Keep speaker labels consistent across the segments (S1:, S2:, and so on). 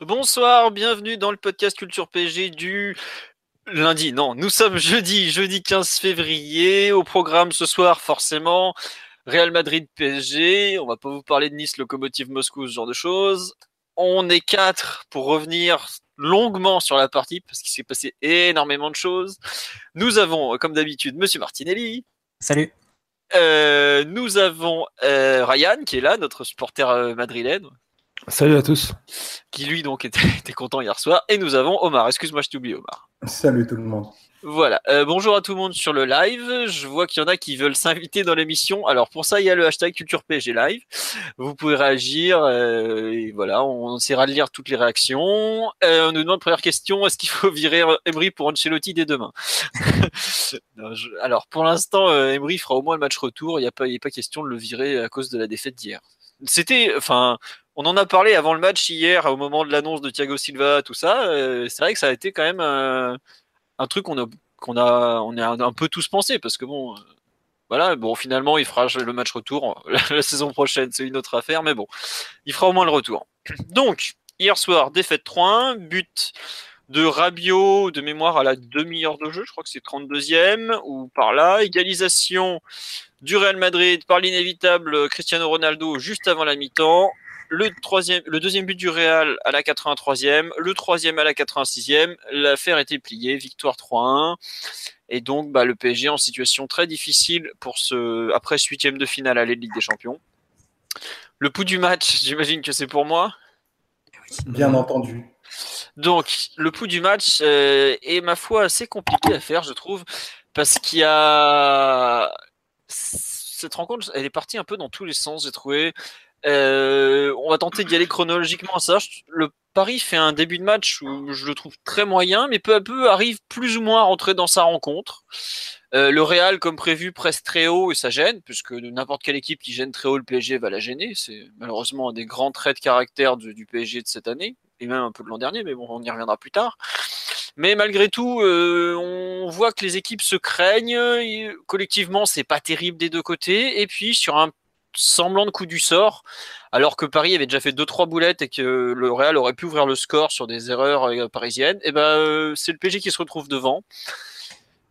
S1: Bonsoir, bienvenue dans le podcast Culture PG du lundi. Non, nous sommes jeudi, jeudi 15 février. Au programme ce soir, forcément, Real Madrid PSG. On va pas vous parler de Nice, Locomotive Moscou, ce genre de choses. On est quatre pour revenir longuement sur la partie parce qu'il s'est passé énormément de choses. Nous avons, comme d'habitude, Monsieur Martinelli.
S2: Salut.
S1: Euh, nous avons euh, Ryan qui est là, notre supporter euh, madrilène.
S3: Salut à tous.
S1: Qui lui donc était, était, content hier soir. Et nous avons Omar. Excuse-moi, je t'oublie Omar.
S4: Salut tout le monde.
S1: Voilà. Euh, bonjour à tout le monde sur le live. Je vois qu'il y en a qui veulent s'inviter dans l'émission. Alors pour ça, il y a le hashtag CulturePG Live. Vous pouvez réagir. Euh, et voilà, on essaiera de lire toutes les réactions. Euh, on nous demande première question est-ce qu'il faut virer Emery pour Ancelotti dès demain? Non, je... Alors pour l'instant, Emery fera au moins le match retour. Il n'y a pas, il a pas question de le virer à cause de la défaite d'hier. C'était, enfin, on en a parlé avant le match hier, au moment de l'annonce de Thiago Silva, tout ça. c'est vrai que ça a été quand même un truc qu'on a qu'on a on est un peu tous pensé parce que bon euh, voilà bon finalement il fera le match retour la, la saison prochaine c'est une autre affaire mais bon il fera au moins le retour donc hier soir défaite 3-1 but de Rabiot de mémoire à la demi-heure de jeu je crois que c'est 32e ou par là égalisation du Real Madrid par l'inévitable Cristiano Ronaldo juste avant la mi-temps le, troisième, le deuxième but du Real à la 83e, le troisième à la 86e. L'affaire était pliée, victoire 3-1. Et donc, bah, le PSG en situation très difficile pour ce, après ce huitième de finale à la Ligue des Champions. Le pouls du match, j'imagine que c'est pour moi.
S4: Bien entendu.
S1: Donc, le pouls du match euh, est, ma foi, assez compliqué à faire, je trouve, parce qu'il y a. Cette rencontre, elle est partie un peu dans tous les sens, j'ai trouvé. Euh, on va tenter d'y aller chronologiquement ça. Le Paris fait un début de match où je le trouve très moyen, mais peu à peu arrive plus ou moins à rentrer dans sa rencontre. Euh, le Real, comme prévu, presse très haut et ça gêne, puisque n'importe quelle équipe qui gêne très haut le PSG va la gêner. C'est malheureusement un des grands traits de caractère du, du PSG de cette année, et même un peu de l'an dernier, mais bon, on y reviendra plus tard. Mais malgré tout, euh, on voit que les équipes se craignent. Collectivement, c'est pas terrible des deux côtés. Et puis, sur un semblant de coup du sort, alors que Paris avait déjà fait 2-3 boulettes et que le Real aurait pu ouvrir le score sur des erreurs euh, parisiennes, et eh ben euh, c'est le PSG qui se retrouve devant.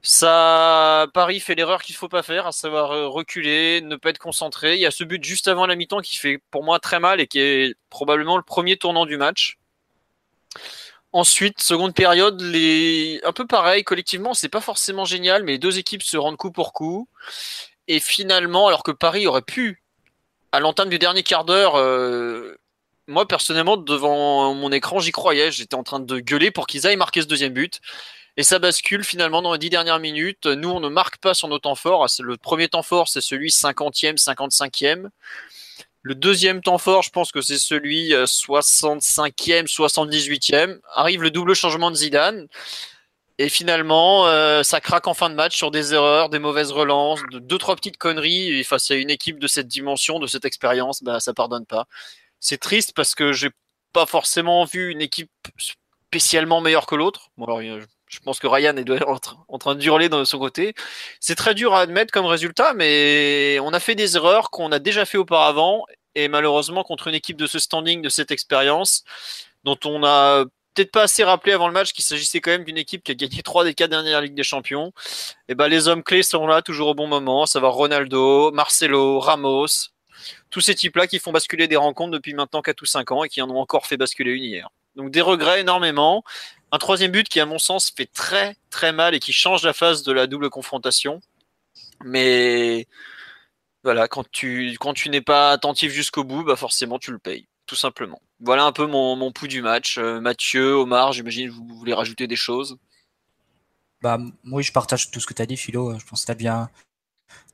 S1: Ça, Paris fait l'erreur qu'il faut pas faire, à savoir euh, reculer, ne pas être concentré. Il y a ce but juste avant la mi-temps qui fait pour moi très mal et qui est probablement le premier tournant du match. Ensuite, seconde période, les... un peu pareil, collectivement, c'est pas forcément génial, mais les deux équipes se rendent coup pour coup. Et finalement, alors que Paris aurait pu à l'entame du dernier quart d'heure, euh, moi personnellement, devant mon écran, j'y croyais. J'étais en train de gueuler pour qu'ils aillent marquer ce deuxième but. Et ça bascule finalement dans les dix dernières minutes. Nous, on ne marque pas sur nos temps forts. Le premier temps fort, c'est celui 50e, 55e. Le deuxième temps fort, je pense que c'est celui 65e, euh, 78e. Arrive le double changement de Zidane. Et finalement, euh, ça craque en fin de match sur des erreurs, des mauvaises relances, de deux trois petites conneries. Et face à une équipe de cette dimension, de cette expérience, bah ça pardonne pas. C'est triste parce que j'ai pas forcément vu une équipe spécialement meilleure que l'autre. Bon, alors, je pense que Ryan est en train d'hurler de son côté. C'est très dur à admettre comme résultat, mais on a fait des erreurs qu'on a déjà fait auparavant. Et malheureusement, contre une équipe de ce standing, de cette expérience, dont on a peut-être pas assez rappelé avant le match qu'il s'agissait quand même d'une équipe qui a gagné trois des quatre dernières Ligues des Champions. Et eh ben les hommes clés sont là toujours au bon moment, ça va Ronaldo, Marcelo, Ramos, tous ces types-là qui font basculer des rencontres depuis maintenant 4 ou 5 ans et qui en ont encore fait basculer une hier. Donc des regrets énormément. Un troisième but qui, à mon sens, fait très très mal et qui change la phase de la double confrontation. Mais voilà, quand tu, quand tu n'es pas attentif jusqu'au bout, bah forcément tu le payes tout simplement. Voilà un peu mon, mon pouls du match. Euh, Mathieu, Omar, j'imagine que vous voulez rajouter des choses?
S2: Bah, oui, je partage tout ce que tu as dit, Philo. Je pense que tu bien,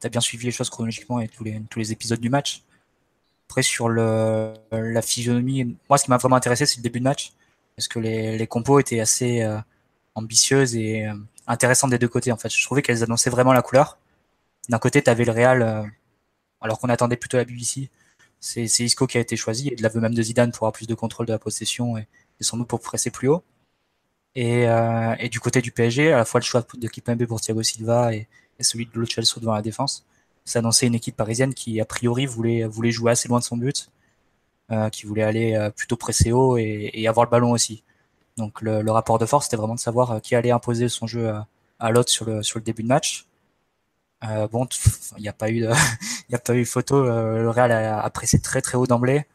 S2: as bien suivi les choses chronologiquement et tous les, tous épisodes du match. Après, sur la physionomie, moi, ce qui m'a vraiment intéressé, c'est le début de match. Parce que les, les compos étaient assez euh, ambitieuses et euh, intéressantes des deux côtés. En fait, je trouvais qu'elles annonçaient vraiment la couleur. D'un côté, tu avais le Real, alors qu'on attendait plutôt la BBC. C'est Isco qui a été choisi, et de l'aveu même de Zidane pour avoir plus de contrôle de la possession et, et sans doute pour presser plus haut. Et, euh, du côté du PSG, à la fois le choix de Kipembe pour Thiago Silva et, celui de Lo Celso devant la défense, ça annonçait une équipe parisienne qui a priori voulait, voulait jouer assez loin de son but, euh, qui voulait aller euh, plutôt presser haut et, avoir le ballon aussi. Donc le, rapport de force, c'était vraiment de savoir qui allait imposer son jeu à, à l'autre sur le, sur le début de match. Euh, bon, il n'y a pas eu, il a pas eu photo. le Real a, pressé très très haut d'emblée,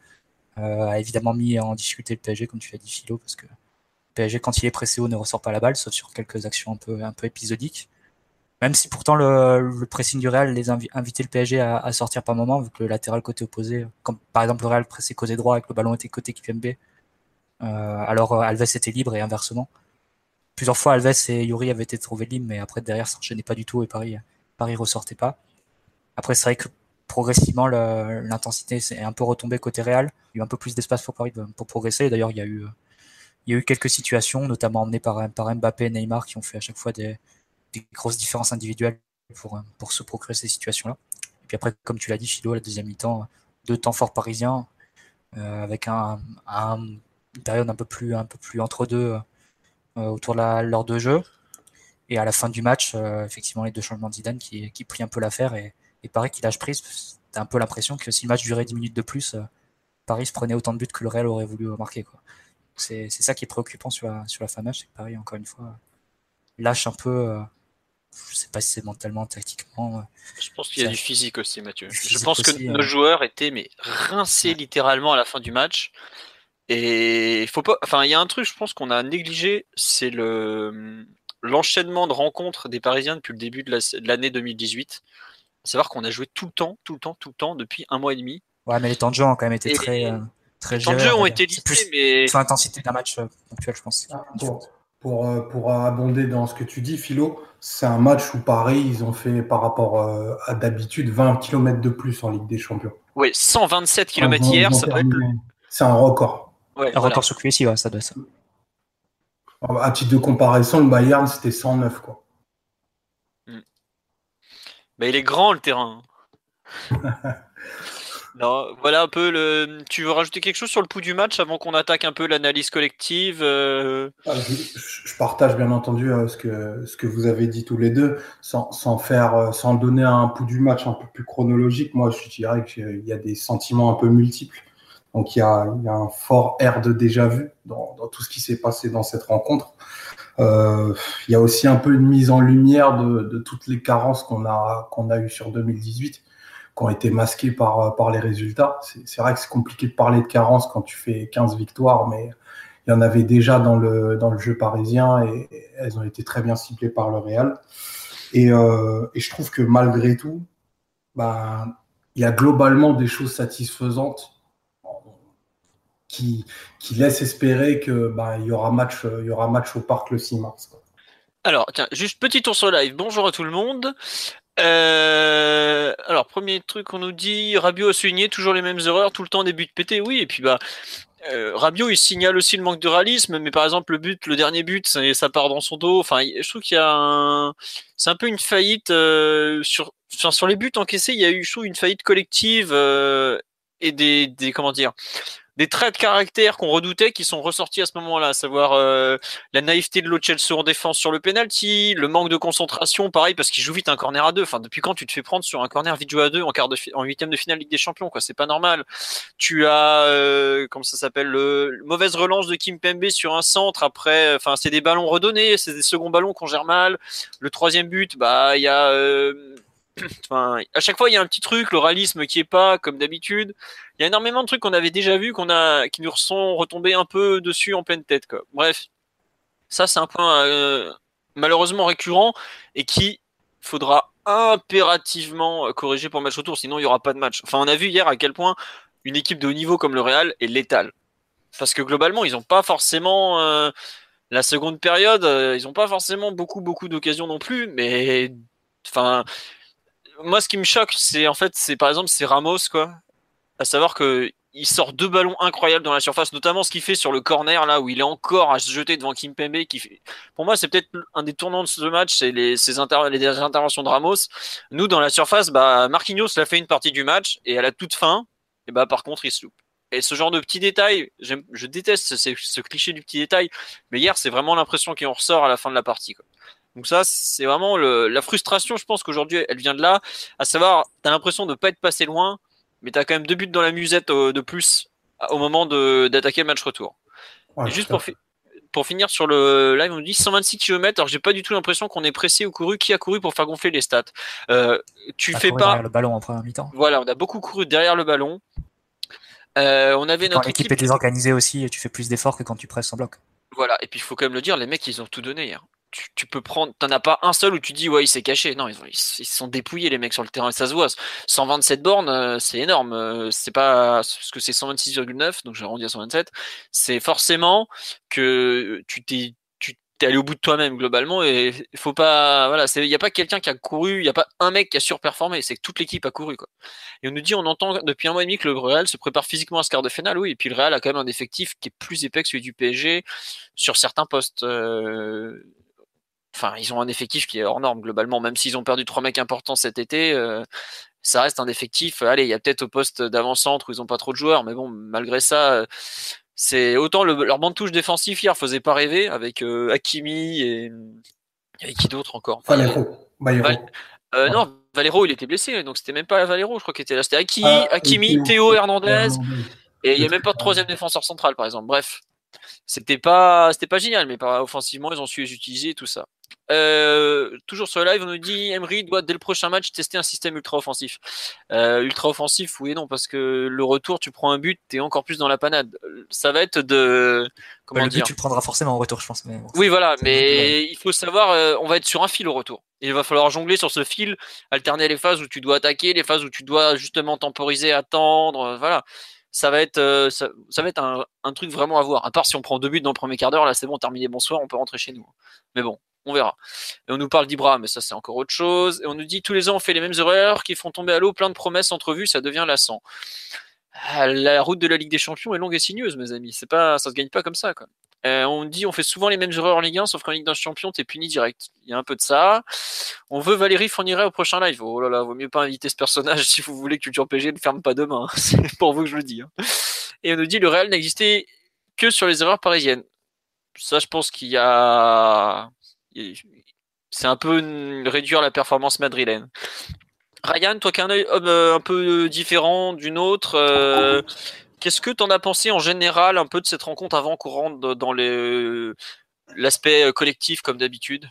S2: a évidemment mis en difficulté le PSG, comme tu l'as dit, Philo, parce que le PSG, quand il est pressé haut, ne ressort pas la balle, sauf sur quelques actions un peu un peu épisodiques. Même si pourtant le, pressing du Real les invi invitait le PSG à, à, sortir par moment, vu que le latéral côté opposé, comme par exemple le Real pressait côté droit et que le ballon était côté Kipembe, euh, alors Alves était libre et inversement. Plusieurs fois Alves et Yuri avaient été trouvés libres, mais après derrière ça enchaînait pas du tout et Paris Paris ressortait pas. Après c'est vrai que progressivement l'intensité s'est un peu retombée côté Real. Il y a eu un peu plus d'espace pour Paris pour progresser. D'ailleurs il y a eu il y a eu quelques situations, notamment emmenées par, Mbappé et Neymar, qui ont fait à chaque fois des, grosses différences individuelles pour, pour se procurer ces situations-là. Et puis après, comme tu l'as dit, Philo, la deuxième mi-temps, deux temps forts parisiens, euh, avec un, un, une période un peu plus, un peu plus entre deux euh, autour de la, leurs deux jeux. Et à la fin du match, euh, effectivement, les deux changements de Zidane qui, qui prient un peu l'affaire et, et Paris qui lâche prise. T'as un peu l'impression que si le match durait 10 minutes de plus, Paris se prenait autant de buts que le Real aurait voulu marquer. C'est ça qui est préoccupant sur la, sur la fin de match, c'est que Paris, encore une fois, lâche un peu je sais pas si c'est mentalement, tactiquement.
S1: Je pense qu'il y a du physique aussi, Mathieu. Je pense que nos euh... joueurs étaient mais rincés ouais. littéralement à la fin du match. Et il faut pas. Enfin, il y a un truc, je pense qu'on a négligé, c'est le l'enchaînement de rencontres des Parisiens depuis le début de l'année 2018. À savoir qu'on a joué tout le temps, tout le temps, tout le temps depuis un mois et demi.
S2: Ouais, mais les temps de jeu ont quand même été et très. Euh, très
S1: les temps de jeu ont été limités, mais.
S2: Sur l'intensité d'un match euh, ponctuel, je pense.
S4: Ah, bon. Pour, euh, pour abonder dans ce que tu dis, Philo, c'est un match où Paris, ils ont fait par rapport à d'habitude 20 km de plus en Ligue des Champions.
S1: Oui, 127 km ah, hier, ça doit être.
S4: C'est un record.
S2: Ouais, un voilà. record sur QSI, ouais, ça doit être ça.
S4: À titre de comparaison, le Bayern, c'était 109, quoi.
S1: Mm. Mais il est grand, le terrain. Non, voilà un peu le. Tu veux rajouter quelque chose sur le pouls du match avant qu'on attaque un peu l'analyse collective euh...
S4: ah, je, je, partage bien entendu euh, ce, que, ce que vous avez dit tous les deux, sans, sans faire, euh, sans donner un pouls du match un peu plus chronologique. Moi, je dirais qu'il y a des sentiments un peu multiples. Donc, il y a, un fort air de déjà vu dans, tout ce qui s'est passé dans cette rencontre. Euh, il y a aussi un peu une mise en lumière de, toutes les carences qu'on a, qu'on a eues sur 2018 qui ont été masqués par, par les résultats. C'est vrai que c'est compliqué de parler de carence quand tu fais 15 victoires, mais il y en avait déjà dans le, dans le jeu parisien et, elles ont été très bien ciblées par le Real. Et, euh, je trouve que malgré tout, ben, il y a globalement des choses satisfaisantes qui, laissent espérer que ben, il y aura match, au parc le 6 mars.
S1: Alors, tiens, juste petit tour sur live. Bonjour à tout le monde. Euh, alors, premier truc qu'on nous dit, Rabiot a souligné toujours les mêmes erreurs, tout le temps des buts pétés, oui, et puis bah, euh, Rabiot il signale aussi le manque de réalisme, mais par exemple le but, le dernier but, ça, part dans son dos. Enfin, je trouve qu'il y a un, c'est un peu une faillite euh, sur, sur les buts encaissés, il y a eu, je trouve, une faillite collective euh, et des, des, comment dire, des traits de caractère qu'on redoutait qui sont ressortis à ce moment-là, à savoir euh, la naïveté de Lo Celso en défense sur le penalty, le manque de concentration, pareil parce qu'il joue vite un corner à deux. Enfin, depuis quand tu te fais prendre sur un corner vite joué à deux en quart de en huitième de finale Ligue des Champions quoi C'est pas normal. Tu as euh, comment ça s'appelle le mauvaise relance de Kim Pembe sur un centre après. Enfin, c'est des ballons redonnés, c'est des seconds ballons qu'on gère mal. Le troisième but, bah il y a euh, enfin, à chaque fois, il y a un petit truc, le réalisme qui est pas comme d'habitude. Il y a énormément de trucs qu'on avait déjà vu, qu'on a, qui nous sont retombés un peu dessus en pleine tête. Bref, ça c'est un point euh, malheureusement récurrent et qui faudra impérativement corriger pour le match retour, sinon il y aura pas de match. Enfin, on a vu hier à quel point une équipe de haut niveau comme le Real est létale, parce que globalement, ils n'ont pas forcément euh, la seconde période, euh, ils n'ont pas forcément beaucoup beaucoup d'occasions non plus, mais enfin moi, ce qui me choque, c'est en fait, c'est par exemple, c'est Ramos, quoi. À savoir que il sort deux ballons incroyables dans la surface, notamment ce qu'il fait sur le corner là où il est encore à se jeter devant Kim Pembe. Qui fait... Pour moi, c'est peut-être un des tournants de ce match, c'est les, interventions de Ramos. Nous, dans la surface, bah, Marquinhos l'a fait une partie du match et à la toute fin, et bah, par contre, il se loupe. Et ce genre de petits détails, je déteste ce, cliché du petit détail, mais hier, c'est vraiment l'impression qu'il en ressort à la fin de la partie. Quoi. Donc ça, c'est vraiment le, la frustration, je pense qu'aujourd'hui, elle vient de là, à savoir, tu as l'impression de ne pas être passé loin, mais tu as quand même deux buts dans la musette euh, de plus au moment d'attaquer le match retour. et juste pour, pour, finir sur le live, on dit 126 km. Alors j'ai pas du tout l'impression qu'on est pressé ou couru. Qui a couru pour faire gonfler les stats? Euh, Tu fais pas
S2: le ballon en première mi-temps.
S1: Voilà, on a beaucoup couru derrière le ballon. Euh, on avait notre
S2: équipe est désorganisée aussi et tu fais plus d'efforts que quand tu presses en bloc.
S1: Voilà, et puis il faut quand même le dire, les mecs ils ont tout donné hier tu, peux prendre, t'en as pas un seul où tu dis ouais il s'est caché. Non, ils, ils, sont dépouillés les mecs sur le terrain et ça se voit. 127 bornes, euh, c'est énorme. Euh, c'est pas parce que c'est 126,9, donc j'ai arrondi à 127. C'est forcément que tu t'es t'es allé au bout de toi-même globalement et faut pas voilà il n'y a pas quelqu'un qui a couru il n'y a pas un mec qui a surperformé c'est que toute l'équipe a couru quoi et on nous dit on entend depuis un mois et demi que le Real se prépare physiquement à ce quart de finale oui et puis le Real a quand même un effectif qui est plus épais que celui du PSG sur certains postes euh, enfin, ils ont un effectif qui est hors norme globalement, même s'ils ont perdu trois mecs importants cet été. Euh, ça reste un effectif. Allez, il y a peut-être au poste d'avant-centre où ils ont pas trop de joueurs, mais bon, malgré ça, euh, c'est autant leur bande touche défensif hier faisait pas rêver avec euh, Hakimi et, et qui d'autre encore?
S4: Valero.
S1: Non, Valero, il était blessé, donc c'était même pas Valero, je crois qu'il était là. C'était ah, Hakimi, Théo Hernandez, et il n'y a même pas de troisième défenseur central, par exemple. Bref, c'était pas, c'était pas génial, mais pas offensivement, ils ont su les utiliser, tout ça. Euh, toujours sur le live, on nous dit Emery doit dès le prochain match tester un système ultra offensif. Euh, ultra offensif, oui et non, parce que le retour, tu prends un but, t'es encore plus dans la panade. Ça va être de
S2: comment le but, tu le prendras forcément en retour, je pense.
S1: oui, voilà, mais il faut savoir, euh, on va être sur un fil au retour. Il va falloir jongler sur ce fil, alterner les phases où tu dois attaquer, les phases où tu dois justement temporiser, attendre, voilà ça va être, un, un, truc vraiment à voir. À part si on prend deux buts dans le premier quart d'heure, là c'est bon, terminé, bonsoir, on peut rentrer chez nous. Mais bon, on verra. Et on nous parle d'Ibra, mais ça c'est encore autre chose. Et on nous dit tous les ans on fait les mêmes erreurs qui font tomber à l'eau plein de promesses entrevues, ça devient lassant. Ah, la route de la Ligue des Champions est longue et sinueuse, mes amis. C'est pas, ça se gagne pas comme ça. Quoi. Euh, on dit on fait souvent les mêmes erreurs en Ligue 1, sauf qu'en Ligue des Champions, t'es puni direct. Il y a un peu de ça. On veut Valérie Fourniret au prochain live. Oh là là, vaut mieux pas inviter ce personnage si vous voulez que Culture PG ne ferme pas demain. C'est pour vous que je le dis. Hein. Et on nous dit le Real n'existait que sur les erreurs parisiennes. Ça, je pense qu'il y a c'est un peu réduire la performance madrilène. Ryan, toi qui as un œil euh, un peu différent d'une autre, euh, qu'est-ce que tu en as pensé en général un peu de cette rencontre avant courante dans l'aspect collectif comme d'habitude?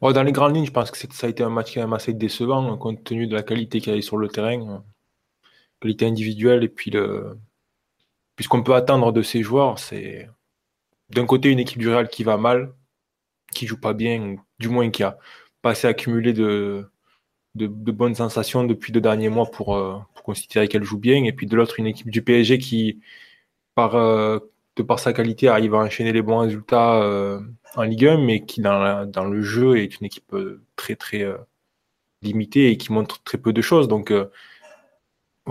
S3: Dans les grandes lignes, je pense que ça a été un match quand même assez décevant hein, compte tenu de la qualité qu'il y avait sur le terrain, qualité individuelle et puis le. Puisqu'on peut attendre de ces joueurs, c'est d'un côté une équipe du Real qui va mal, qui joue pas bien, du moins qui a pas assez accumulé de, de, bonnes sensations depuis deux derniers mois pour, euh, pour considérer qu'elle joue bien. Et puis de l'autre, une équipe du PSG qui, par, euh, de par sa qualité, arrive à enchaîner les bons résultats euh, en Ligue 1, mais qui dans, dans le jeu est une équipe très très limitée et qui montre très peu de choses. Donc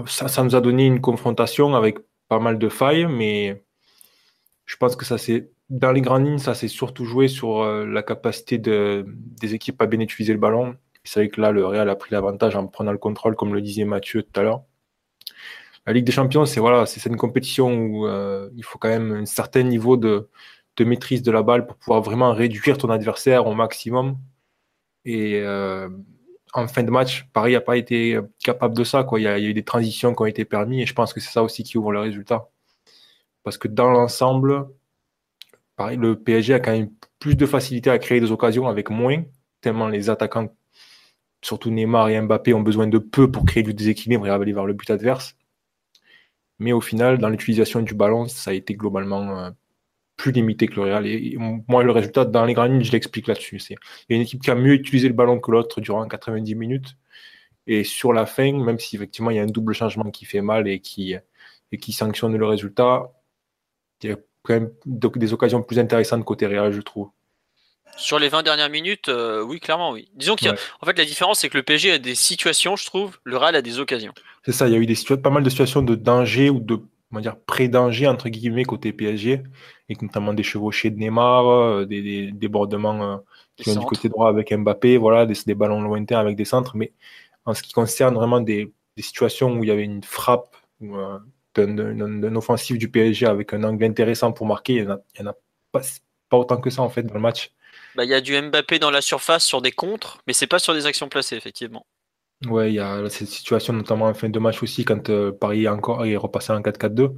S3: ça, ça nous a donné une confrontation avec pas mal de failles, mais je pense que ça s'est dans les grandes lignes, ça s'est surtout joué sur la capacité de, des équipes à bien utiliser le ballon. C'est vrai que là, le Real a pris l'avantage en prenant le contrôle, comme le disait Mathieu tout à l'heure. La Ligue des Champions, c'est voilà, c'est une compétition où euh, il faut quand même un certain niveau de, maîtrise de la balle pour pouvoir vraiment réduire ton adversaire au maximum. Et euh, en fin de match, Paris n'a pas été capable de ça. Quoi. Il, y a, eu des transitions qui ont été permises et je pense que c'est ça aussi qui ouvre le résultat. Parce que dans l'ensemble, le PSG a quand même plus de facilité à créer des occasions avec moins, tellement les attaquants, surtout Neymar et Mbappé, ont besoin de peu pour créer du déséquilibre et aller vers le but adverse. Mais au final, dans l'utilisation du ballon, ça a été globalement euh, plus limité que le Real. Et, moi, le résultat, dans les grandes lignes, je l'explique là-dessus. Il y a une équipe qui a mieux utilisé le ballon que l'autre durant 90 minutes. Et sur la fin, même si effectivement il y a un double changement qui fait mal et qui, et qui sanctionne le résultat, il y a quand même des occasions plus intéressantes côté Real, je trouve.
S1: Sur les 20 dernières minutes, euh, oui, clairement, oui. Disons qu'en en fait, la différence, c'est que le PSG a des situations, je trouve, le Real a des occasions.
S3: C'est ça, il y a eu des pas mal de situations de danger ou de dire pré-danger, entre guillemets, côté PSG, et notamment des chevauchés de Neymar, euh, des, débordements euh, qui ont du côté droit avec Mbappé, voilà, des, des, ballons lointains avec des centres. Mais en ce qui concerne vraiment des, situations où il y avait une frappe euh, d'un offensif du PSG avec un angle intéressant pour marquer, il n'y en, a, pas, pas autant que ça en fait dans le match.
S1: Bah, il y a du Mbappé dans la surface sur des contres, mais c'est pas sur des actions placées, effectivement.
S3: Ouais, il y a cette situation, notamment en fin de match aussi, quand euh, Paris est, encore, est repassé en 4-4-2.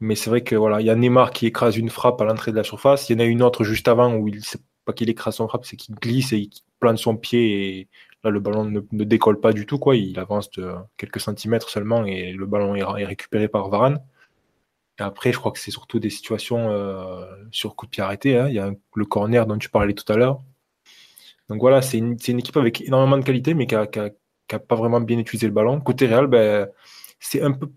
S3: Mais c'est vrai que voilà, il y a Neymar qui écrase une frappe à l'entrée de la surface. Il y en a une autre juste avant où il c'est pas qu'il écrase son frappe, c'est qu'il glisse et il plante son pied et là le ballon ne, décolle pas du tout quoi. Il avance de quelques centimètres seulement et le ballon est récupéré par Varane. Après, je crois que c'est surtout des situations euh, sur coup de pied arrêté. Hein. Il y a le corner dont tu parlais tout à l'heure. Donc voilà, c'est une, une, équipe avec énormément de qualité, mais qui n'a pas vraiment bien utilisé le ballon. Côté Real, ben, c'est un, peu,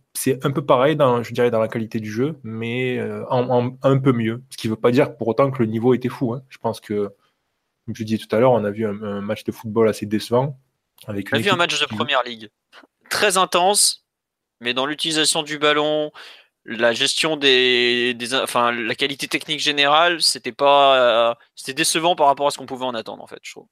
S3: un peu pareil, dans, je dirais, dans la qualité du jeu, mais euh, en, un peu mieux. Ce qui ne veut pas dire pour autant que le niveau était fou. Hein. Je pense que, comme je disais tout à l'heure, on a vu un, match de football assez décevant.
S1: Avec on a vu un match de première ligue. Très intense, mais dans l'utilisation du ballon, la gestion des, enfin la qualité technique générale, c'était pas, euh, c'était décevant par rapport à ce qu'on pouvait en attendre en fait, je trouve.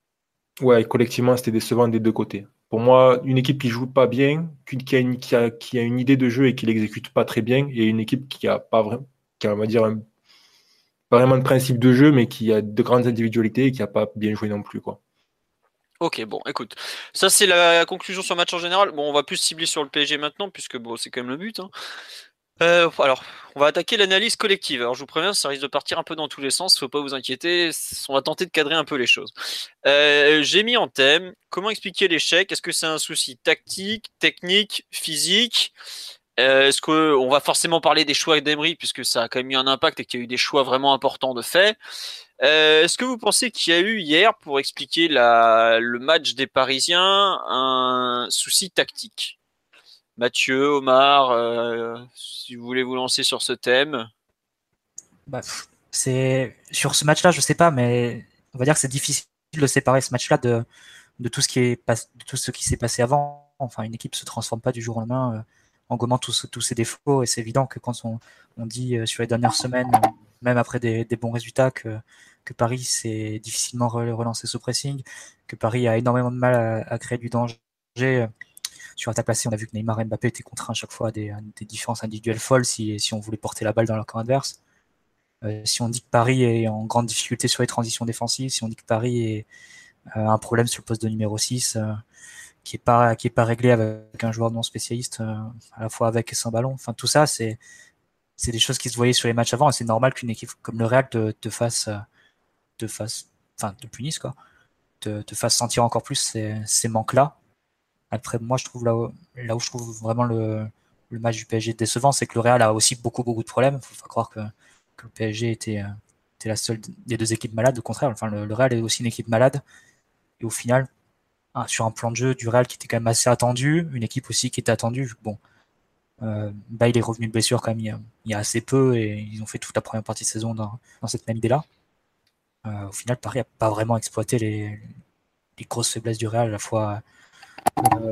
S3: Ouais, collectivement, c'était décevant des deux côtés. Pour moi, une équipe qui joue pas bien, qui a une, qui a, qui a une idée de jeu et qui l'exécute pas très bien, et une équipe qui a pas vraiment, qui a, on va dire, pas vraiment de principe de jeu, mais qui a de grandes individualités et qui a pas bien joué non plus, quoi.
S1: Ok, bon, écoute, ça c'est la conclusion sur le match en général. Bon, on va plus cibler sur le PSG maintenant, puisque bon, c'est quand même le but. Hein. Euh, alors, on va attaquer l'analyse collective. Alors, je vous préviens, ça risque de partir un peu dans tous les sens. Faut pas vous inquiéter. On va tenter de cadrer un peu les choses. Euh, j'ai mis en thème comment expliquer l'échec? Est-ce que c'est un souci tactique, technique, physique? Euh, Est-ce qu'on va forcément parler des choix d'Emery puisque ça a quand même eu un impact et qu'il y a eu des choix vraiment importants de fait? Est-ce que vous pensez qu'il y a eu hier, pour expliquer le match des Parisiens, un souci tactique? Mathieu, Omar, euh, si vous voulez vous lancer sur ce thème.
S2: Bah, c'est sur ce match-là, je sais pas, mais on va dire que c'est difficile de séparer ce match-là de, de tout ce qui est de tout ce qui s'est passé avant. Enfin, une équipe se transforme pas du jour au lendemain euh, en gommant tous, ses défauts. Et c'est évident que quand on, dit euh, sur les dernières semaines, même après des, bons résultats, que, Paris s'est difficilement relancé sous pressing, que Paris a énormément de mal à créer du danger sur attaque placée, on a vu que Neymar et Mbappé étaient contraints à chaque fois à des, différences individuelles folles si, on voulait porter la balle dans leur camp adverse. Euh, si on dit que Paris est en grande difficulté sur les transitions défensives, si on dit que Paris est euh, un problème sur le poste de numéro 6, euh, qui est pas réglé avec un joueur non spécialiste à la fois avec et sans ballon. Enfin tout ça c'est des choses qui se voyaient sur les matchs avant et c'est normal qu'une équipe comme le Real te, fasse te enfin te punisse quoi te, fasse sentir encore plus ces, ces manques là après, moi, je trouve là où, là où je trouve vraiment le, le match du PSG décevant, c'est que le Real a aussi beaucoup, beaucoup de problèmes. Il faut pas croire que, que le PSG était, euh, était, la seule des deux équipes malades. Au contraire, enfin, le, Real est aussi une équipe malade. Et au final, ah, sur un plan de jeu du Real qui était quand même assez attendu, une équipe aussi qui était attendue. Bon, euh, bah, il est revenu de blessure quand même il y, a, assez peu et ils ont fait toute la première partie de saison dans, cette même idée-là. Euh, au final, Paris n'a pas vraiment exploité les, les grosses faiblesses du Real, à la fois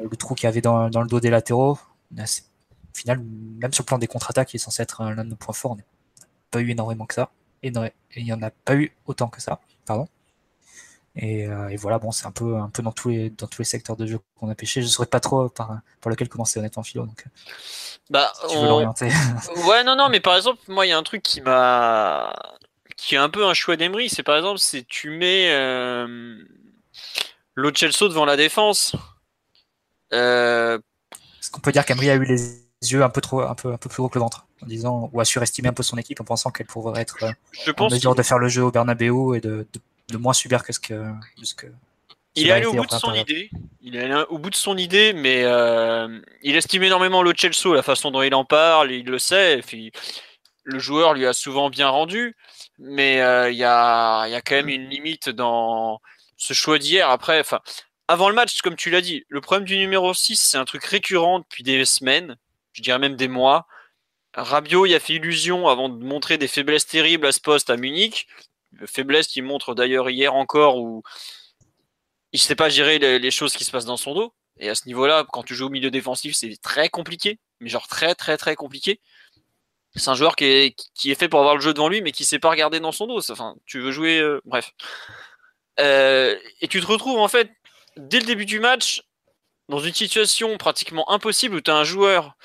S2: le trou qu'il y avait dans, le dos des latéraux. Au final, même sur le plan des contre-attaques, qui est censé être l'un de nos points forts, on n'a pas eu énormément que ça. Et il n'y en a pas eu autant que ça. Pardon. Et, euh, voilà, bon, c'est un peu, un peu dans tous les, dans tous les secteurs de jeu qu'on a pêché. Je ne saurais pas trop par, par lequel commencer honnêtement, Philo. Donc, euh,
S1: bah, tu veux l'orienter. ouais, non, non, mais par exemple, moi, il y a un truc qui m'a, qui est un peu un choix d'Emery. C'est par exemple, c'est tu mets euh... Celso devant la défense.
S2: Euh... Est-ce qu'on peut dire qu'Emery a eu les yeux un peu trop, un peu, un peu plus gros que le ventre, en disant ou a surestimé un peu son équipe en pensant qu'elle pourrait être euh, je en mesure de faire le jeu au Bernabeu et de, de, moins subir que ce que, ce que
S1: il est allé au bout de son idée. Il est allé au bout de son idée, mais euh, il estime énormément le Chelsea, la façon dont il en parle, il le sait. puis, le joueur lui a souvent bien rendu, mais euh, il y, a, y, a, quand même une limite dans ce choix d'hier. Après, enfin, avant le match, comme tu l'as dit, le problème du numéro 6, c'est un truc récurrent depuis des semaines, je dirais même des mois. Rabiot, il a fait illusion avant de montrer des faiblesses terribles à ce poste à Munich. Faiblesse qui montre d'ailleurs hier encore où il ne sait pas gérer les, choses qui se passent dans son dos. Et à ce niveau-là, quand tu joues au milieu défensif, c'est très compliqué, mais genre très très très compliqué. C'est un joueur qui est, qui est fait pour avoir le jeu devant lui, mais qui ne sait pas regarder dans son dos. Enfin, tu veux jouer, euh, bref. Euh, et tu te retrouves en fait dès le début du match dans une situation pratiquement impossible où tu as un joueur,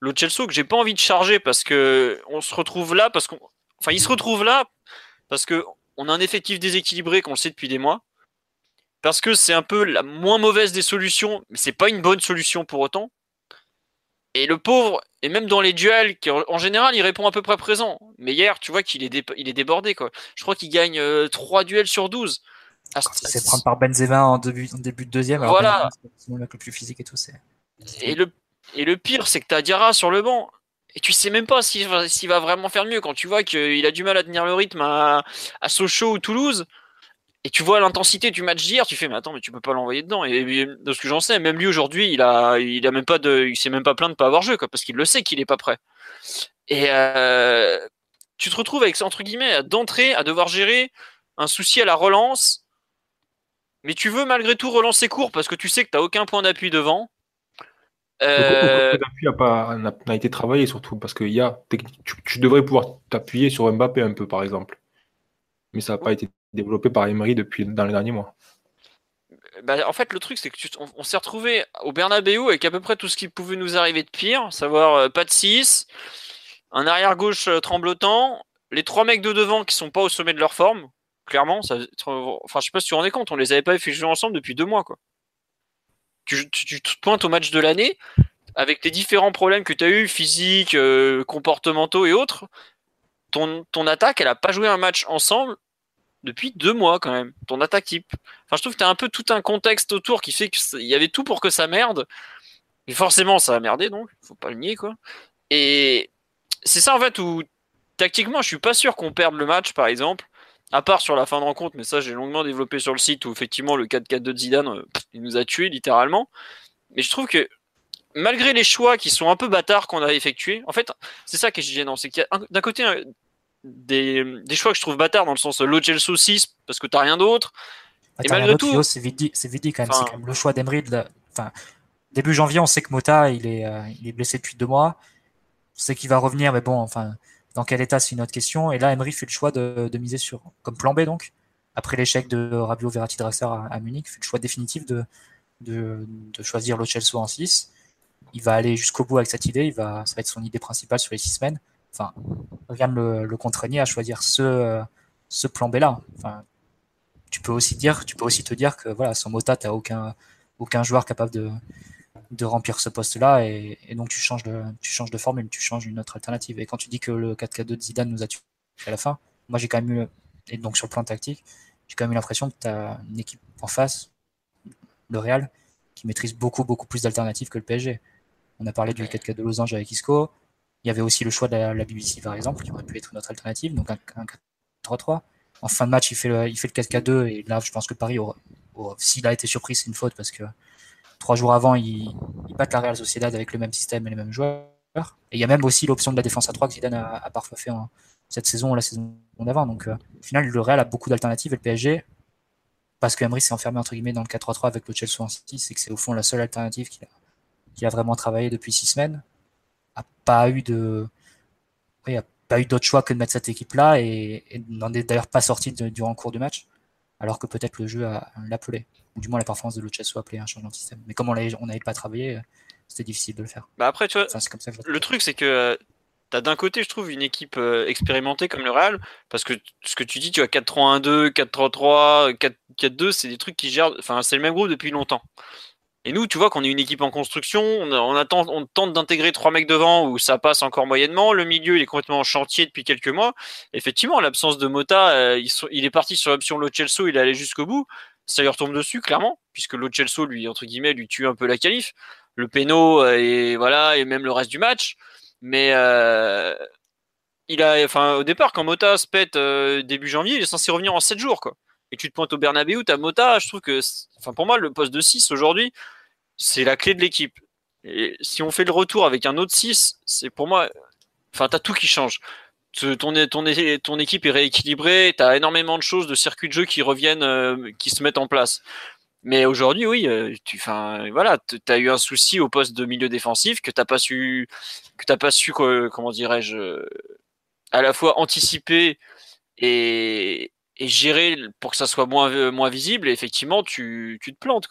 S1: le Chelsea, que j'ai pas envie de charger parce que on se retrouve là parce qu'on, enfin, il se retrouve là parce que on a un effectif déséquilibré qu'on le sait depuis des mois. Parce que c'est un peu la moins mauvaise des solutions, mais c'est pas une bonne solution pour autant. Et le pauvre, et même dans les duels, en général, il répond à peu près présent. Mais hier, tu vois qu'il est, est débordé. Quoi. Je crois qu'il gagne 3 euh, duels sur 12.
S2: Ah, c'est prendre par Benzema en début, en début de deuxième. Alors
S1: voilà.
S2: Le plus physique et tout.
S1: Et le, et le pire, c'est que tu as Diarra sur le banc. Et tu sais même pas s'il va, va, vraiment faire mieux quand tu vois qu'il a du mal à tenir le rythme à, à Sochaux ou Toulouse. Et tu vois l'intensité du match d'hier, tu fais mais attends mais tu peux pas l'envoyer dedans. Et, de ce que j'en sais, même lui aujourd'hui, il a, il a même pas de, il s'est même pas plaint de pas avoir joué quoi, parce qu'il le sait qu'il est pas prêt. Et euh, tu te retrouves avec entre guillemets d'entrée à devoir gérer un souci à la relance mais tu veux malgré tout relancer court parce que tu sais que tu n'as aucun point d'appui devant.
S3: Euh... Le d'appui n'a été travaillé surtout? Parce que y a, tu, devrais pouvoir t'appuyer sur Mbappé un peu par exemple. Mais ça n'a pas été développé par Emery depuis dans les derniers mois.
S1: Bah, en fait, le truc, c'est que on, s'est retrouvé au Bernabeu avec à peu près tout ce qui pouvait nous arriver de pire, savoir euh, pas de 6, un arrière gauche euh, tremblotant, les trois mecs de devant qui sont pas au sommet de leur forme, clairement, ça, enfin, je sais pas si tu te rends compte, on les avait pas fait jouer ensemble depuis deux mois, quoi. Tu, te pointes au match de l'année avec les différents problèmes que tu as eu, physiques, euh, comportementaux et autres. Ton, ton attaque, elle a pas joué un match ensemble depuis deux mois quand même. Ton attaque type. Enfin, je trouve que tu as un peu tout un contexte autour qui fait qu'il y avait tout pour que ça merde. Et forcément, ça a merdé, donc, faut pas le nier, quoi. Et c'est ça, en fait, où tactiquement, je suis pas sûr qu'on perde le match, par exemple, à part sur la fin de rencontre, mais ça j'ai longuement développé sur le site où effectivement le 4-4 de Zidane, euh, il nous a tués littéralement. Mais je trouve que malgré les choix qui sont un peu bâtards qu'on a effectués, en fait, c'est ça qui est gênant, c'est qu'il y a d'un côté des, des, choix que je trouve bâtards dans le sens Lo Celso 6 parce que t'as rien d'autre.
S2: et malgré tout, c'est vite quand même. c'est quand même le choix d'Emery. Enfin, début janvier, on sait que Mota il est, euh, il est blessé depuis deux mois. On sait qu'il va revenir, mais bon, enfin, dans quel état, c'est une autre question. Et là, Emery fait le choix de, miser sur, comme plan B donc, après l'échec de Rabiot Verratti Draxler à, à, Munich, fait le choix définitif de, de, choisir le Chelsea en 6. Il va aller jusqu'au bout avec cette idée, il va, ça va être son idée principale sur les 6 semaines. Enfin, rien ne le, contraignait à choisir ce, ce plan B là. Enfin, tu peux aussi dire, tu peux aussi te dire que voilà, sans Mota, tu n'as aucun, aucun joueur capable de, de remplir ce poste-là et, donc tu changes de tu changes de formule, tu changes une autre alternative. Et quand tu dis que le 4-4-2 de Zidane nous a tué à la fin, moi j'ai quand même eu et donc sur le plan tactique, j'ai quand même eu l'impression que tu as une équipe en face, le Real, qui maîtrise beaucoup beaucoup plus d'alternatives que le PSG. On a parlé du 4-4 de Losange avec Isco. Il y avait aussi le choix de la, BBC par exemple, qui aurait pu être une autre alternative, donc un, 4-3-3. En fin de match, il fait le, le 4-4-2 et là, je pense que Paris, s'il a été surpris, c'est une faute parce que Trois jours avant, ils, battent la Real Sociedad avec le même système et les mêmes joueurs. Et il y a même aussi l'option de la défense à 3 que Zidane a, parfois fait cette saison ou la saison d'avant. Donc, euh, au final, le Real a beaucoup d'alternatives et le PSG, parce que Emery s'est enfermé entre guillemets dans le 4-3-3 avec le Chelsea en City, c'est que c'est au fond la seule alternative qu'il a, vraiment travaillé depuis six semaines. A pas eu de, a pas eu d'autre choix que de mettre cette équipe-là et, n'en est d'ailleurs pas sorti durant le cours du match, alors que peut-être le jeu l'appelait ou du moins la performance de Lucha soit appelée un changement de système. Mais comme on n'avait pas travaillé, c'était difficile de le faire.
S1: Bah après, tu vois, le truc c'est que euh, tu as d'un côté, je trouve, une équipe euh, expérimentée comme le Real, parce que ce que tu dis, tu as 4-3-1-2, 4-3-3, 4-4-2, c'est des trucs qui gèrent, enfin, c'est le même groupe depuis longtemps. Et nous, tu vois qu'on est une équipe en construction, on, attend, on tente d'intégrer trois mecs devant où ça passe encore moyennement. Le milieu, il est complètement en chantier depuis quelques mois. Effectivement, l'absence de Mota, euh, il, est parti sur l'option Lo Celso, il est allé jusqu'au bout ça lui retombe dessus, clairement, puisque Lo Celso, lui, entre guillemets, lui tue un peu la qualif. Le péno, euh, et voilà, et même le reste du match. Mais euh, il a, enfin, au départ, quand Mota se pète euh, début janvier, il est censé revenir en 7 jours, quoi. Et tu te pointes au Bernabeu, t'as Mota, je trouve que, enfin, pour moi, le poste de 6 aujourd'hui, c'est la clé de l'équipe. Et si on fait le retour avec un autre 6, c'est pour moi, enfin, t'as tout qui change ton, équipe est rééquilibrée, tu as énormément de choses, de circuits de jeu qui reviennent, euh, qui se mettent en place. Mais aujourd'hui, oui, euh, tu, voilà, as eu un souci au poste de milieu défensif que t'as pas su, que t'as pas su, comment dirais-je, à la fois anticiper et, gérer pour que ça soit moins, visible. Et effectivement, tu, tu te plantes.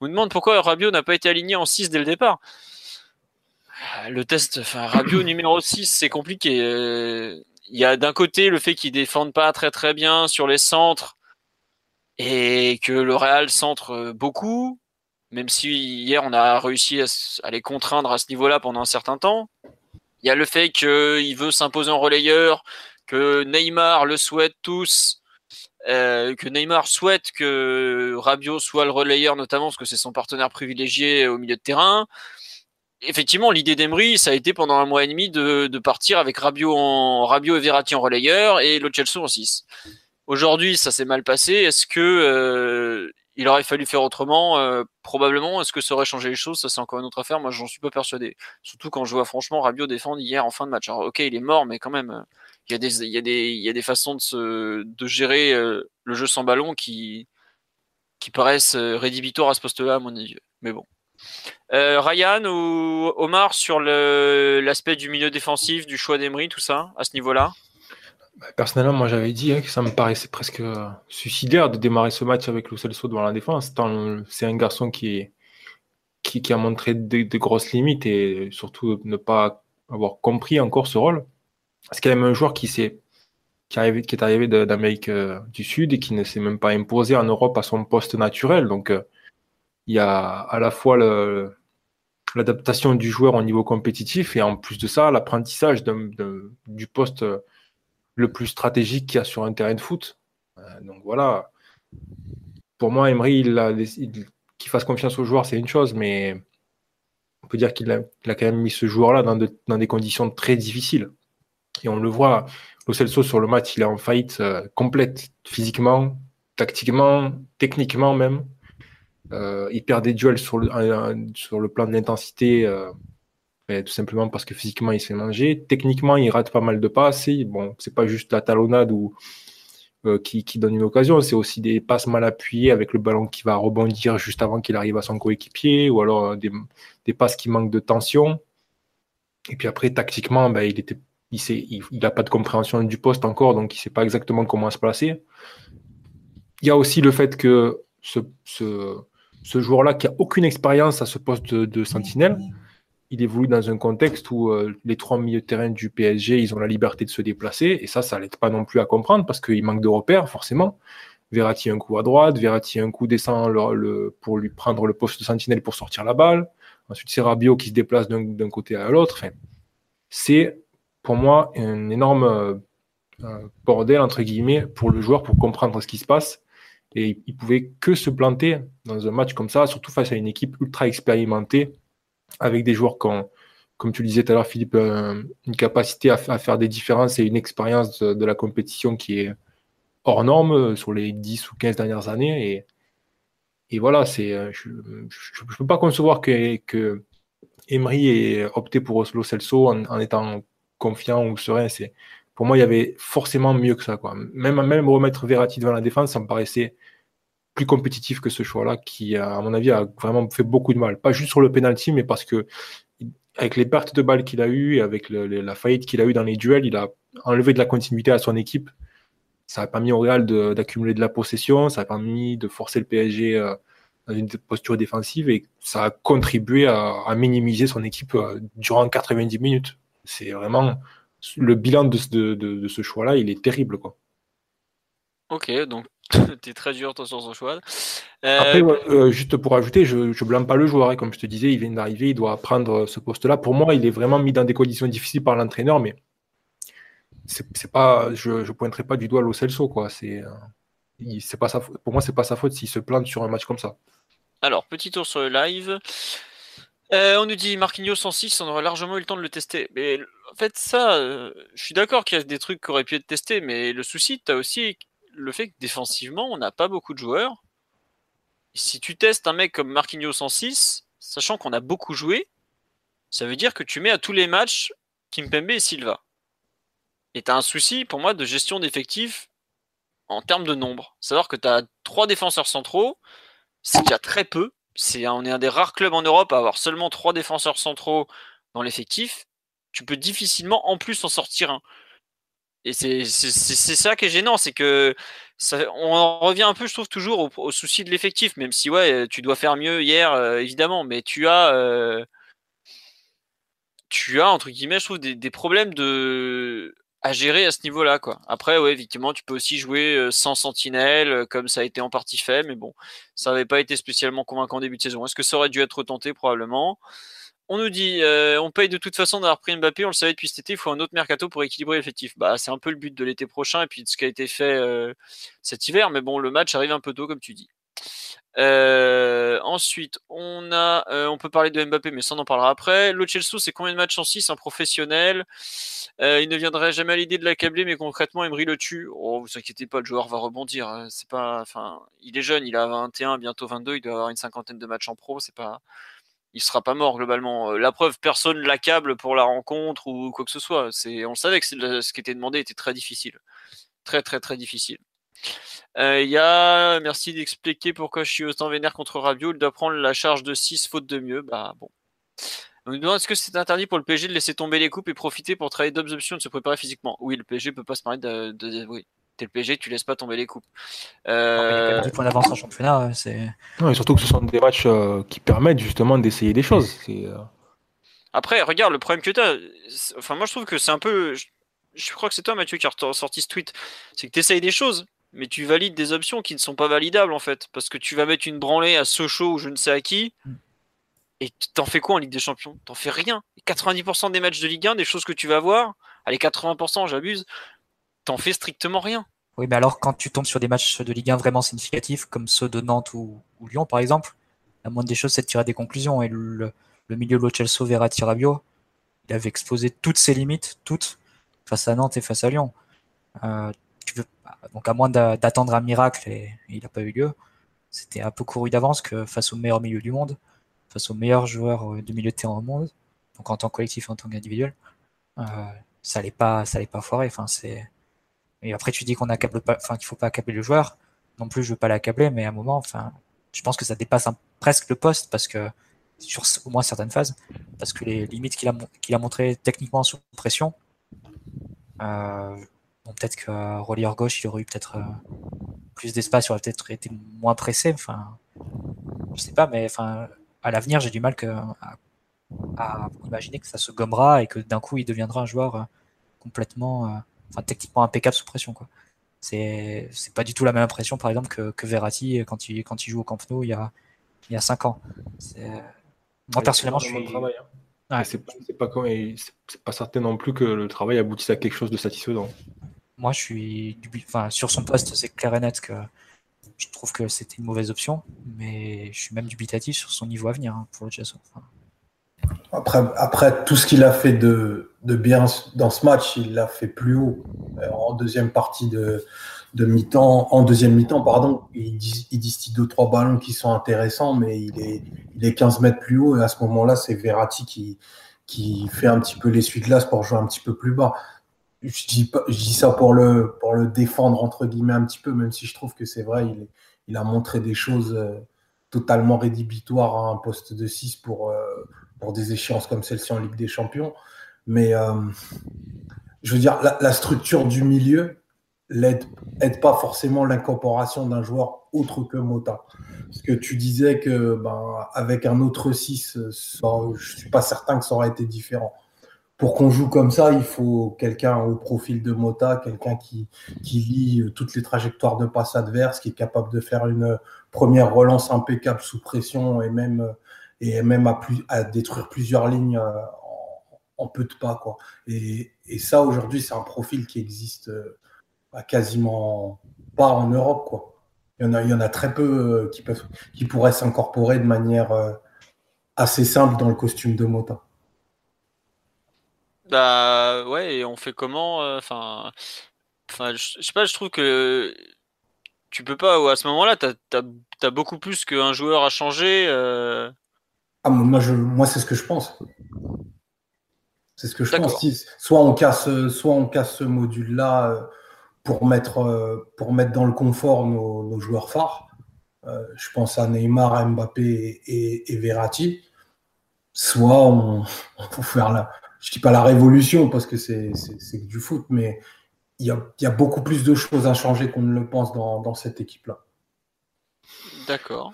S1: On me demande pourquoi Rabiot n'a pas été aligné en 6 dès le départ. Le test, enfin, Rabiot numéro 6, c'est compliqué. Il y a d'un côté le fait qu'il défende pas très très bien sur les centres et que le Real centre beaucoup, même si hier on a réussi à, les contraindre à ce niveau-là pendant un certain temps. Il y a le fait qu'il veut s'imposer en relayeur, que Neymar le souhaite tous, euh, que Neymar souhaite que Rabiot soit le relayeur notamment parce que c'est son partenaire privilégié au milieu de terrain effectivement, l'idée d'Emery, ça a été pendant un mois et demi de, partir avec Rabiot, en, Rabiot et Verratti en relayeur et Lo Celso en 6. Aujourd'hui, ça s'est mal passé. Est-ce que euh, il aurait fallu faire autrement? Euh, Probablement. Est-ce que ça aurait changé les choses? Ça, c'est encore une autre affaire. Moi, j'en suis pas persuadé. Surtout quand je vois franchement Rabiot défendre hier en fin de match. Alors, ok, il est mort, mais quand même, il y a des, il y a des, façons de, gérer euh, le jeu sans ballon qui, qui paraissent rédhibitoires à ce poste-là, à mon avis. Mais bon. Euh, Ryan ou Omar sur l'aspect du milieu défensif, du choix d'Emery, tout ça, à ce niveau-là?
S3: Bah, Personnellement, moi j'avais dit hein, que ça me paraissait presque euh, suicidaire de démarrer ce match avec Lo Celso devant la défense. C'est un garçon qui, a montré de, grosses limites et surtout ne pas avoir compris encore ce rôle. C'est quand même un joueur qui, est, qui, est arrivé d'Amérique euh, du Sud et qui ne s'est même pas imposé en Europe à son poste naturel. Donc il y a à la fois l'adaptation du joueur au niveau compétitif et en plus de ça, l'apprentissage du poste le plus stratégique qu'il y a sur un terrain de foot. Euh, donc voilà, pour moi, Emery, qu'il fasse confiance aux joueurs, c'est une chose, mais on peut dire qu'il a, quand même mis ce joueur-là dans, des conditions très difficiles. Et on le voit, Lo Celso sur le match, il est en faillite euh, complète, physiquement, tactiquement, techniquement même. Euh, il perd des duels sur le, plan de l'intensité, euh, tout simplement parce que physiquement il se fait manger. Techniquement, il rate pas mal de passes. bon, c'est pas juste la talonnade ou, euh, qui, donne une occasion, c'est aussi des passes mal appuyées avec le ballon qui va rebondir juste avant qu'il arrive à son coéquipier, ou alors des, passes qui manquent de tension. Et puis après, tactiquement, ben, il n'a il, pas de compréhension du poste encore, donc il ne sait pas exactement comment se placer. Il y a aussi le fait que ce, ce joueur-là qui a aucune expérience à ce poste de, sentinelle, il évolue dans un contexte où euh, les trois milieux de terrain du PSG, ils ont la liberté de se déplacer, et ça, ça n'aide pas non plus à comprendre parce qu'il manque de repères, forcément. Verratti un coup à droite, Verratti un coup descend le, pour lui prendre le poste de sentinelle pour sortir la balle. Ensuite, c'est Rabiot qui se déplace d'un côté à l'autre. c'est pour moi un énorme euh, bordel, entre guillemets, pour le joueur pour comprendre ce qui se passe. Et il pouvait que se planter dans un match comme ça, surtout face à une équipe ultra expérimentée, avec des joueurs qui ont, comme tu le disais tout à l'heure, Philippe, euh, une capacité à, faire des différences et une expérience de, la compétition qui est hors norme euh, sur les 10 ou 15 dernières années. Et, et voilà, c'est, euh, je ne peux pas concevoir que, que Emery ait opté pour Oslo Celso en, en étant confiant ou serein. C'est, pour moi, il y avait forcément mieux que ça. Quoi. Même, même remettre Verratti devant la défense, ça me paraissait plus compétitif que ce choix-là, qui, à mon avis, a vraiment fait beaucoup de mal. Pas juste sur le penalty, mais parce que avec les pertes de balles qu'il a eues et avec la faillite qu'il a eu dans les duels, il a enlevé de la continuité à son équipe. Ça n'a pas mis au Real d'accumuler de, la possession, ça n'a pas mis de forcer le PSG euh, dans une posture défensive et ça a contribué à, minimiser son équipe euh, durant 90 minutes. C'est vraiment le bilan de, de, ce choix-là, il est terrible. Quoi.
S1: Ok, donc tu es très dur sur son choix.
S3: Euh, Après, euh, juste pour ajouter, je ne blâme pas le joueur. Hein. Comme je te disais, il vient d'arriver, il doit prendre ce poste-là. Pour moi, il est vraiment mis dans des conditions difficiles par l'entraîneur, mais c'est pas, je ne pointerai pas du doigt Lo Celso. Quoi. C'est, c'est pas sa, pour moi, c'est pas sa faute s'il se plante sur un match comme ça.
S1: Alors, petit tour sur le live. Euh, on nous dit Marquinhos 106, on aurait largement eu le temps de le tester. Mais en fait, ça, euh, je suis d'accord qu'il y a des trucs qui auraient pu être testés, mais le souci, tu as aussi le fait que défensivement, on n'a pas beaucoup de joueurs. Si tu testes un mec comme Marquinhos 106, sachant qu'on a beaucoup joué, ça veut dire que tu mets à tous les matchs Kimpembe et Silva. Et tu as un souci, pour moi, de gestion d'effectifs en termes de nombre. Savoir que tu as trois défenseurs centraux, c'est déjà très peu. On est un des rares clubs en Europe à avoir seulement trois défenseurs centraux dans l'effectif. Tu peux difficilement en plus en sortir un. Et c'est ça qui est gênant, c'est que on en revient un peu, je trouve, toujours au, souci de l'effectif, même si ouais, tu dois faire mieux hier, euh, évidemment, mais tu as, euh, tu as entre guillemets, je trouve, des, problèmes de à gérer à ce niveau-là, quoi. Après, ouais, effectivement, tu peux aussi jouer euh, sans sentinelle, comme ça a été en partie fait, mais bon, ça n'avait pas été spécialement convaincant début de saison. Est-ce que ça aurait dû être tenté probablement? On nous dit, euh, on paye de toute façon d'avoir pris Mbappé, on le savait depuis cet été, il faut un autre mercato pour équilibrer l'effectif. Bah, c'est un peu le but de l'été prochain et puis de ce qui a été fait euh, cet hiver, mais bon, le match arrive un peu tôt, comme tu dis. Euh, ensuite, on peut parler de Mbappé, mais ça on en parlera après. Lo c'est combien de matchs en 6 Un professionnel? il ne viendrait jamais à l'idée de l'accabler, mais concrètement, Emery le tue. Oh, vous inquiétez pas, le joueur va rebondir. Hein. C'est pas, enfin, il est jeune, il a 21, bientôt 22, il doit avoir une cinquantaine de matchs en pro. C'est pas, il sera pas mort globalement. Euh, la preuve, personne l'accable pour la rencontre ou quoi que ce soit. C'est, on savait que ce qui était demandé était très difficile, très très très difficile. Euh, il y a, merci d'expliquer pourquoi je suis autant vénère contre Rabiot. Il doit prendre la charge de 6 faute de mieux. Bah bon. Est-ce que c'est interdit pour le PSG de laisser tomber les coupes et profiter pour travailler d'autres options de se préparer physiquement? Oui, le PSG peut pas se permettre de, de, oui t'es le PSG, tu laisses pas tomber les coupes.
S2: Euh... Il y a points d'avance en championnat. C'est...
S3: Non, et surtout que ce sont des matchs euh, qui permettent justement d'essayer des choses. Euh,
S1: Après, regarde, le problème que tu as, enfin, moi je trouve que c'est un peu. Je crois que c'est toi, Mathieu, qui a sorti ce tweet. C'est que tu essayes des choses, mais tu valides des options qui ne sont pas validables en fait. Parce que tu vas mettre une branlée à Sochaux ou je ne sais à qui. Et t'en fais quoi en Ligue des Champions? T'en fais rien. 90% des matchs de Ligue 1, des choses que tu vas voir, allez 80%, j'abuse, t'en strictement rien.
S2: Oui, mais alors quand tu tombes sur des matchs de Ligue 1 vraiment significatifs, comme ceux de Nantes ou, Lyon par exemple, la moindre des choses c'est de tirer des conclusions. Et le, milieu de Lo Verratti, Rabiot, il avait exposé toutes ses limites, toutes, face à Nantes et face à Lyon. Euh, donc à moins d'attendre un miracle, et, il n'a pas eu lieu, c'était un peu couru d'avance que face au meilleur milieu du monde, face aux meilleurs joueurs euh, de milieu de terrain au monde, donc en tant que collectif en tant qu'individuel, euh, ça allait pas, ça allait pas foirer. Enfin, c'est et après, tu dis qu'on accable pas, enfin, qu'il faut pas accabler le joueur. Non plus, je veux pas l'accabler, mais à un moment, enfin, je pense que ça dépasse presque le poste parce que sur au moins certaines phases, parce que les limites qu'il a, qu'il a montré techniquement sous pression, euh, peut-être que relieur gauche, il aurait eu peut-être euh, plus d'espace, il aurait peut-être été moins pressé. Enfin, je sais pas, mais enfin, à l'avenir, j'ai du mal à, imaginer que ça se gommera et que d'un coup, il deviendra un joueur euh, complètement enfin techniquement impeccable sous pression quoi. C'est c'est pas du tout la même impression par exemple que, que Verratti quand il quand il joue au Camp Nou il y a il y a cinq ans. Moi personnellement je suis
S3: travail, hein. c'est pas, pas, c'est pas certain non plus que le travail aboutisse à quelque chose de satisfaisant.
S2: Moi je suis enfin sur son poste c'est clair et net que je trouve que c'était une mauvaise option, mais je suis même dubitatif sur son niveau à venir hein, pour le Chelsea.
S4: Après, tout ce qu'il a fait de, bien dans ce match, il l'a fait plus haut. Euh, en deuxième partie de, mi-temps, en deuxième mi-temps, pardon, il, il distille deux, trois ballons qui sont intéressants, mais il est, il est 15 mètres plus haut. Et à ce moment-là, c'est Verratti qui, fait un petit peu l'essuie-glace pour jouer un petit peu plus bas. Je dis, ça pour le, pour le défendre, entre guillemets, un petit peu, même si je trouve que c'est vrai, il, il a montré des choses euh, totalement rédhibitoires à un poste de 6 pour, euh, pour des échéances comme celle-ci en Ligue des Champions. Mais euh, je veux dire, la, structure du milieu n'aide pas forcément l'incorporation d'un joueur autre que Mota. Parce que tu disais que ben, avec un autre 6, je ne suis pas certain que ça aurait été différent. Pour qu'on joue comme ça, il faut quelqu'un au profil de Mota, quelqu'un qui, qui lit toutes les trajectoires de passe adverse, qui est capable de faire une première relance impeccable sous pression et même et même à, détruire plusieurs lignes euh, en, peu de pas. Quoi. Et, ça, aujourd'hui, c'est un profil qui existe euh, quasiment pas en Europe. Quoi. Il, y en a, il y en a très peu euh, qui, peuvent, qui pourraient s'incorporer de manière assez simple dans le costume de Mota.
S1: Bah ouais, et on fait comment Enfin, enfin, je sais pas, je trouve que tu peux pas, à ce moment-là, tu as, beaucoup plus qu'un joueur à changer.
S4: Ah, moi, je, moi c'est ce que je pense. C'est ce que je pense. Soit on casse, soit on casse ce module-là euh, pour mettre, euh, pour mettre dans le confort nos, joueurs phares. Euh, je pense à Neymar, Mbappé et, Verratti. Soit on, faut faire la, je dis pas la révolution parce que c'est du foot, mais il y, a, y a, beaucoup plus de choses à changer qu'on ne le pense dans, dans cette équipe-là.
S1: D'accord.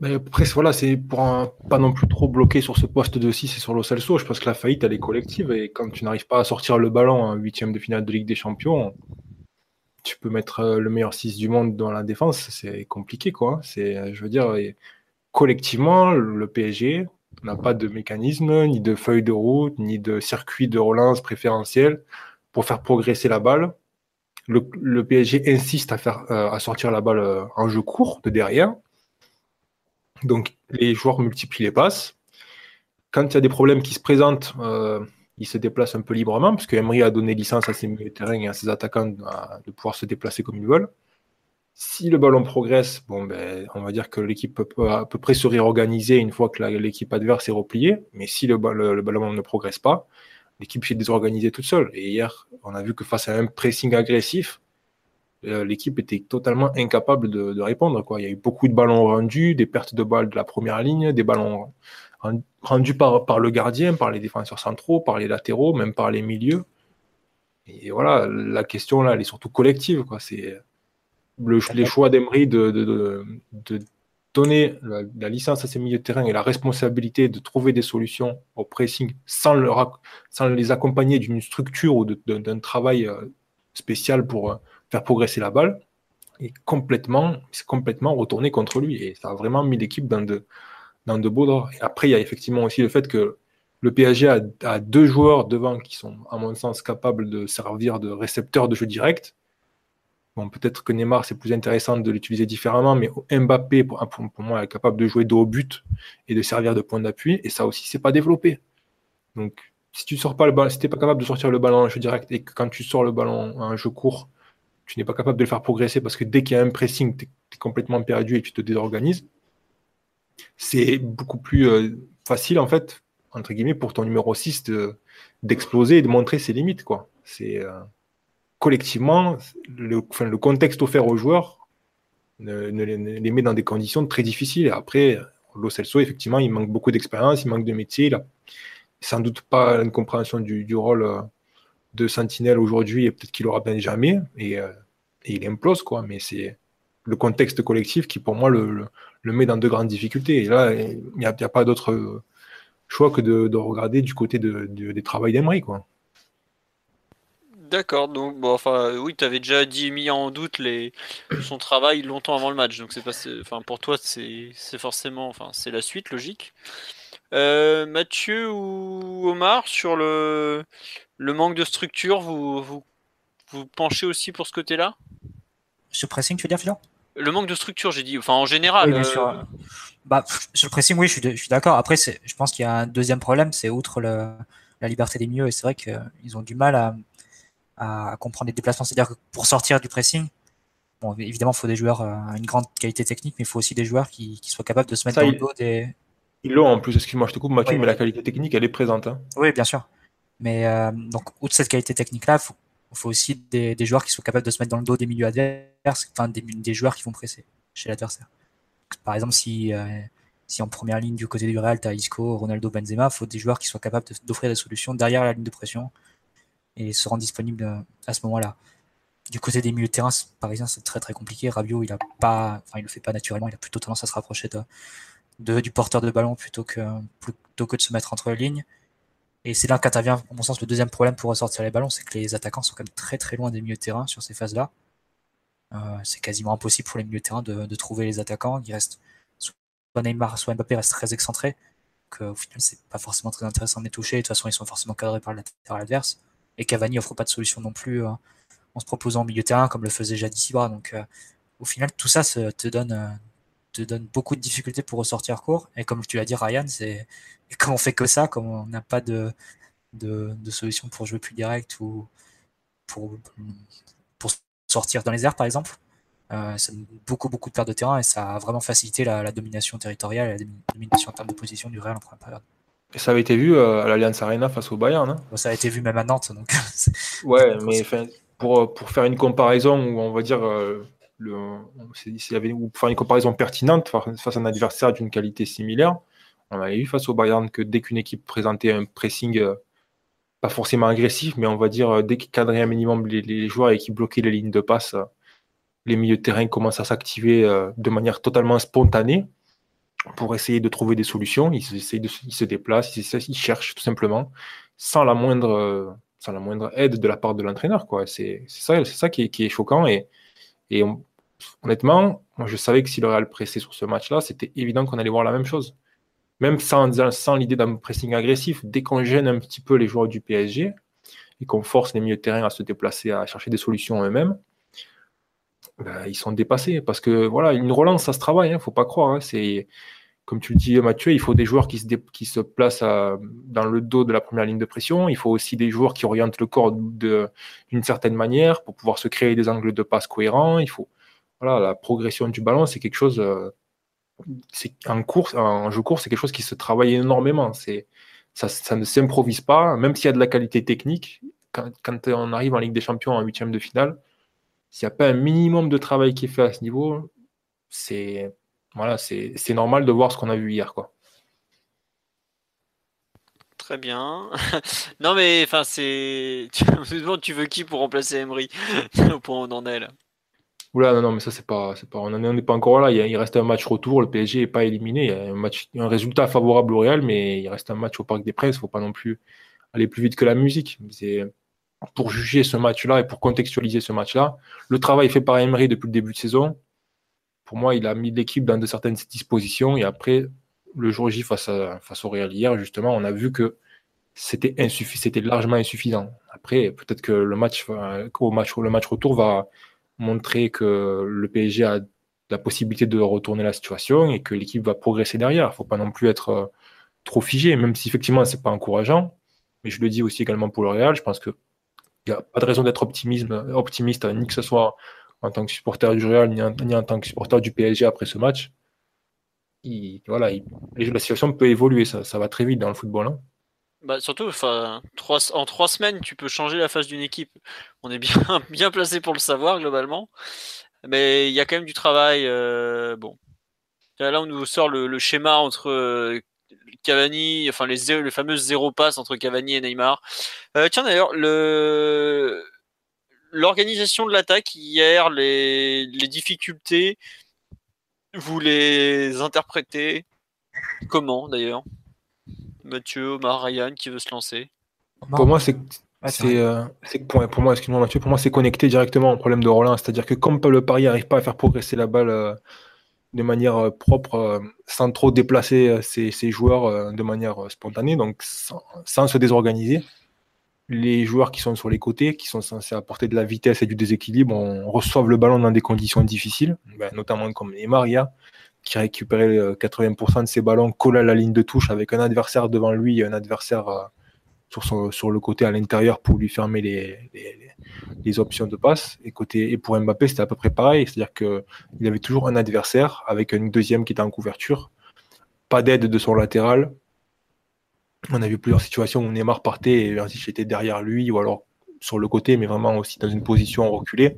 S3: Mais après, voilà, c'est pour pas non plus trop bloquer sur ce poste de 6 et sur le Celso. Je pense que la faillite, elle est collective. Et quand tu n'arrives pas à sortir le ballon en huitième de finale de Ligue des Champions, tu peux mettre euh, le meilleur 6 du monde dans la défense. C'est compliqué, quoi. C'est, euh, je veux dire, collectivement, le PSG n'a pas de mécanisme, ni de feuille de route, ni de circuit de relance préférentiel pour faire progresser la balle. Le, PSG insiste à, faire, euh, à sortir la balle en jeu court de derrière donc les joueurs multiplient les passes. Quand il y a des problèmes qui se présentent, euh, ils se déplacent un peu librement, parce que Emery a donné licence à ses milieux terrain et à ses attaquants de pouvoir se déplacer comme ils veulent. Si le ballon progresse, ben, on va dire que l'équipe peut à peu près se réorganiser une fois que l'équipe adverse est repliée. Mais si le, le ballon ne progresse pas, l'équipe s'est désorganisée toute seule. Et hier, on a vu que face à un pressing agressif, euh, l'équipe était totalement incapable de, répondre. Il y a eu beaucoup de ballons rendus, des pertes de balles de la première ligne, des ballons rendus par, le gardien, par les défenseurs centraux, par les latéraux, même par les milieux. Et voilà, la question là, elle est surtout collective. C'est le, les choix d'Emery de, donner la, licence à ses milieux de terrain et la responsabilité de trouver des solutions au pressing sans, les accompagner d'une structure ou d'un travail euh, spécial pour, faire progresser la balle, et complètement, complètement retourné contre lui. Et ça a vraiment mis l'équipe dans de, dans de beaux draps. Après, il y a effectivement aussi le fait que le PSG a, deux joueurs devant qui sont, à mon sens, capables de servir de récepteurs de jeu direct. Bon, peut-être que Neymar, c'est plus intéressant de l'utiliser différemment, mais Mbappé, pour, pour, moi, est capable de jouer dos au but et de servir de point d'appui. Et ça aussi, c'est pas développé. Donc, si tu sors pas le ballon, si t'es pas capable de sortir le ballon en jeu direct et que quand tu sors le ballon en jeu court, tu n'es pas capable de le faire progresser parce que dès qu'il y a un pressing, tu es, complètement perdu et tu te désorganises. C'est beaucoup plus euh, facile, en fait, entre guillemets, pour ton numéro 6 d'exploser et de montrer ses limites. quoi. C'est euh, collectivement, le, le, contexte offert aux joueurs ne, les met dans des conditions très difficiles. Après, Lo Celso, effectivement, il manque beaucoup d'expérience, il manque de métier, il n'a sans doute pas une compréhension du, du rôle. Euh, de Sentinelle aujourd'hui et peut-être qu'il aura bien jamais euh, et, il implose quoi. Mais c'est le contexte collectif qui pour moi le, met dans de grandes difficultés. Et là, il n'y a, pas d'autre choix que de, regarder du côté de, des travaux d'Emery quoi.
S1: D'accord, donc bon, enfin oui, tu avais déjà dit mis en doute les, son travail longtemps avant le match, donc c'est pas, enfin pour toi c'est forcément, enfin c'est la suite logique. Euh, Mathieu ou Omar sur le, le manque de structure, vous, vous, vous penchez aussi pour ce côté-là?
S2: Sur pressing, tu veux dire, Philo?
S1: Le manque de structure, j'ai dit. Enfin, en général.
S2: bien sûr. Euh, bah, sur le pressing, oui, je suis, d'accord. Après, je pense qu'il y a un deuxième problème, c'est outre la liberté des milieux, et c'est vrai qu'ils ont du mal à, à comprendre les déplacements. C'est-à-dire que pour sortir du pressing, bon, évidemment, il faut des joueurs à une grande qualité technique, mais il faut aussi des joueurs qui, soient capables de se mettre dans le dos des.
S3: Ils l'ont en plus, excuse-moi, je te coupe, Mathieu, mais la qualité technique, elle est présente. Hein.
S2: Oui, bien sûr. Mais euh, donc, outre cette qualité technique-là, il faut, aussi des, joueurs qui soient capables de se mettre dans le dos des milieux adverses, enfin des, joueurs qui vont presser chez l'adversaire. Par exemple, si, euh, si en première ligne du côté du Real, tu as Isco, Ronaldo, Benzema, il faut des joueurs qui soient capables d'offrir des solutions derrière la ligne de pression et se rendre disponibles euh, à ce moment-là. Du côté des milieux de terrain parisien, c'est très très compliqué. Rabiot, il a pas, enfin, il le fait pas naturellement, il a plutôt tendance à se rapprocher de, du porteur de ballon plutôt que, plutôt que de se mettre entre les lignes. Et c'est là qu'intervient, à mon sens, le deuxième problème pour ressortir les ballons, c'est que les attaquants sont quand même très très loin des milieux de terrain sur ces phases-là. Euh, c'est quasiment impossible pour les milieux de terrain de, trouver les attaquants. Il reste soit Neymar, soit Mbappé reste très excentré. Que au final, c'est pas forcément très intéressant de les toucher. De toute façon, ils sont forcément cadrés par latéral adverse. Et Cavani offre pas de solution non plus euh, en se proposant au milieu de terrain comme le faisait Jadis Ibra. Donc, euh, au final, tout ça te donne te donne beaucoup de difficultés pour ressortir court. Et comme tu l'as dit, Ryan, c'est comme on fait que ça, comme on n'a pas de, de, solution pour jouer plus direct ou pour, pour sortir dans les airs, par exemple, euh, ça donne beaucoup, beaucoup de pertes de terrain et ça a vraiment facilité la, domination territoriale et la domination en termes de position du Real en première période.
S3: Et ça avait été vu à l'Alliance Arena face au Bayern. Hein
S2: ça a été vu même à Nantes. Donc...
S3: ouais, mais pour, pour faire une comparaison où on va dire avait, ou faire une comparaison pertinente face à un adversaire d'une qualité similaire, on avait vu face au Bayern que dès qu'une équipe présentait un pressing euh, pas forcément agressif, mais on va dire euh, dès qu'il cadrait un minimum les, joueurs et qui bloquaient les lignes de passe, euh, les milieux de terrain commencent à s'activer de manière totalement spontanée pour essayer de trouver des solutions. Ils, de, se déplacent, ils, cherchent tout simplement, sans la moindre, sans la moindre aide de la part de l'entraîneur. C'est ça, ça qui est, qui est choquant. Et, et honnêtement, moi je savais que si le Real pressait sur ce match-là, c'était évident qu'on allait voir la même chose même sans, l'idée d'un pressing agressif, dès qu'on gêne un petit peu les joueurs du PSG et qu'on force les milieux de terrain à se déplacer, à chercher des solutions eux-mêmes, ben, ils sont dépassés. Parce que voilà, une relance, ça se travaille, il hein, ne faut pas croire. Hein. comme tu le dis, Mathieu, il faut des joueurs qui se, qui se placent dans le dos de la première ligne de pression. Il faut aussi des joueurs qui orientent le corps d'une certaine manière pour pouvoir se créer des angles de passe cohérents. Il faut, voilà, la progression du ballon, c'est quelque chose euh, c'est un jeu court, c'est quelque chose qui se travaille énormément. C'est ça, ne s'improvise pas, même s'il y a de la qualité technique. Quand, quand, on arrive en Ligue des Champions en huitième de finale, s'il n'y a pas un minimum de travail qui est fait à ce niveau, c'est voilà, c'est normal de voir ce qu'on a vu hier, quoi.
S1: Très bien. non mais enfin c'est. tu veux qui pour remplacer Emery? Au point où on en est là
S3: Oula, non, non, mais ça, c'est pas, c'est pas, on n'est pas encore là. Il, reste un match retour. Le PSG n'est pas éliminé. Il y a un, match, un résultat favorable au Real, mais il reste un match au Parc des Princes. Il ne faut pas non plus aller plus vite que la musique. Pour juger ce match-là et pour contextualiser ce match-là. Le travail fait par Emery depuis le début de saison. Pour moi, il a mis l'équipe dans de certaines dispositions. Et après, le jour J face, au Real hier, justement, on a vu que c'était c'était largement insuffisant. Après, peut-être que le match, le match retour va montrer que le PSG a la possibilité de retourner la situation et que l'équipe va progresser derrière. Il ne faut pas non plus être euh, trop figé, même si effectivement c'est pas encourageant. Mais je le dis aussi également pour le Real, je pense qu'il n'y a pas de raison d'être optimiste, ni que ce soit en tant que supporter du Real, ni en, tant que supporter du PSG après ce match. voilà, la situation peut évoluer, ça, va très vite dans le football. Hein.
S1: Bah, surtout, en trois semaines, tu peux changer la face d'une équipe. On est bien, bien placé pour le savoir globalement, mais il y a quand même du travail. Euh, bon, là, on nous sort le, schéma entre euh, Cavani, enfin les, les fameuses zéro passes entre Cavani et Neymar. Euh, tiens d'ailleurs, le l'organisation de l'attaque hier, les difficultés, vous les interprétez comment d'ailleurs? Mathieu, Omar, Ryan qui veut se lancer.
S3: Pour moi, c'est euh, pour, pour, moi, excuse-moi Mathieu, pour moi c'est connecté directement au problème de Roland, c'est-à-dire que comme le Paris n'arrive pas à faire progresser la balle euh, de manière euh, propre, sans trop déplacer ses, joueurs de manière spontanée, donc sans, se désorganiser, les joueurs qui sont sur les côtés, qui sont censés apporter de la vitesse et du déséquilibre, on reçoivent le ballon dans des conditions difficiles, ben, notamment comme Neymar, qui récupérait 80% euh, de ses ballons collés à la ligne de touche avec un adversaire devant lui et un adversaire euh, sur, le côté à l'intérieur pour lui fermer les, options de passe. Et, pour Mbappé, c'était à peu près pareil. C'est-à-dire qu'il avait toujours un adversaire avec un deuxième qui était en couverture. Pas d'aide de son latéral. On a vu plusieurs situations où Neymar partait et Verzic était derrière lui ou alors sur le côté, mais vraiment aussi dans une position reculée.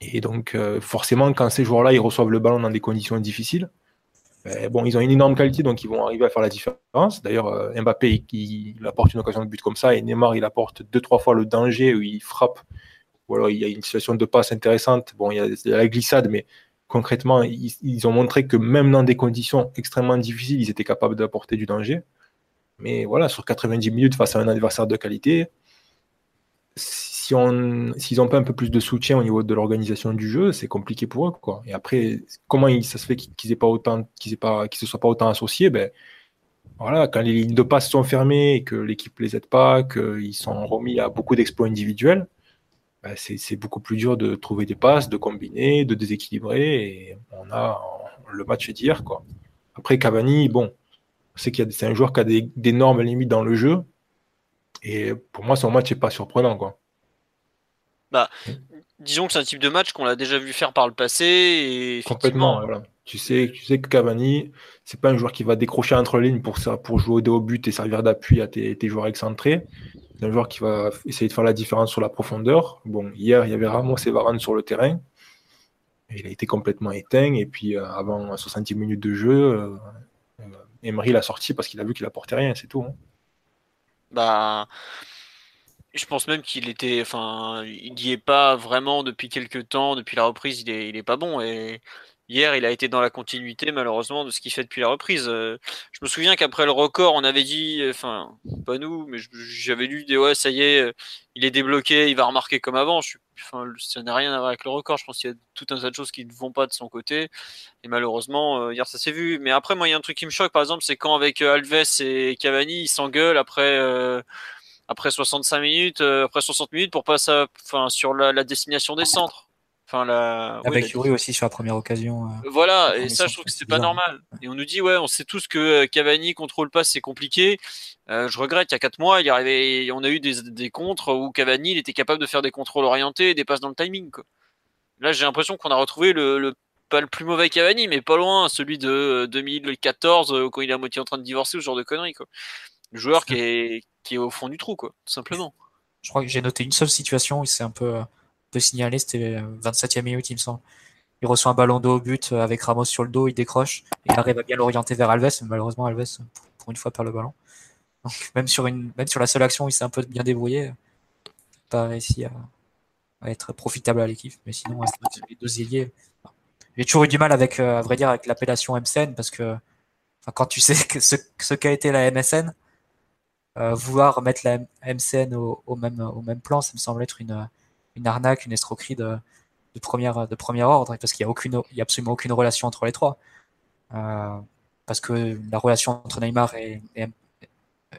S3: Et donc, euh, forcément, quand ces joueurs-là, ils reçoivent le ballon dans des conditions difficiles, ben, bon, ils ont une énorme qualité, donc ils vont arriver à faire la différence. D'ailleurs, euh, Mbappé, il, apporte une occasion de but comme ça, et Neymar, il apporte deux, trois fois le danger où il frappe, ou alors il y a une situation de passe intéressante. Bon, il y a, la glissade, mais concrètement, ils, ils, ont montré que même dans des conditions extrêmement difficiles, ils étaient capables d'apporter du danger. Mais voilà, sur 90 minutes face à un adversaire de qualité, s'ils n'ont pas un peu plus de soutien au niveau de l'organisation du jeu, c'est compliqué pour eux. Quoi. Et après, comment ça se fait qu'ils ne pas autant, qu'ils pas, se soient pas autant associés ben, voilà, quand les lignes de passe sont fermées et que l'équipe les aide pas, qu'ils sont remis à beaucoup d'exploits individuels, ben, c'est beaucoup plus dur de trouver des passes, de combiner, de déséquilibrer. Et on a le match d'hier. Quoi. Après, Cavani, bon, c'est qu'il c'est un joueur qui a d'énormes limites dans le jeu. Et pour moi, son match n'est pas surprenant. Quoi.
S1: Bah, disons que c'est un type de match qu'on a déjà vu faire par le passé. Et
S3: Complètement. Tu sais, tu sais que Cavani, c'est pas un joueur qui va décrocher entre lignes pour, ça, pour jouer au but et servir d'appui à tes, joueurs excentrés. C'est un joueur qui va essayer de faire la différence sur la profondeur. Bon, hier, il y avait Ramos et Varane sur le terrain. il a été complètement éteint. Et puis, euh, avant 70 minutes de jeu, euh, euh, Emery l'a sorti parce qu'il a vu qu'il apportait rien, c'est tout. Hein.
S1: Bah, je pense même qu'il était, enfin, il n'y est pas vraiment depuis quelques temps, depuis la reprise, il est, il est pas bon. Et hier, il a été dans la continuité, malheureusement, de ce qu'il fait depuis la reprise. Euh, je me souviens qu'après le record, on avait dit, enfin, pas nous, mais j'avais lu des ouais, ça y est, euh, il est débloqué, il va remarquer comme avant. Enfin, ça n'a rien à voir avec le record. Je pense qu'il y a tout un tas de choses qui ne vont pas de son côté. Et malheureusement, euh, hier, ça s'est vu. Mais après, moi, il y a un truc qui me choque, par exemple, c'est quand avec Alves et Cavani, ils s'engueulent après après 65 minutes, après 60 minutes pour passer enfin, sur la, la, destination des centres. Enfin, la...
S2: Avec Yuri aussi sur la première occasion.
S1: Euh, voilà, et ça, je trouve que c'est pas normal. Et on nous dit, ouais, on sait tous que euh, Cavani contrôle pas, c'est compliqué. Euh, je regrette, il y a 4 mois, il arrivait, on a eu des, des contres où Cavani il était capable de faire des contrôles orientés et des passes dans le timing. Quoi. Là, j'ai l'impression qu'on a retrouvé le, le, pas le plus mauvais Cavani, mais pas loin, celui de 2014 quand il est à moitié en train de divorcer ou ce genre de conneries. Quoi. Le joueur qui est, qui est au fond du trou, quoi, tout simplement.
S2: Je crois que j'ai noté une seule situation où c'est un peu peut signaler, c'était 27e minute, il me semble. Il reçoit un ballon d'eau au but euh, avec Ramos sur le dos, il décroche, et il arrive à bien l'orienter vers Alves, mais malheureusement Alves, pour une fois, perd le ballon. Donc même sur, une, même sur la seule action, il s'est un peu bien débrouillé, pas réussi à, être profitable à l'équipe, mais sinon, les deux ailiers. J'ai toujours eu du mal avec, euh, à vrai dire, avec l'appellation MSN, parce que quand tu sais que ce, qu'a été la MSN, euh, vouloir mettre la MCN au, même, plan, ça me semble être une, arnaque, une escroquerie de, première, de premier ordre, parce qu'il n'y a, a absolument aucune relation entre les trois. Euh, parce que la relation entre Neymar et,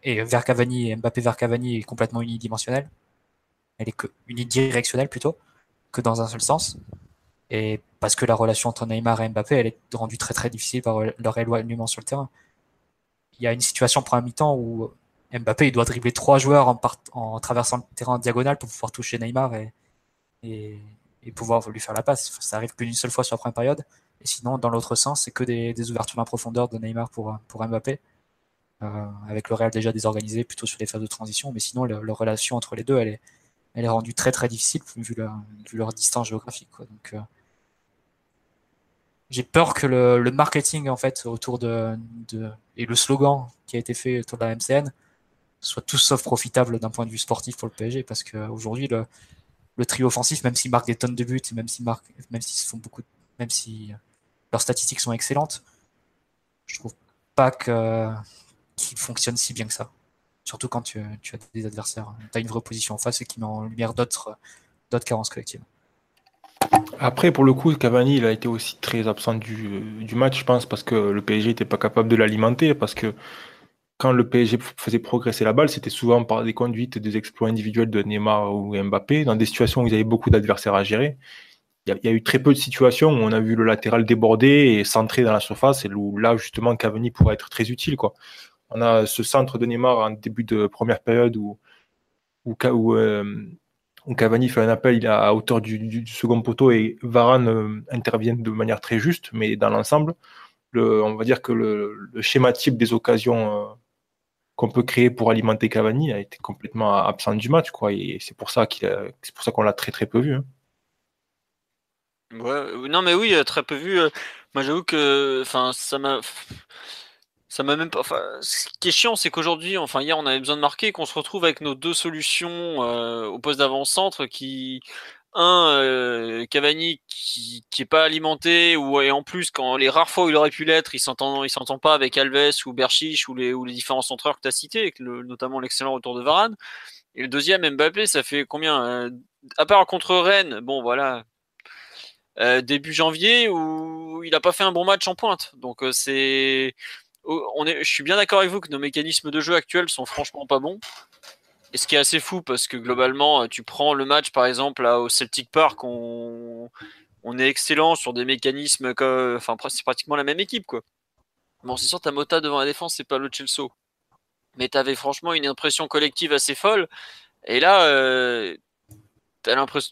S2: et, Cavani et Mbappé vers Cavani est complètement unidimensionnelle. Elle est unidirectionnelle plutôt, que dans un seul sens. Et parce que la relation entre Neymar et Mbappé, elle est rendue très très difficile par leur éloignement sur le terrain. Il y a une situation pour un mi-temps où Mbappé il doit dribbler trois joueurs en, traversant le terrain en diagonale pour pouvoir toucher Neymar et, pouvoir lui faire la passe. Ça arrive plus d'une seule fois sur la première période. Et sinon, dans l'autre sens, c'est que des, ouvertures en profondeur de Neymar pour, pour Mbappé. Euh, avec le Real déjà désorganisé plutôt sur les phases de transition. Mais sinon, la, relation entre les deux, elle est, elle est rendue très très difficile vu, leur distance géographique. Donc, euh, j'ai peur que le, marketing en fait autour de, et le slogan qui a été fait autour de la MCN soit tout sauf profitable d'un point de vue sportif pour le PSG parce qu'aujourd'hui le, le trio offensif, même s'ils marquent des tonnes de buts, même s'ils marquent, même s'ils font beaucoup, même si leurs statistiques sont excellentes, je trouve pas que qu'ils fonctionnent si bien que ça. Surtout quand tu, tu as des adversaires, tu as une vraie position en face et qui met en lumière d'autres d'autres carences collectives.
S3: Après, pour le coup, Cavani, il a été aussi très absent du match, je pense, parce que le PSG n'était pas capable de l'alimenter, parce que quand le PSG faisait progresser la balle, c'était souvent par des conduites, des exploits individuels de Neymar ou Mbappé, dans des situations où ils avaient beaucoup d'adversaires à gérer. Il y, a, eu très peu de situations où on a vu le latéral déborder et centrer dans la surface, et là, justement, Cavani pourrait être très utile. On a ce centre de Neymar en début de première période où, où, euh, Cavani fait un appel à hauteur du, second poteau et Varane euh, intervient de manière très juste, mais dans l'ensemble, on va dire que le, schéma type des occasions euh, qu'on peut créer pour alimenter Cavani a été complètement absent du match, quoi. Et c'est pour ça qu'il c'est pour ça qu'on l'a très très peu vu. Hein.
S1: Ouais, non mais oui, très peu vu. Euh, moi j'avoue que, enfin, ça m'a, ça m'a même pas. Enfin, ce qui est chiant, c'est qu'aujourd'hui, enfin hier, on avait besoin de marquer, qu'on se retrouve avec nos deux solutions euh, au poste d'avant-centre qui un euh, Cavani qui, qui est pas alimenté ou et en plus quand les rares fois où il aurait pu l'être, il s'entend s'entend pas avec Alves ou Berchiche ou les ou les différents centreurs que tu as cités, notamment l'excellent retour de Varane. Et le deuxième Mbappé, ça fait combien euh, À part contre Rennes, bon voilà, euh, début janvier où il a pas fait un bon match en pointe. Donc c'est on est, je suis bien d'accord avec vous que nos mécanismes de jeu actuels sont franchement pas bons. Et ce qui est assez fou, parce que globalement, euh, tu prends le match, par exemple, au Celtic Park, on, est excellent sur des mécanismes comme. Enfin, c'est pratiquement la même équipe, quoi. Bon, c'est sûr, ta Mota devant la défense, c'est pas le Chelsea. Mais t'avais franchement une impression collective assez folle. Et là, euh,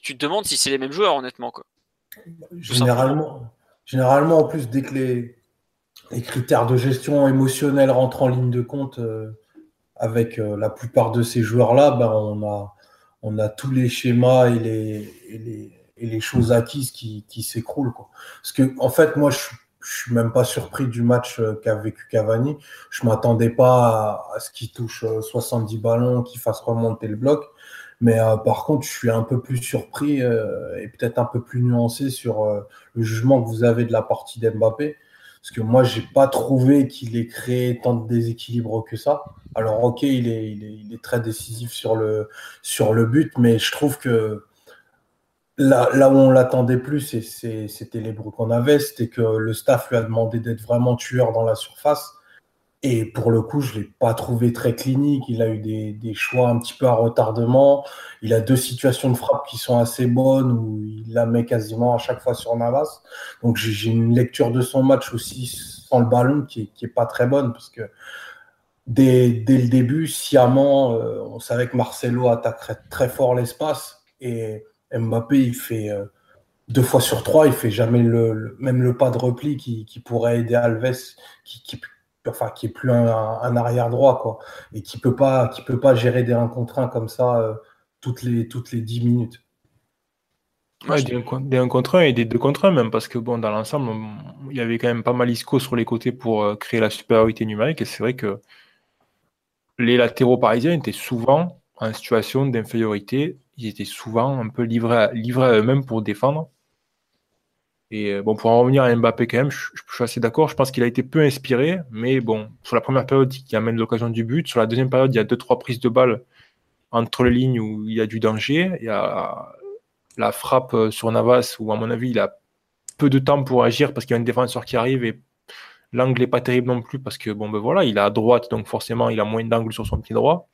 S1: tu te demandes si c'est les mêmes joueurs, honnêtement, quoi.
S4: Généralement, généralement, en plus, dès que les, les critères de gestion émotionnelle rentrent en ligne de compte euh, avec euh, la plupart de ces joueurs-là, ben, on, a, tous les schémas et les, choses acquises qui, s'écroulent. Parce que, en fait, moi, je suis je suis même pas surpris du match euh, qu'a vécu Cavani. Je m'attendais pas à, ce qu'il touche 70 ballons, qu'il fasse remonter le bloc. Mais euh, par contre, je suis un peu plus surpris euh, et peut-être un peu plus nuancé sur le jugement que vous avez de la partie d'Mbappé. Parce que moi, j'ai pas trouvé qu'il ait créé tant de déséquilibre que ça. Alors, ok, il est, très décisif sur le, but, mais je trouve que là, où on l'attendait plus, c'était les bruits qu'on avait, c'était que le staff lui a demandé d'être vraiment tueur dans la surface. Et pour le coup, je ne l'ai pas trouvé très clinique. Il a eu des, choix un petit peu à retardement. Il a deux situations de frappe qui sont assez bonnes où il la met quasiment à chaque fois sur Navas. Donc j'ai une lecture de son match aussi sans le ballon qui n'est est pas très bonne parce que dès, le début, sciemment, euh, on savait que Marcelo attaquerait très fort l'espace. Et Mbappé, il fait euh, deux fois sur trois, il fait jamais le, même le pas de repli qui, pourrait aider Alves, qui, enfin, qui est plus un, arrière droit, quoi, et qui peut pas, qui peut pas gérer des 1 contre 1 comme ça euh, toutes les toutes les 10 minutes.
S3: Ouais, des, 1 contre 1 et des 2 contre 1 même, parce que bon, dans l'ensemble, il y avait quand même pas mal Isco sur les côtés pour euh, créer la supériorité numérique, et c'est vrai que les latéraux parisiens étaient souvent en situation d'infériorité ils étaient souvent un peu livrés à, livrés à eux-mêmes pour défendre. Et euh, bon, pour en revenir à Mbappé quand même, je, suis assez d'accord. Je pense qu'il a été peu inspiré, mais bon, sur la première période, il amène l'occasion du but. Sur la deuxième période, il y a deux trois prises de balles entre les lignes où il y a du danger. Il y a la frappe euh, sur Navas où, à mon avis, il a peu de temps pour agir parce qu'il y a un défenseur qui arrive et l'angle n'est pas terrible non plus parce que bon ben voilà, il est à droite donc forcément il a moins d'angle sur son pied droit.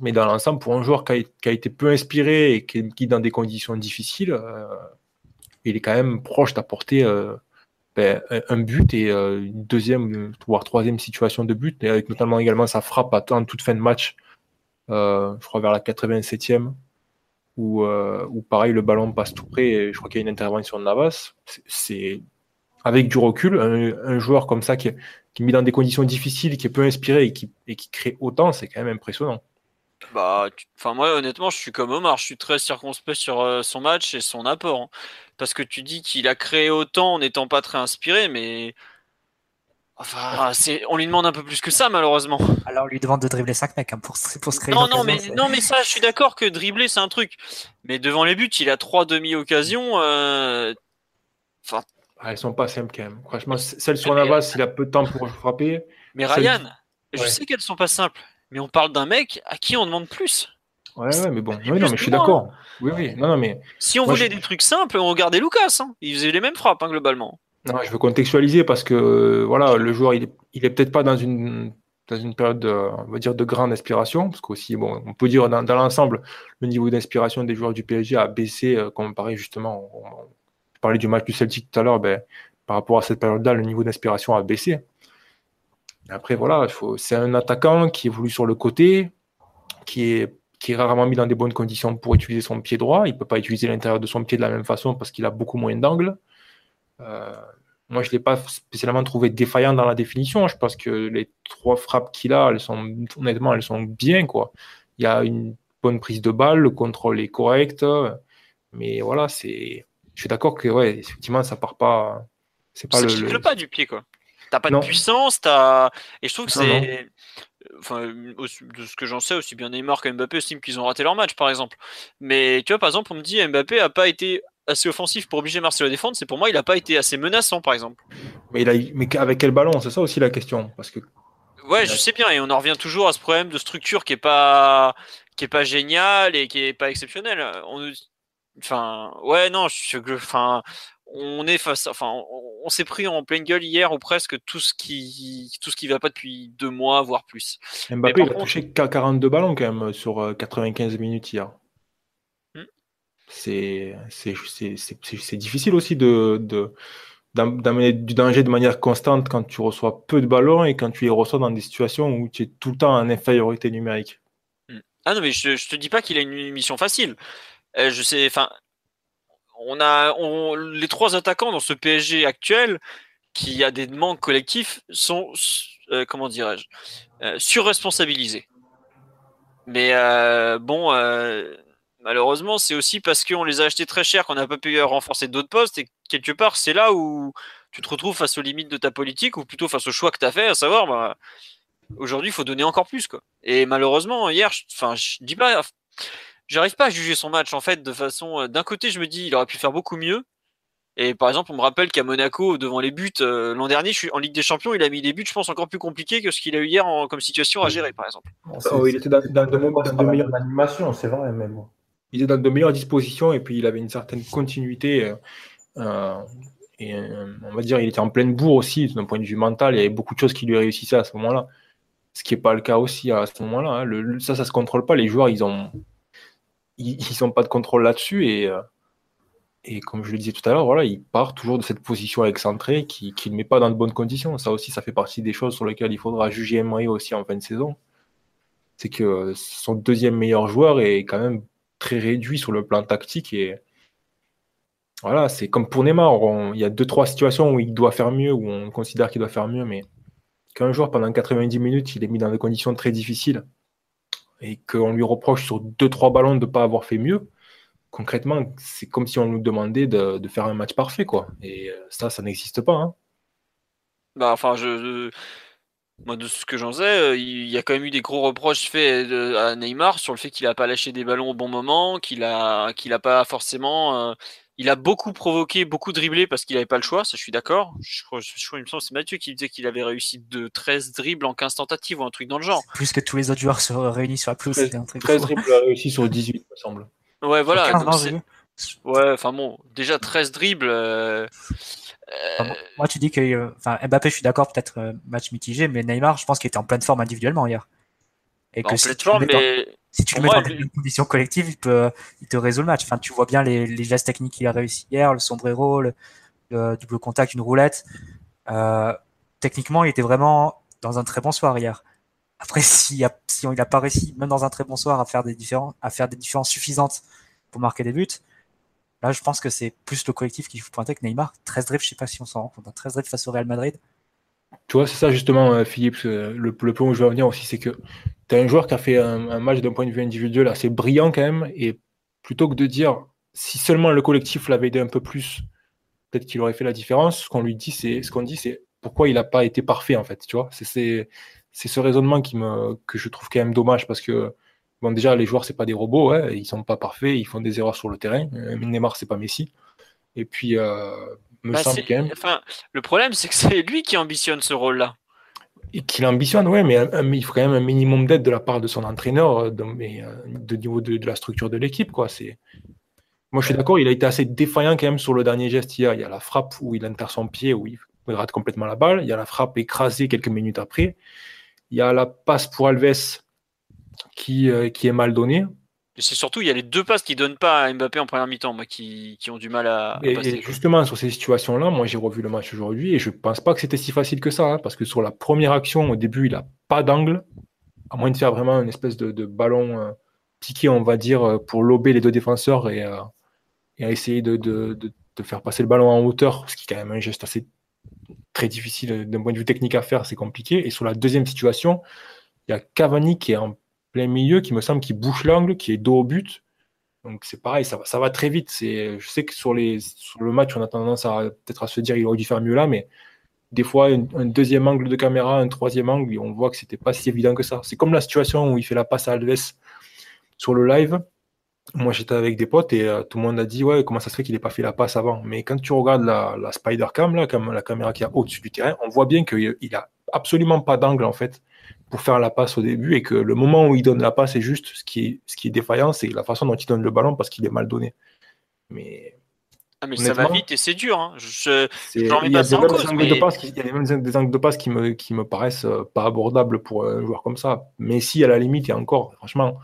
S3: Mais dans l'ensemble, pour un joueur qui a, été peu inspiré et qui, qui dans des conditions difficiles, euh, il est quand même proche d'apporter euh, ben, un but et euh, une deuxième, voire troisième situation de but, avec notamment également sa frappe en toute fin de match, je crois vers la 87e, où, où pareil, le ballon passe tout près et je crois qu'il y a une intervention de Navas. C'est avec du recul, un, joueur comme ça qui, qui met dans des conditions difficiles, qui est peu inspiré et qui, et qui crée autant, c'est quand même impressionnant.
S1: Bah, enfin moi honnêtement, je suis comme Omar, je suis très circonspect sur euh, son match et son apport. Hein. Parce que tu dis qu'il a créé autant en n'étant pas très inspiré, mais enfin, c'est, on lui demande un peu plus que ça malheureusement.
S2: Alors on lui demande de dribbler 5 mecs hein, pour, pour se créer.
S1: Non, non, mais non, mais ça, je suis d'accord que dribbler c'est un truc, mais devant les buts, il a trois demi-occasions. Euh...
S3: Enfin, ah, elles sont pas simples quand même. Franchement, celle sur Navas, il a peu de temps pour frapper.
S1: Mais Ryan, je sais qu'elles sont pas simples mais on parle d'un mec à qui on demande plus.
S3: Ouais, ouais, mais bon, oui, non, mais je suis d'accord. Hein. Oui, oui, non, non, mais.
S1: Si on voulait des trucs simples, on regardait Lucas. Hein. Il faisait les mêmes frappes, hein, globalement.
S3: Non, je veux contextualiser parce que euh, voilà, le joueur, il est, il est peut-être pas dans une, dans une période, de, on va dire, de grande inspiration, parce qu'aussi, bon, on peut dire dans, dans l'ensemble, le niveau d'inspiration des joueurs du PSG a baissé, euh, comparé justement, on, parlait du match du Celtic tout à l'heure, ben, par rapport à cette période-là, le niveau d'inspiration a baissé. Après, voilà, c'est un attaquant qui évolue sur le côté, qui est, qui est rarement mis dans des bonnes conditions pour utiliser son pied droit. Il ne peut pas utiliser l'intérieur de son pied de la même façon parce qu'il a beaucoup moins d'angle. Euh, moi, je ne l'ai pas spécialement trouvé défaillant dans la définition. Je pense que les trois frappes qu'il a, elles sont, honnêtement, elles sont bien. Quoi. Il y a une bonne prise de balle, le contrôle est correct. Mais voilà, c'est. Je suis d'accord que, ouais, effectivement, ça part pas.
S1: C'est pas ça le, pas du pied, quoi. T'as pas de puissance, t'as. Et je trouve que c'est. Enfin, de ce que j'en sais, aussi bien Neymar que Mbappé estiment qu'ils ont raté leur match, par exemple. Mais tu vois, par exemple, on me dit Mbappé a pas été assez offensif pour obliger Marcelo à défendre. C'est pour moi, il a pas été assez menaçant, par exemple.
S3: Mais, il a... mais avec quel ballon C'est ça aussi la question. Parce que.
S1: Ouais, je sais bien, et on en revient toujours à ce problème de structure qui est pas qui est pas génial et qui est pas exceptionnel. On... Enfin, ouais, non, je, enfin, on est face, enfin, on, s'est pris en pleine gueule hier ou presque tout ce qui, tout ce qui va pas depuis deux mois, voire plus.
S3: Mbappé, il a touché 42 ballons quand même sur 95 euh, minutes hier. Hmm. C'est, c'est, difficile aussi de, d'amener du danger de manière constante quand tu reçois peu de ballons et quand tu les reçois dans des situations où tu es tout le temps en infériorité numérique.
S1: Hmm. Ah non, mais je, je te dis pas qu'il a une mission facile. Euh, je sais, enfin, on a les trois attaquants dans ce PSG actuel qui a des manques collectifs sont euh, comment dirais-je euh, surresponsabilisés. Mais euh, bon, malheureusement, c'est aussi parce qu'on les a achetés très cher qu'on n'a pas pu renforcer d'autres postes et quelque part, c'est là où tu te retrouves face aux limites de ta politique ou plutôt face au choix que tu as fait, à savoir, bah, aujourd'hui, il faut donner encore plus. Quoi. Et malheureusement, hier, enfin, je dis pas, j'arrive pas à juger son match en fait de façon. Euh, d'un côté, je me dis, il aurait pu faire beaucoup mieux. Et par exemple, on me rappelle qu'à Monaco, devant les buts, euh, l'an dernier, je suis en Ligue des Champions, il a mis des buts, je pense, encore plus compliqués que ce qu'il a eu hier en, comme situation à gérer, par exemple.
S3: Oh, il était dans, de, meilleures animations, c'est vrai, mais bon. Il était dans de meilleures dispositions et puis il avait une certaine continuité. Euh, et on va dire, il était en pleine bourre aussi, d'un point de vue mental. Il y avait beaucoup de choses qui lui réussissaient à ce moment-là. Ce qui n'est pas le cas aussi à ce moment-là. Hein. ça, ça se contrôle pas. Les joueurs, ils ont, ils n'ont pas de contrôle là-dessus. Et, euh, et comme je le disais tout à l'heure, voilà, il part toujours de cette position excentrée qui ne met pas dans de bonnes conditions. Ça aussi, ça fait partie des choses sur lesquelles il faudra juger Emery aussi en fin de saison. C'est que son deuxième meilleur joueur est quand même très réduit sur le plan tactique. Et voilà, c'est comme pour Neymar. il y a deux, trois situations où il doit faire mieux, où on considère qu'il doit faire mieux, mais qu'un joueur pendant 90 minutes, il est mis dans des conditions très difficiles et qu'on lui reproche sur 2-3 ballons de ne pas avoir fait mieux, concrètement, c'est comme si on nous demandait de, faire un match parfait. quoi. Et euh, ça, ça n'existe pas. Hein.
S1: Bah, enfin, je, moi, de ce que j'en sais, euh, il y a quand même eu des gros reproches faits euh, à Neymar sur le fait qu'il n'a pas lâché des ballons au bon moment, qu'il n'a qu'il a pas forcément il a beaucoup provoqué, beaucoup dribblé parce qu'il n'avait pas le choix, ça je suis d'accord. Je crois, il me semble c'est Mathieu qui disait qu'il avait réussi de 13 dribbles en 15 tentatives ou un truc dans le genre.
S2: Plus que tous les autres joueurs se réunis sur la pelouse.
S3: 13, 13 dribbles réussi sur 18, me semble.
S1: Ouais, voilà. ouais, enfin bon, déjà 13 dribbles. Euh,
S2: moi, tu dis que euh, enfin, Mbappé, je suis d'accord, peut-être match mitigé, mais Neymar, je pense qu'il était en pleine forme individuellement hier.
S1: Et que en pleine forme, mais
S2: si tu le mets dans des conditions collectives, il, peut, il te résout le match. Enfin, tu vois bien les, les gestes techniques qu'il a réussi hier, le sombrero, le, le double contact, une roulette. Euh, techniquement, il était vraiment dans un très bon soir hier. Après, si, si on, il n'a pas réussi, même dans un très bon soir, à faire des différences, à faire des différences suffisantes pour marquer des buts, là, je pense que c'est plus le collectif qui faut pointer que Neymar. 13 dribbles, je sais pas si on s'en rend compte. 13 hein. dribbles face au Real Madrid.
S3: Tu vois, c'est ça justement, euh, Philippe, le, le point où je veux venir aussi, c'est que tu as un joueur qui a fait un, match d'un point de vue individuel assez brillant quand même, et plutôt que de dire si seulement le collectif l'avait aidé un peu plus, peut-être qu'il aurait fait la différence, ce qu'on lui dit, c'est ce qu'on dit, c'est pourquoi il n'a pas été parfait en fait, tu vois. C'est ce raisonnement que je trouve quand même dommage parce que bon déjà les joueurs c'est pas des robots, hein, ils sont pas parfaits, ils font des erreurs sur le terrain. Euh, Neymar c'est pas Messi. Et puis euh,
S1: me bah, semble quand même. Enfin, le problème c'est que c'est lui qui ambitionne ce rôle-là
S3: et qu'il ambitionne, ouais, mais, il faut quand même un minimum d'aide de la part de son entraîneur, euh, de, mais, euh, de niveau de, la structure de l'équipe, quoi. C'est, moi, je suis d'accord, il a été assez défaillant quand même sur le dernier geste hier. Il y a la frappe où il enterre son pied, où il rate complètement la balle. Il y a la frappe écrasée quelques minutes après. Il y a la passe pour Alves qui, euh, qui est mal donnée
S1: c'est surtout, il y a les deux passes qui donnent pas à Mbappé en première mi-temps, qui, qui, ont du mal à,
S3: passer. Et justement, sur ces situations-là, moi j'ai revu le match aujourd'hui et je pense pas que c'était si facile que ça, hein, parce que sur la première action, au début, il a pas d'angle, à moins de faire vraiment une espèce de, ballon euh, piqué, on va dire, euh, pour lober les deux défenseurs et, euh, et essayer de, de, de, faire passer le ballon en hauteur, ce qui est quand même un geste assez très difficile d'un point de vue technique à faire, c'est compliqué. Et sur la deuxième situation, il y a Cavani qui est en plein milieu qui me semble qui bouche l'angle, qui est dos au but. Donc c'est pareil, ça va, ça va très vite. Je sais que sur, les, sur le match, on a tendance à peut-être à se dire il aurait dû faire mieux là, mais des fois, un, deuxième angle de caméra, un troisième angle, on voit que c'était pas si évident que ça. C'est comme la situation où il fait la passe à Alves sur le live. Moi, j'étais avec des potes et euh, tout le monde a dit ouais, comment ça se fait qu'il n'ait pas fait la passe avant? Mais quand tu regardes la, la Spider Cam, là, comme la caméra qui est au-dessus du terrain, on voit bien qu'il a absolument pas d'angle en fait pour faire la passe au début et que le moment où il donne la passe est juste ce qui est, ce qui est défaillant, c'est la façon dont il donne le ballon parce qu'il est mal donné. Mais,
S1: ah mais ça va vite et c'est dur. Hein. Je,
S3: il y a qui, il y a des, angles de passe qui me, qui me paraissent euh, pas abordables pour un joueur comme ça. Mais si à la limite, et encore, franchement,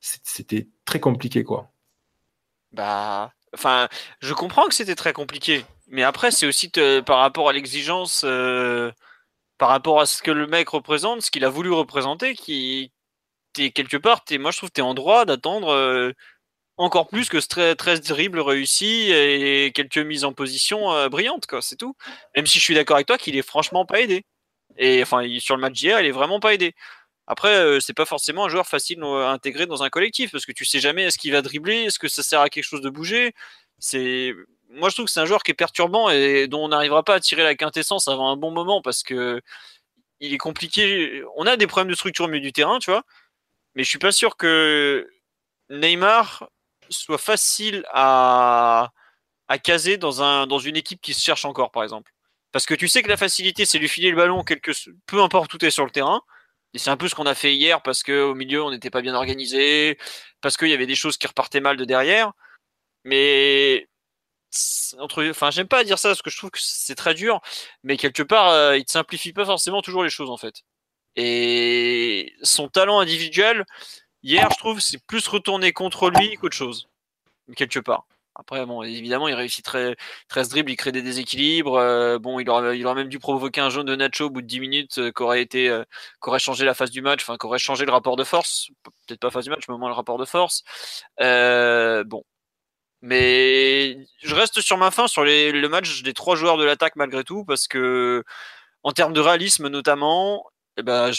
S3: c'était très compliqué quoi.
S1: Bah, enfin, je comprends que c'était très compliqué, mais après c'est aussi par rapport à l'exigence. Euh, par rapport à ce que le mec représente, ce qu'il a voulu représenter, qui es quelque part, es, moi je trouve que tu en droit d'attendre euh, encore plus que 13 dribbles réussis et quelques mises en position euh, brillantes, quoi, c'est tout. Même si je suis d'accord avec toi qu'il est franchement pas aidé. Et enfin, sur le match d'hier, il est vraiment pas aidé. Après, euh, c'est pas forcément un joueur facile à intégrer dans un collectif parce que tu sais jamais est-ce qu'il va dribbler, est-ce que ça sert à quelque chose de bouger. C'est moi je trouve que c'est un joueur qui est perturbant et dont on n'arrivera pas à tirer la quintessence avant un bon moment parce que il est compliqué. On a des problèmes de structure au milieu du terrain, tu vois, mais je suis pas sûr que Neymar soit facile à, à caser dans, un, dans une équipe qui se cherche encore, par exemple. Parce que tu sais que la facilité, c'est lui filer le ballon, quelque, peu importe où tu es sur le terrain. Et c'est un peu ce qu'on a fait hier parce qu'au milieu, on n'était pas bien organisé, parce qu'il y avait des choses qui repartaient mal de derrière. Mais entre, enfin, j'aime pas dire ça parce que je trouve que c'est très dur, mais quelque part, euh, il ne simplifie pas forcément toujours les choses en fait. Et son talent individuel, hier, je trouve, c'est plus retourné contre lui qu'autre chose, quelque part. Après, bon, évidemment, il réussit très, 13 dribbles, il crée des déséquilibres. Euh, bon, il aurait, il aurait même dû provoquer un jaune de Nacho au bout de 10 minutes euh, qui aurait été, euh, aurait changé la phase du match, enfin, qui aurait changé le rapport de force. Peut-être pas phase du match, mais au moins le rapport de force. bon. Mais je reste sur ma fin sur les, le match des trois joueurs de l'attaque malgré tout, parce que en termes de réalisme notamment, eh ben,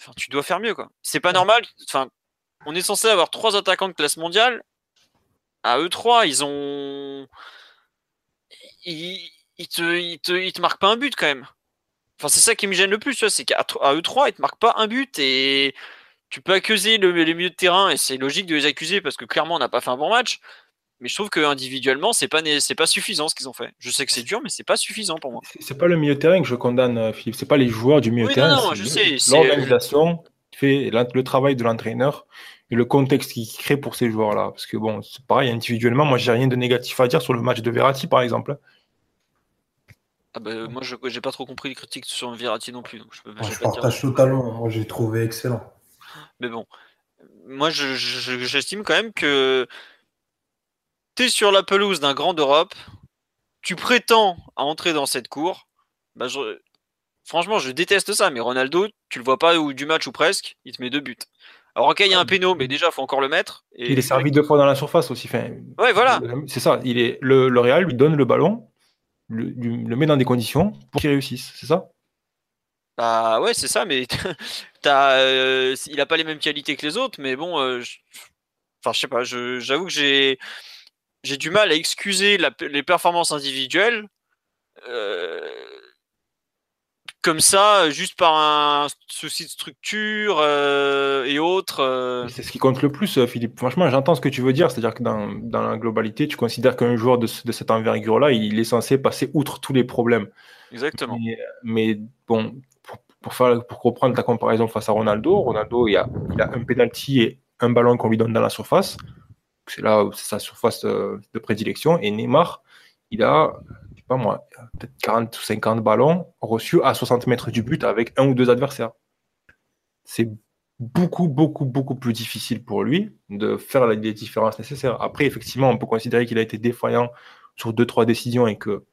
S1: enfin, tu dois faire mieux, quoi. C'est pas normal. Enfin, on est censé avoir trois attaquants de classe mondiale. À eux trois, ils ont. Ils, te, ils, te, ils te marquent pas un but quand même. Enfin, c'est ça qui me gêne le plus, c'est qu'à eux trois, ils te marquent pas un but et tu peux accuser le, les milieux de terrain et c'est logique de les accuser parce que clairement on n'a pas fait un bon match. Mais je trouve que individuellement, c'est pas c'est pas suffisant ce qu'ils ont fait. Je sais que c'est dur, mais c'est pas suffisant pour moi.
S3: C'est pas le milieu de terrain que je condamne, euh, Philippe. C'est pas les joueurs du milieu de terrain.
S1: Non, je sais.
S3: L'organisation fait le travail de l'entraîneur et le contexte qu'il crée pour ces joueurs-là. Parce que bon, c'est pareil, individuellement, moi, j'ai rien de négatif à dire sur le match de Verratti, par exemple.
S1: Ah bah, moi, je n'ai pas trop compris les critiques sur Verratti non plus. Donc je, peux,
S4: je partage totalement. Moi, j'ai trouvé excellent.
S1: Mais bon, moi, j'estime quand même que tu es sur la pelouse d'un grand d'Europe, tu prétends à entrer dans cette cour. Bah, franchement, je déteste ça, mais Ronaldo, tu le vois pas ou du match ou presque, il te met deux buts. Alors, ok, il y a un péno, mais déjà, il faut encore le mettre.
S3: Et... Il est servi deux fois dans la surface aussi. Enfin,
S1: ouais, voilà.
S3: C'est ça. Il est, le, le Real lui donne le ballon, le, le met dans des conditions pour qu'il réussisse. C'est ça?
S1: Bah ouais, c'est ça, mais as, euh, il n'a pas les mêmes qualités que les autres, mais bon, euh, je... enfin, je sais pas, j'avoue que j'ai j'ai du mal à excuser les performances individuelles. Euh, comme ça, juste par un souci de structure euh, et autres. Euh.
S3: C'est ce qui compte le plus, Philippe. Franchement, j'entends ce que tu veux dire. C'est-à-dire que dans, la globalité, tu considères qu'un joueur de, cette envergure-là, il est censé passer outre tous les problèmes.
S1: Exactement.
S3: Mais, bon, pour, faire, pour comprendre ta comparaison face à Ronaldo, Ronaldo, il a, il a un penalty et un ballon qu'on lui donne dans la surface. C'est là où c'est sa surface de prédilection. Et Neymar, il a pas moi, peut-être 40 ou 50 ballons reçus à 60 mètres du but avec un ou deux adversaires. C'est beaucoup, beaucoup, beaucoup plus difficile pour lui de faire les différences nécessaires. Après, effectivement, on peut considérer qu'il a été défaillant sur deux, trois décisions et que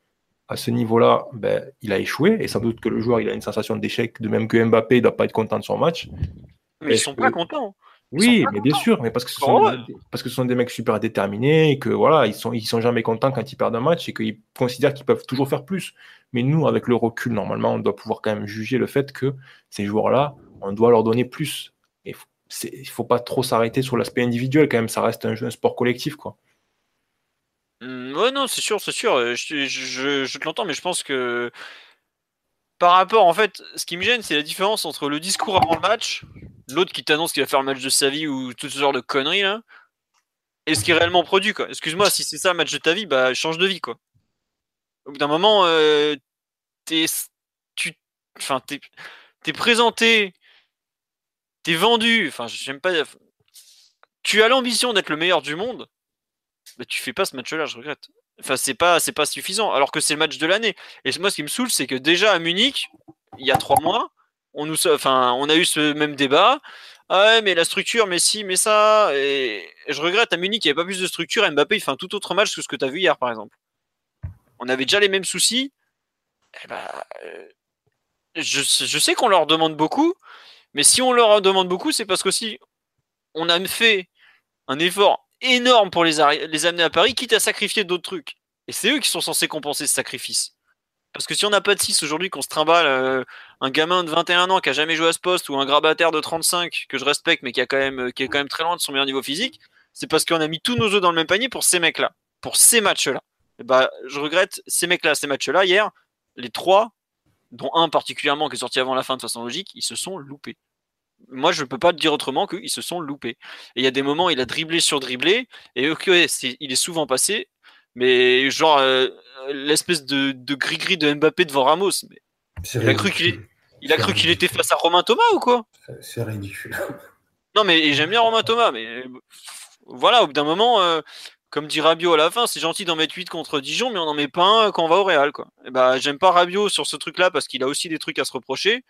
S3: à ce niveau-là, ben, il a échoué. Et sans doute que le joueur il a une sensation d'échec, de même que Mbappé ne doit pas être content de son match.
S1: Mais ils sont pas contents.
S3: Oui, mais bien sûr, mais parce que, ce sont, des, parce que ce sont des mecs super déterminés et que voilà, ils sont, ils sont jamais contents quand ils perdent un match et qu'ils considèrent qu'ils peuvent toujours faire plus. Mais nous, avec le recul, normalement, on doit pouvoir quand même juger le fait que ces joueurs-là, on doit leur donner plus. Et il faut pas trop s'arrêter sur l'aspect individuel quand même, ça reste un, jeu, un sport collectif, quoi.
S1: Mmh, ouais, non, c'est sûr, c'est sûr. Euh, je, je, je te l'entends, mais je pense que par rapport, en fait, ce qui me gêne, c'est la différence entre le discours avant le match l'autre qui t'annonce qu'il va faire le match de sa vie ou tout ce genre de conneries là, et ce qui est réellement produit quoi? Excuse-moi, si c'est ça le match de ta vie, bah change de vie quoi. Au bout d'un moment, euh, t'es, tu, présenté, t'es vendu, enfin j'aime pas, tu as l'ambition d'être le meilleur du monde, bah tu fais pas ce match-là, je regrette. Enfin c'est pas, c'est pas suffisant, alors que c'est le match de l'année. Et moi, ce qui me saoule, c'est que déjà à Munich, il y a trois mois on nous, enfin, on a eu ce même débat. Ah ouais, mais la structure, mais si, mais ça. Et, je regrette à Munich, il n'y avait pas plus de structure. Mbappé, il fait un tout autre match que ce que tu as vu hier, par exemple. On avait déjà les mêmes soucis. Eh ben, euh, je, sais qu'on leur demande beaucoup, mais si on leur demande beaucoup, c'est parce qu'aussi, on a fait un effort énorme pour les, les amener à Paris, quitte à sacrifier d'autres trucs. Et c'est eux qui sont censés compenser ce sacrifice. Parce que si on n'a pas de 6 aujourd'hui, qu'on se trimballe euh, un gamin de 21 ans qui a jamais joué à ce poste ou un grabataire de 35 que je respecte mais qui, a quand même, qui est quand même très loin de son meilleur niveau physique, c'est parce qu'on a mis tous nos œufs dans le même panier pour ces mecs-là, pour ces matchs-là. Bah, je regrette ces mecs-là, ces matchs-là. Hier, les trois, dont un particulièrement qui est sorti avant la fin de façon logique, ils se sont loupés. Moi, je ne peux pas te dire autrement qu'ils se sont loupés. Et il y a des moments, il a dribblé sur dribblé, et ok, il est souvent passé, mais genre euh, l'espèce de, gris-gris de Mbappé devant Ramos. Mais il a cru qu'il il a cru qu'il était face à Romain Thomas ou quoi?
S4: C'est ridicule.
S1: Non, mais j'aime bien Romain Thomas, mais voilà, au bout d'un moment, euh, comme dit Rabiot à la fin, c'est gentil d'en mettre 8 contre Dijon, mais on n'en met pas un quand on va au Real. Quoi. Et bah, j'aime pas Rabiot sur ce truc-là parce qu'il a aussi des trucs à se reprocher,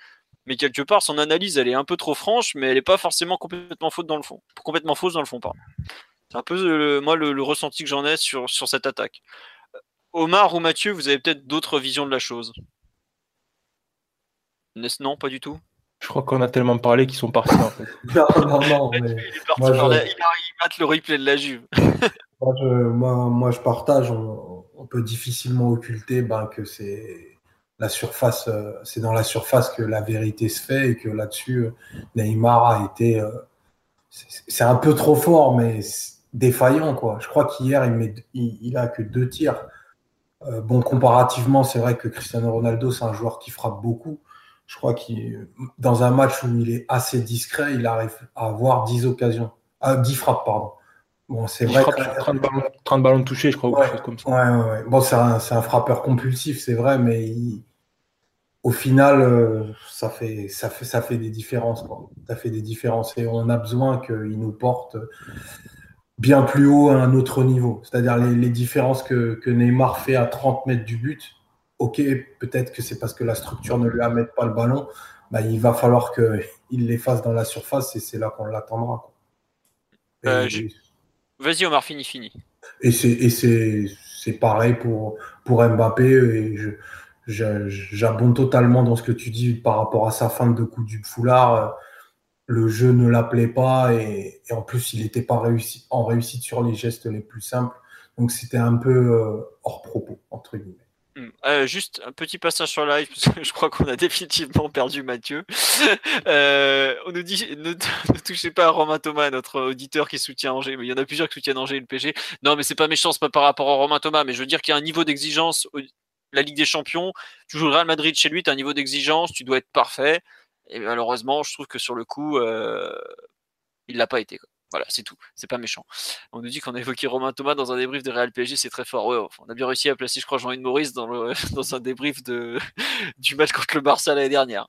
S1: mais quelque part, son analyse, elle est un peu trop franche, mais elle n'est pas forcément complètement faute dans le fond. Complètement fausse dans le fond, pardon. C'est un peu le, moi le, ressenti que j'en ai sur, sur cette attaque. Omar ou Mathieu, vous avez peut-être d'autres visions de la chose Non, pas du tout?
S3: Je crois qu'on a tellement parlé qu'ils sont partis en fait.
S4: non, non, non. Mais...
S1: Il, est parti il, le replay de la Juve.
S4: moi, je, moi, je partage. On, peut difficilement occulter ben, que c'est la surface, euh, c'est dans la surface que la vérité se fait et que là-dessus, euh, Neymar a été. Euh, c'est un peu trop fort, mais défaillant quoi. Je crois qu'hier il, met, il, a que deux tirs. bon, comparativement, c'est vrai que Cristiano Ronaldo c'est un joueur qui frappe beaucoup je crois qu'il dans un match où il est assez discret, il arrive à avoir 10 occasions, ah, 10 frappes, pardon.
S3: Bon, c'est vrai. 30, ballons, touchés, je crois,
S4: ouais, comme ça. Ouais, ouais, Bon, c'est un, un, frappeur compulsif, c'est vrai, mais au final, euh, ça, fait, ça, fait, ça fait des différences. Quoi. Ça fait des différences et on a besoin qu'il nous porte bien plus haut à un autre niveau. C'est-à-dire les, les différences que, que Neymar fait à 30 mètres du but ok, peut-être que c'est parce que la structure ne lui amène pas le ballon, bah, il va falloir qu'il les fasse dans la surface et c'est là qu'on l'attendra.
S1: Euh, vas-y Omar, fini, fini.
S4: Et c'est pareil pour, pour Mbappé et j'abonde totalement dans ce que tu dis par rapport à sa fin de coup du foulard. Le jeu ne l'appelait pas et, en plus il n'était pas réussi, en réussite sur les gestes les plus simples. Donc c'était un peu euh, hors propos, entre guillemets.
S1: Hmm. Euh, juste un petit passage sur live, parce que je crois qu'on a définitivement perdu Mathieu. Euh, on nous dit ne, touchez pas à Romain Thomas, notre auditeur qui soutient Angers. Mais il y en a plusieurs qui soutiennent Angers et le PG. Non, mais c'est pas méchant, c'est pas par rapport à Romain Thomas, mais je veux dire qu'il y a un niveau d'exigence. La Ligue des Champions, tu joues le Real Madrid chez lui, tu as un niveau d'exigence, tu dois être parfait. Et malheureusement, je trouve que sur le coup, euh, il l'a pas été. Voilà, c'est tout. C'est pas méchant. On nous dit qu'on a évoqué Romain Thomas dans un débrief de Real PSG, c'est très fort. On a bien réussi à placer, je crois, Jean-Yves Maurice dans, un débrief du match contre le Barça l'année dernière.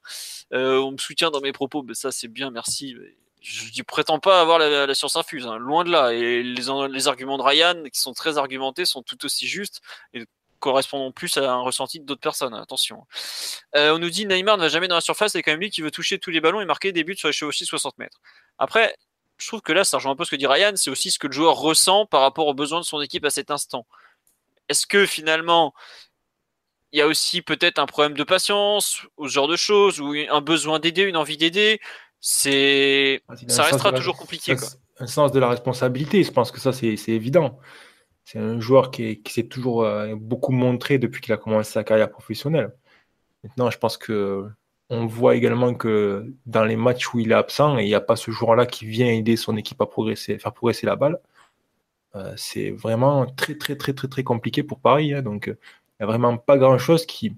S1: Euh, on me soutient dans mes propos, mais ça c'est bien, merci. Je ne prétends pas avoir la, science infuse, hein, loin de là. Et les, arguments de Ryan, qui sont très argumentés, sont tout aussi justes correspondent plus à un ressenti d'autres personnes. Attention. Euh, on nous dit Neymar ne va jamais dans la surface, c'est quand même lui qui veut toucher tous les ballons et marquer des buts sur les chevaux aussi 60 mètres. Après, je trouve que là, ça rejoint un peu ce que dit Ryan, c'est aussi ce que le joueur ressent par rapport aux besoins de son équipe à cet instant. Est-ce que finalement, il y a aussi peut-être un problème de patience ou ce genre de choses, ou un besoin d'aider, une envie d'aider? C'est ah, ça restera toujours compliqué.
S3: Un sens de la responsabilité, je pense que ça, c'est évident. C'est un joueur qui, s'est toujours euh, beaucoup montré depuis qu'il a commencé sa carrière professionnelle. Maintenant, je pense que on voit également que dans les matchs où il est absent il n'y a pas ce joueur-là qui vient aider son équipe à progresser, faire progresser la balle, euh, c'est vraiment très très très très très compliqué pour Paris. Hein. donc il n'y a vraiment pas grand-chose qui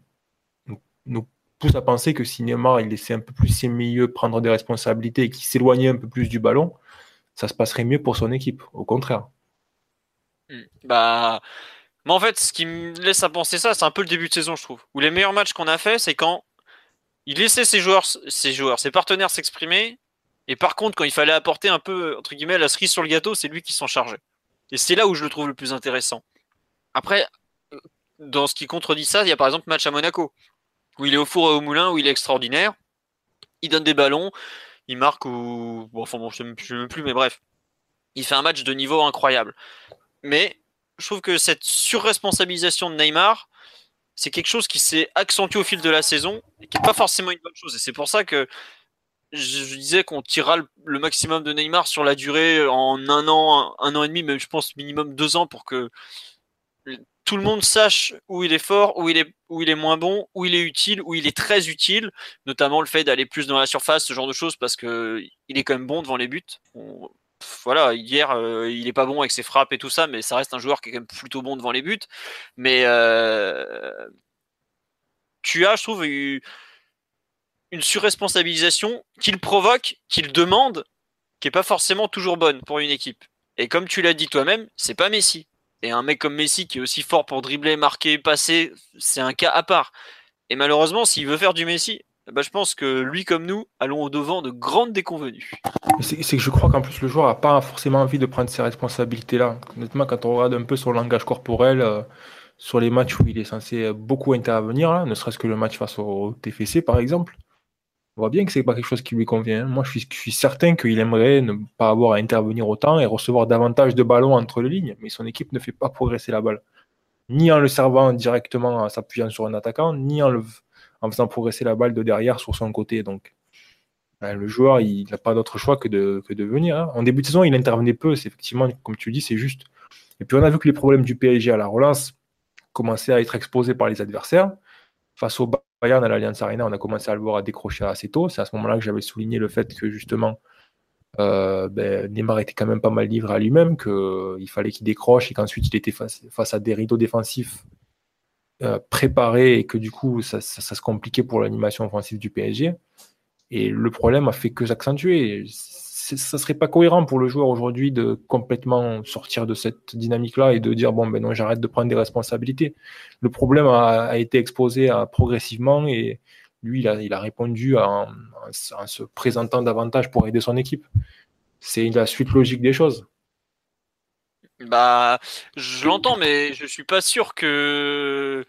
S3: nous, pousse à penser que si Neymar il laissait un peu plus ses milieux prendre des responsabilités et qu'il s'éloignait un peu plus du ballon, ça se passerait mieux pour son équipe. Au contraire.
S1: Hmm. Bah. Mais en fait, ce qui me laisse à penser ça, c'est un peu le début de saison, je trouve. Où les meilleurs matchs qu'on a fait, c'est quand il laissait ses joueurs, ses joueurs, ses partenaires s'exprimer. Et par contre, quand il fallait apporter un peu, entre guillemets, la cerise sur le gâteau, c'est lui qui s'en chargeait. Et c'est là où je le trouve le plus intéressant. Après, dans ce qui contredit ça, il y a par exemple le match à Monaco, où il est au four et au moulin, où il est extraordinaire. Il donne des ballons, il marque ou. Enfin bon, je ne sais même plus, mais bref. Il fait un match de niveau incroyable. Mais je trouve que cette surresponsabilisation de Neymar, c'est quelque chose qui s'est accentué au fil de la saison et qui n'est pas forcément une bonne chose. Et c'est pour ça que je, disais qu'on tirera le, maximum de Neymar sur la durée en un an, un, an et demi, même je pense minimum deux ans pour que tout le monde sache où il est fort, où il est, où il est moins bon, où il est utile, où il est très utile, notamment le fait d'aller plus dans la surface, ce genre de choses, parce que il est quand même bon devant les buts. Voilà, hier, euh, il est pas bon avec ses frappes et tout ça, mais ça reste un joueur qui est quand même plutôt bon devant les buts. Mais euh, tu as, je trouve, une surresponsabilisation qu'il provoque, qu'il demande, qui est pas forcément toujours bonne pour une équipe. Et comme tu l'as dit toi-même, c'est pas Messi. Et un mec comme Messi qui est aussi fort pour dribbler, marquer, passer, c'est un cas à part. Et malheureusement, s'il veut faire du Messi, bah, je pense que lui comme nous allons au devant de grandes déconvenues.
S3: C'est que je crois qu'en plus le joueur n'a pas forcément envie de prendre ces responsabilités-là. Honnêtement, quand on regarde un peu son langage corporel, euh, sur les matchs où il est censé beaucoup intervenir, ne serait-ce que le match face au TFC par exemple, on voit bien que c'est pas quelque chose qui lui convient. Moi, je suis, certain qu'il aimerait ne pas avoir à intervenir autant et recevoir davantage de ballons entre les lignes, mais son équipe ne fait pas progresser la balle. Ni en le servant directement en s'appuyant sur un attaquant, ni en, faisant progresser la balle de derrière sur son côté. Donc, ben, le joueur, il n'a pas d'autre choix que de, venir. Hein. En début de saison, il intervenait peu. C'est effectivement, comme tu dis, c'est juste. Et puis, on a vu que les problèmes du PSG à la relance commençaient à être exposés par les adversaires face au Bayern à l'Alliance Arena, on a commencé à le voir à décrocher assez tôt. C'est à ce moment-là que j'avais souligné le fait que justement euh, ben, Neymar était quand même pas mal livré à lui-même, qu'il fallait qu'il décroche et qu'ensuite il était face, à des rideaux défensifs euh, préparés et que du coup ça, se compliquait pour l'animation offensive du PSG. Et le problème a fait que s'accentuer ça serait pas cohérent pour le joueur aujourd'hui de complètement sortir de cette dynamique-là et de dire bon ben non j'arrête de prendre des responsabilités. Le problème a, été exposé progressivement et lui il a, répondu en, se présentant davantage pour aider son équipe. C'est la suite logique des choses.
S1: Bah, je l'entends, mais je suis pas sûr que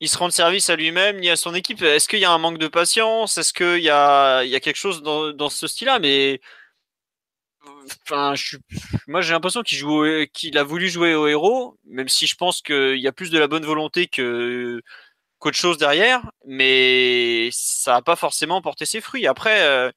S1: il se rende service à lui-même ni à son équipe. Est-ce qu'il y a un manque de patience? Est-ce qu'il y a, quelque chose dans, ce style-là? Mais enfin, moi j'ai l'impression qu'il a voulu jouer au héros, même si je pense qu'il y a plus de la bonne volonté que qu'autre chose derrière, mais ça n'a pas forcément porté ses fruits. Après, euh,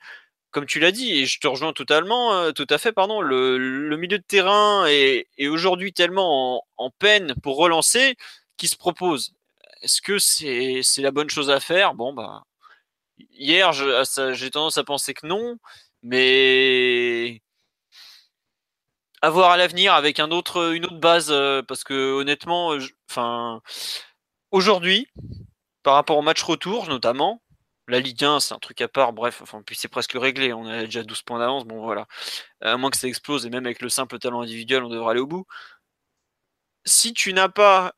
S1: comme tu l'as dit, et je te rejoins totalement, euh, tout à fait, pardon, le, milieu de terrain est, aujourd'hui tellement en, peine pour relancer qu'il se propose. Est-ce que c'est la bonne chose à faire? Bon, bah, hier, j'ai tendance à penser que non, mais avoir à l'avenir avec un autre, une autre base, euh, parce que honnêtement, enfin, aujourd'hui, par rapport au match retour notamment, la Ligue 1, c'est un truc à part, bref, enfin, puis c'est presque réglé, on a déjà 12 points d'avance, bon voilà. À moins que ça explose, et même avec le simple talent individuel, on devrait aller au bout. Si tu n'as pas,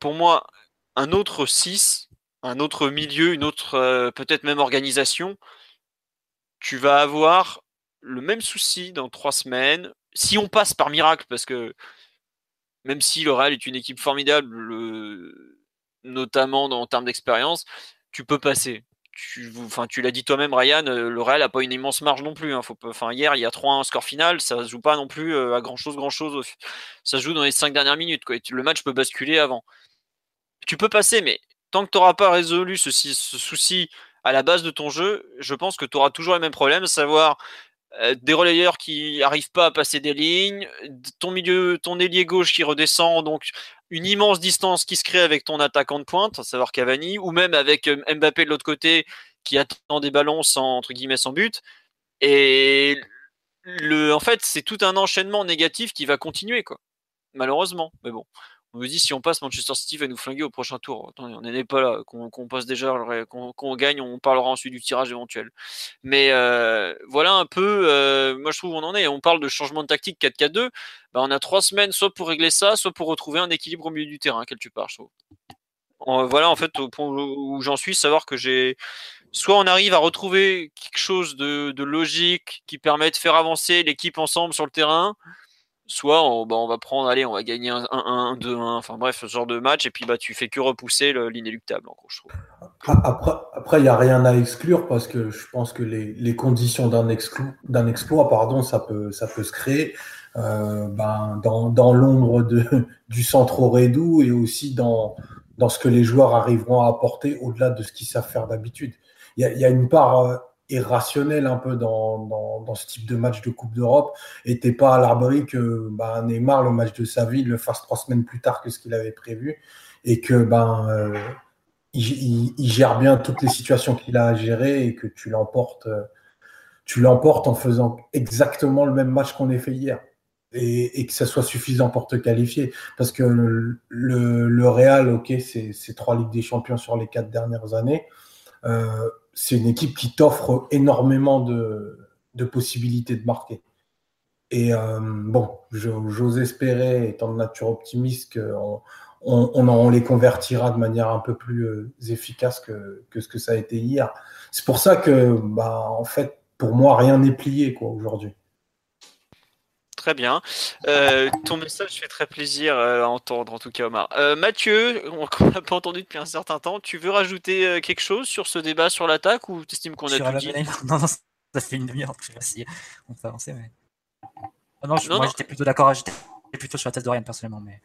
S1: pour moi, un autre 6, un autre milieu, une autre, euh, peut-être même organisation, tu vas avoir le même souci dans trois semaines, si on passe par miracle, parce que même si le Real est une équipe formidable, notamment en termes d'expérience, tu peux passer. Tu, l'as dit toi-même, Ryan, euh, le Real n'a pas une immense marge non plus. Hein. Hier, il y a 3-1 score final, ça ne joue pas non plus euh, à grand-chose, grand-chose. Ça se joue dans les 5 dernières minutes. Le match peut basculer avant. Tu peux passer, mais tant que tu n'auras pas résolu ce, souci à la base de ton jeu, je pense que tu auras toujours les mêmes problèmes, savoir euh, des relayeurs qui n'arrivent pas à passer des lignes, ton milieu, ton ailier gauche qui redescend, donc une immense distance qui se crée avec ton attaquant de pointe, à savoir Cavani, ou même avec euh, Mbappé de l'autre côté qui attend des ballons sans entre guillemets sans but. Et le, en fait, c'est tout un enchaînement négatif qui va continuer, quoi. Malheureusement, mais bon on nous dit si on passe, Manchester City va nous flinguer au prochain tour. Attendez, on n'est pas là. Qu'on passe déjà, qu'on gagne, on parlera ensuite du tirage éventuel. Mais euh, voilà un peu, euh, moi je trouve on en est. On parle de changement de tactique 4-4-2. Bah, on a trois semaines soit pour régler ça, soit pour retrouver un équilibre au milieu du terrain, quelque part, je trouve. voilà en fait au point où j'en suis, savoir que j'ai soit on arrive à retrouver quelque chose de logique qui permet de faire avancer l'équipe ensemble sur le terrain, soit on, bah, on, va prendre, allez, on va gagner un 1-1, 2-1, enfin bref, ce genre de match, et puis bah, tu fais que repousser l'inéluctable, en je trouve.
S4: Après, il n'y a rien à exclure parce que je pense que les, les conditions d'un exploit, pardon, ça peut, ça peut se créer euh, ben, dans, dans l'ombre du centre au Redou et aussi dans, dans ce que les joueurs arriveront à apporter au-delà de ce qu'ils savent faire d'habitude. Il y, y, a une part, euh, irrationnel un peu dans, dans, ce type de match de Coupe d'Europe. Et t'es pas à l'abri que ben, Neymar, le match de sa vie, le fasse trois semaines plus tard que ce qu'il avait prévu. Et que ben, euh, il, gère bien toutes les situations qu'il a à gérer et que tu l'emportes, euh, tu l'emportes en faisant exactement le même match qu'on a fait hier. Et, que ça soit suffisant pour te qualifier. Parce que le, le, Real, ok, c'est trois Ligues des Champions sur les quatre dernières années. Euh, c'est une équipe qui t'offre énormément de, possibilités de marquer. Et euh, bon, j'ose espérer, étant de nature optimiste, qu'on on, les convertira de manière un peu plus euh, efficace que, ce que ça a été hier. C'est pour ça que, bah, en fait, pour moi, rien n'est plié aujourd'hui.
S1: Très bien. Euh, ton message fait très plaisir à entendre, en tout cas, Omar. Mathieu, qu'on n'a pas entendu depuis un certain temps, tu veux rajouter quelque chose sur ce débat sur l'attaque ou tu estimes qu'on a tout dit?
S2: Non, non, ça fait une demi-heure. Je sais pas si on peut avancer, mais. Ah non, moi j'étais plutôt d'accord, j'étais plutôt sur la tête de Ryan personnellement, mais.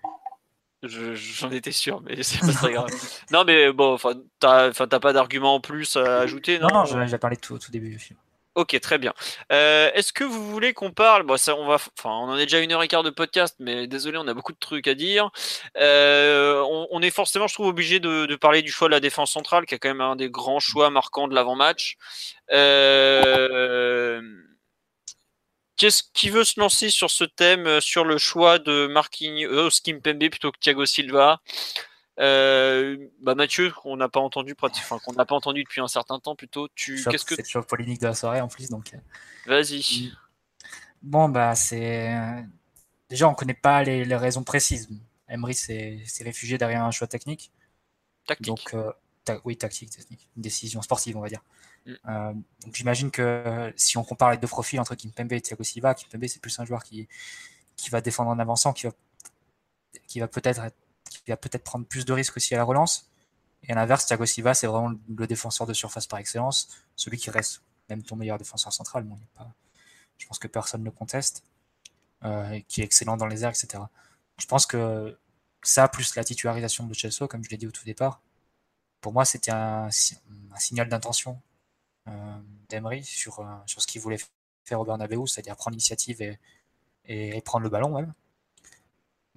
S1: J'en étais sûr, mais c'est pas très grave. non, mais bon, enfin, t'as pas d'argument en plus à ajouter, non
S2: Non, non, j'ai parlé tout, tout début du film.
S1: Ok, très bien. Euh, est-ce que vous voulez qu'on parle on va, on en est déjà une heure et quart de podcast, mais désolé, on a beaucoup de trucs à dire. Euh, on, est forcément, je trouve, obligé de, parler du choix de la défense centrale, qui est quand même un des grands choix marquants de l'avant-match. Euh, qu'est-ce qui veut se lancer sur ce thème, sur le choix de Marquinhos, Kimpembe plutôt que Thiago Silva? Euh, bah Mathieu, qu'on n'a pas entendu, enfin, qu'on n'a pas entendu depuis un certain temps plutôt. Tu,
S2: qu'est-ce que c'est le polémique de la soirée en plus, donc. Euh.
S1: Vas-y.
S2: Bon bah c'est déjà on connaît pas les, raisons précises. Emery s'est, réfugié derrière un choix technique.
S1: Tactique.
S2: Donc euh, oui tactique, technique, une décision sportive on va dire. Mm. donc j'imagine que si on compare les deux profils entre Kimpembe et Thiago Silva, Kimpembe c'est plus un joueur qui qui va défendre en avançant, qui va qui va peut-être être qui va peut-être prendre plus de risques aussi à la relance. Et à l'inverse, Thiago Silva, c'est vraiment le défenseur de surface par excellence, celui qui reste même ton meilleur défenseur central. Je pense que personne ne conteste, euh, qui est excellent dans les airs, etc. Je pense que ça, plus la titularisation de Chelsea, comme je l'ai dit au tout départ, pour moi, c'était un, signal d'intention euh, d'Emery sur, euh, sur ce qu'il voulait faire au Bernabeu, c'est-à-dire prendre l'initiative et, et, prendre le ballon même.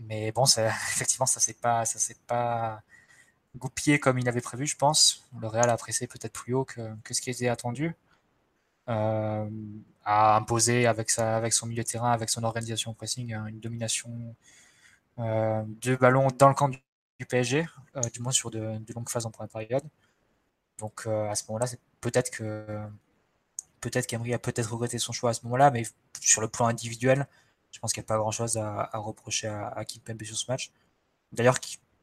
S2: Mais bon, effectivement, ça s'est pas, s'est pas goupillé comme il avait prévu, je pense. Le Real a pressé peut-être plus haut que, que, ce qui était attendu. Euh, a imposé avec, sa, avec son milieu de terrain, avec son organisation pressing, une domination euh, de ballon dans le camp du, PSG, euh, du moins sur de, longues phases en première période. Donc euh, à ce moment-là, peut-être que peut-être qu'Emery a peut-être regretté son choix à ce moment-là, mais sur le plan individuel, je pense qu'il n'y a pas grand-chose à, reprocher à, à Kimpembe sur ce match. D'ailleurs,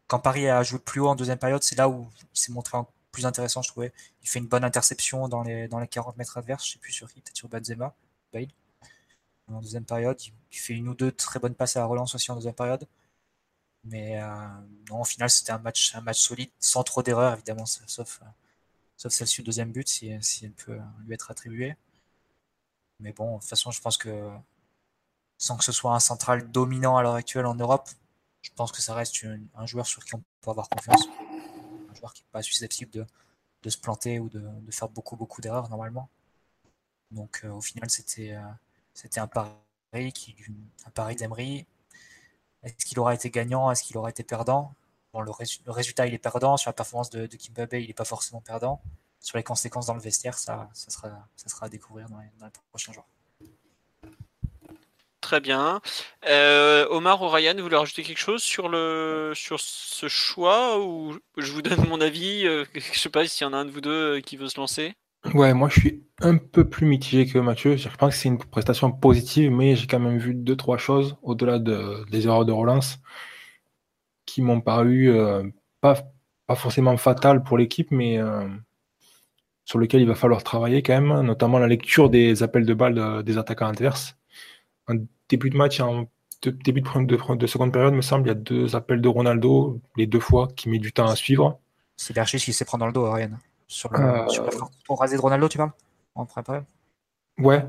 S2: quand Paris a joué plus haut en deuxième période, c'est là où il s'est montré plus intéressant, je trouvais. Il fait une bonne interception dans les, dans les 40 mètres adverses, je ne sais plus sur qui, peut-être sur Benzema, Bale. En deuxième période, il fait une ou deux très bonnes passes à la relance aussi en deuxième période. Mais euh, non, au final, c'était un match, un match solide, sans trop d'erreurs, évidemment, sauf, sauf celle-ci au deuxième but, si, si elle peut lui être attribuée. Mais bon, de toute façon, je pense que sans que ce soit un central dominant à l'heure actuelle en Europe, je pense que ça reste un joueur sur qui on peut avoir confiance. Un joueur qui n'est pas susceptible de, se planter ou de, faire beaucoup, beaucoup d'erreurs normalement. Donc euh, au final, c'était euh, c'était un pari, qui, un pari d'Emery. Est-ce qu'il aura été gagnant? Est-ce qu'il aura été perdant? Bon, le, résultat, il est perdant. Sur la performance de, de Kimpembe, il n'est pas forcément perdant. Sur les conséquences dans le vestiaire, ça, sera, ça à découvrir dans les prochains jours.
S1: Très bien. Euh, Omar ou Ryan, vous voulez rajouter quelque chose sur, le, sur ce choix ou je vous donne mon avis Je euh, Je sais pas s'il y en a un de vous deux euh, qui veut se lancer.
S3: Ouais, moi je suis un peu plus mitigé que Mathieu. Je pense que c'est une prestation positive, mais j'ai quand même vu deux, trois choses au-delà de, des erreurs de relance qui m'ont paru pas, pas forcément fatales pour l'équipe, mais sur lesquelles il va falloir travailler quand même, notamment la lecture des appels de balles des attaquants adverses début de match, en début de, de, seconde période, me semble, il y a deux appels de Ronaldo, les deux fois, qui met du temps à suivre.
S2: C'est Berchis qui s'est prendre dans le dos, Ryan. Sur le, euh... sur pour raser de Ronaldo, tu parles En prépa
S3: Ouais.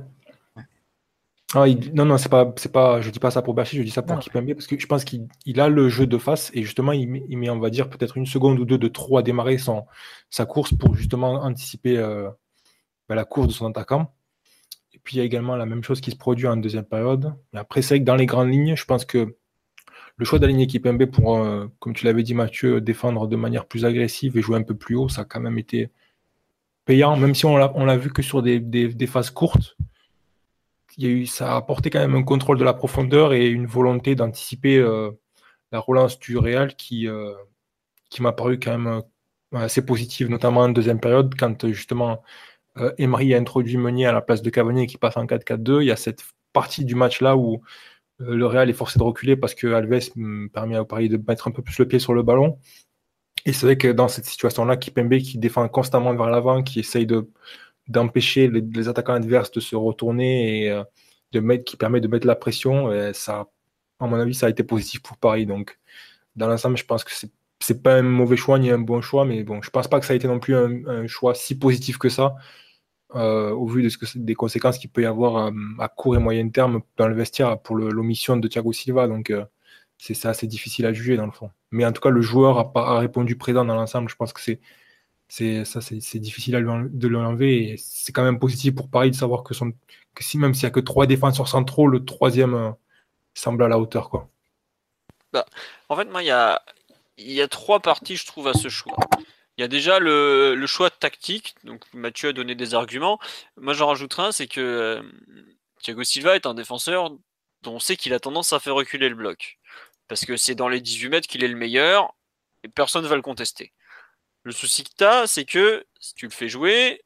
S3: Ah, non, non, c'est pas, c'est pas, je dis pas ça pour Berchis, je dis ça pour Kipembe, parce que je pense qu'il a le jeu de face et justement, il met, on va dire, peut-être une seconde ou deux de trop à démarrer son, sa course pour justement anticiper euh, bah, la course de son attaquant. Puis il y a également la même chose qui se produit en deuxième période. Après, c'est vrai que dans les grandes lignes, je pense que le choix d'aligner équipe MB pour, euh, comme tu l'avais dit Mathieu, défendre de manière plus agressive et jouer un peu plus haut, ça a quand même été payant, même si on l'a vu que sur des, phases courtes. Il y a eu, ça a apporté quand même un contrôle de la profondeur et une volonté d'anticiper euh, la relance du Real qui, euh, qui m'a paru quand même assez positive, notamment en deuxième période, quand justement Emery a introduit Meunier à la place de Cavani qui passe en 4-4-2. Il y a cette partie du match là où euh, le Real est forcé de reculer parce que Alves permet à Paris de mettre un peu plus le pied sur le ballon. Et c'est vrai que dans cette situation-là, Kipembe qui défend constamment vers l'avant, qui essaye de d'empêcher les, attaquants adverses de se retourner et euh, qui permet de mettre la pression, ça, à mon avis, ça a été positif pour Paris. Donc, dans l'ensemble, je pense que c'est c'est pas un mauvais choix ni un bon choix, mais bon, je pense pas que ça a été non plus un choix si positif que ça. Euh, au vu de ce que, des conséquences qu'il peut y avoir euh, à, court et moyen terme dans le vestiaire pour l'omission de Thiago Silva. Donc, euh, c'est assez difficile à juger dans le fond. Mais en tout cas, le joueur a, répondu présent dans l'ensemble. Je pense que c'est c'est ça c'est difficile à lui de l'enlever et c'est quand même positif pour Paris de savoir que, que si même s'il n'y a que trois défenseurs centraux le troisième semble à la hauteur quoi
S1: bah, en fait moi il y a y a trois parties je trouve à ce choix il y a déjà le, choix tactique. Donc Mathieu a donné des arguments. Moi j'en rajouterai un, c'est que euh, Thiago Silva est un défenseur dont on sait qu'il a tendance à faire reculer le bloc. Parce que c'est dans les 18 mètres qu'il est le meilleur et personne ne va le contester. Le souci que tu as, c'est que si tu le fais jouer,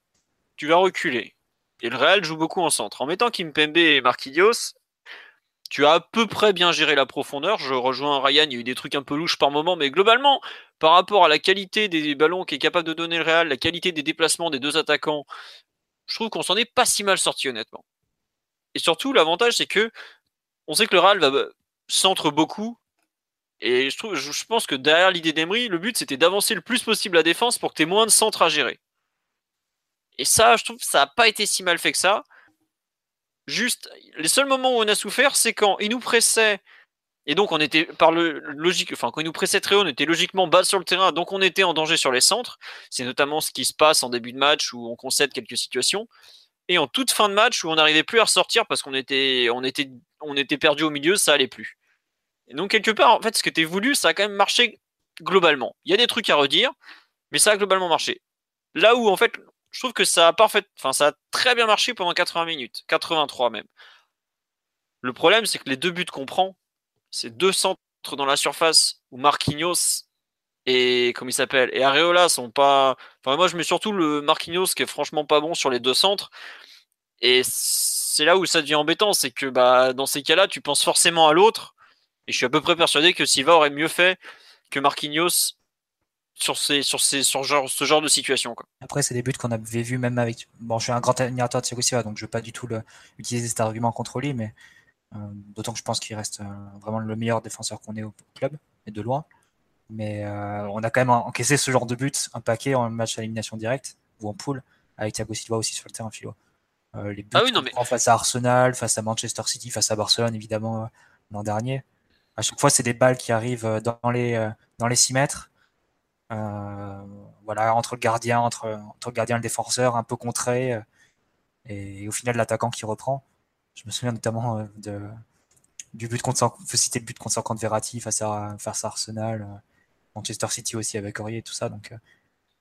S1: tu vas reculer. Et le Real joue beaucoup en centre. En mettant Kimpembe et Marquinhos, tu as à peu près bien géré la profondeur. Je rejoins Ryan, il y a eu des trucs un peu louches par moment, mais globalement, par rapport à la qualité des ballons qui est capable de donner le Real, la qualité des déplacements des deux attaquants, je trouve qu'on s'en est pas si mal sorti honnêtement. Et surtout, l'avantage, c'est que on sait que le Real va centre beaucoup. Et je, pense que derrière l'idée d'Emery, le but c'était d'avancer le plus possible la défense pour que tu aies moins de centres à gérer. Et ça, je trouve ça n'a pas été si mal fait que ça. Juste, les seuls moments où on a souffert, c'est quand il nous pressait. Et donc, on était par le logique, enfin, quand il nous pressait très haut, on était logiquement bas sur le terrain, donc on était en danger sur les centres. C'est notamment ce qui se passe en début de match où on concède quelques situations. Et en toute fin de match où on n'arrivait plus à ressortir parce qu'on était, on était, on était perdu au milieu, ça allait plus. Et donc, quelque part, en fait, ce que tu voulu, ça a quand même marché globalement. Il y a des trucs à redire, mais ça a globalement marché. Là où, en fait, je trouve que ça a parfait, enfin ça a très bien marché pendant 80 minutes, 83 même. Le problème, c'est que les deux buts qu'on prend, c'est deux centres dans la surface où Marquinhos et comme il s'appelle et Areola sont pas. Enfin moi je mets surtout le Marquinhos qui est franchement pas bon sur les deux centres. Et c'est là où ça devient embêtant, c'est que bah dans ces cas-là, tu penses forcément à l'autre. Et je suis à peu près persuadé que Silva aurait mieux fait que Marquinhos sur, ces, sur, ces, sur genre, ce genre de situation. Quoi.
S2: Après, c'est des buts qu'on avait vus même avec. Bon, je suis un grand admirateur de Thiago Silva, donc je ne veux pas du tout le, utiliser cet argument contre lui, mais euh, d'autant que je pense qu'il reste euh, vraiment le meilleur défenseur qu'on ait au club, et de loin. Mais euh, on a quand même encaissé ce genre de but, un paquet en match à élimination directe ou en poule, avec Thiago Silva aussi sur le terrain philo. les buts ah oui, non, mais... face à Arsenal, face à Manchester City, face à Barcelone, évidemment, l'an dernier. À chaque fois, c'est des balles qui arrivent dans les, dans les 6 mètres voilà, entre le gardien, entre, entre le gardien et le défenseur, un peu contré, euh, et, au final l'attaquant qui reprend. Je me souviens notamment euh, de, du but contre, faut citer le but contre 50 Verratti face à, face Arsenal, Manchester City aussi avec Aurier et tout ça. Donc,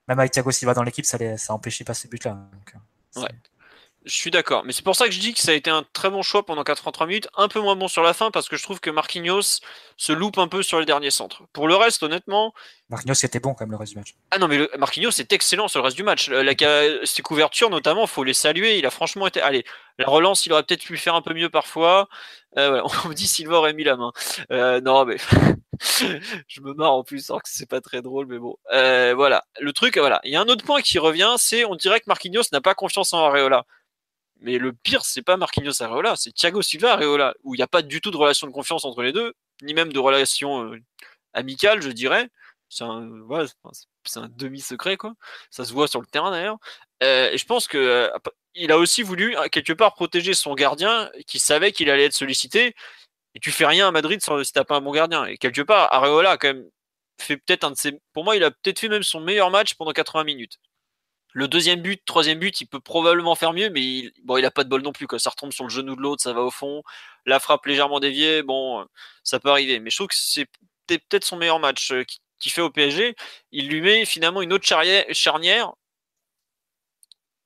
S2: même avec Thiago Silva dans l'équipe, ça, ça empêchait pas ces buts-là.
S1: ouais. Je suis d'accord, mais c'est pour ça que je dis que ça a été un très bon choix pendant 83 minutes, un peu moins bon sur la fin parce que je trouve que Marquinhos se loupe un peu sur les derniers centres. Pour le reste, honnêtement.
S2: Marquinhos était bon quand même le reste du match.
S1: Ah non, mais le, Marquinhos est excellent sur le reste du match. La, ses couvertures, notamment, faut les saluer. Il a franchement été. Allez, la relance, il aurait peut-être pu faire un peu mieux parfois. Euh, on me dit Silva aurait mis la main. Euh, non, mais. je me marre en plus, alors que c'est pas très drôle, mais bon. Euh, voilà. Le truc, voilà. Il y a un autre point qui revient, c'est on dirait que Marquinhos n'a pas confiance en Areola. Mais le pire, c'est pas Marquinhos Areola, c'est Thiago Silva Areola, où il n'y a pas du tout de relation de confiance entre les deux, ni même de relation euh, amicale, je dirais. C'est un, un demi-secret, quoi. Ça se voit sur le terrain d'ailleurs. Euh, et je pense que euh, il a aussi voulu quelque part protéger son gardien, qui savait qu'il allait être sollicité. Et tu fais rien à Madrid sans, si t'as pas un bon gardien. Et quelque part, Areola quand même fait peut-être un de ses. Pour moi, il a peut-être fait même son meilleur match pendant 80 minutes. Le deuxième but, troisième but, il peut probablement faire mieux, mais il, bon, il a pas de bol non plus. Quoi. Ça retombe sur le genou de l'autre, ça va au fond. La frappe légèrement déviée, bon, ça peut arriver. Mais je trouve que c'est peut-être son meilleur match euh, qu'il fait au PSG. Il lui met finalement une autre charnière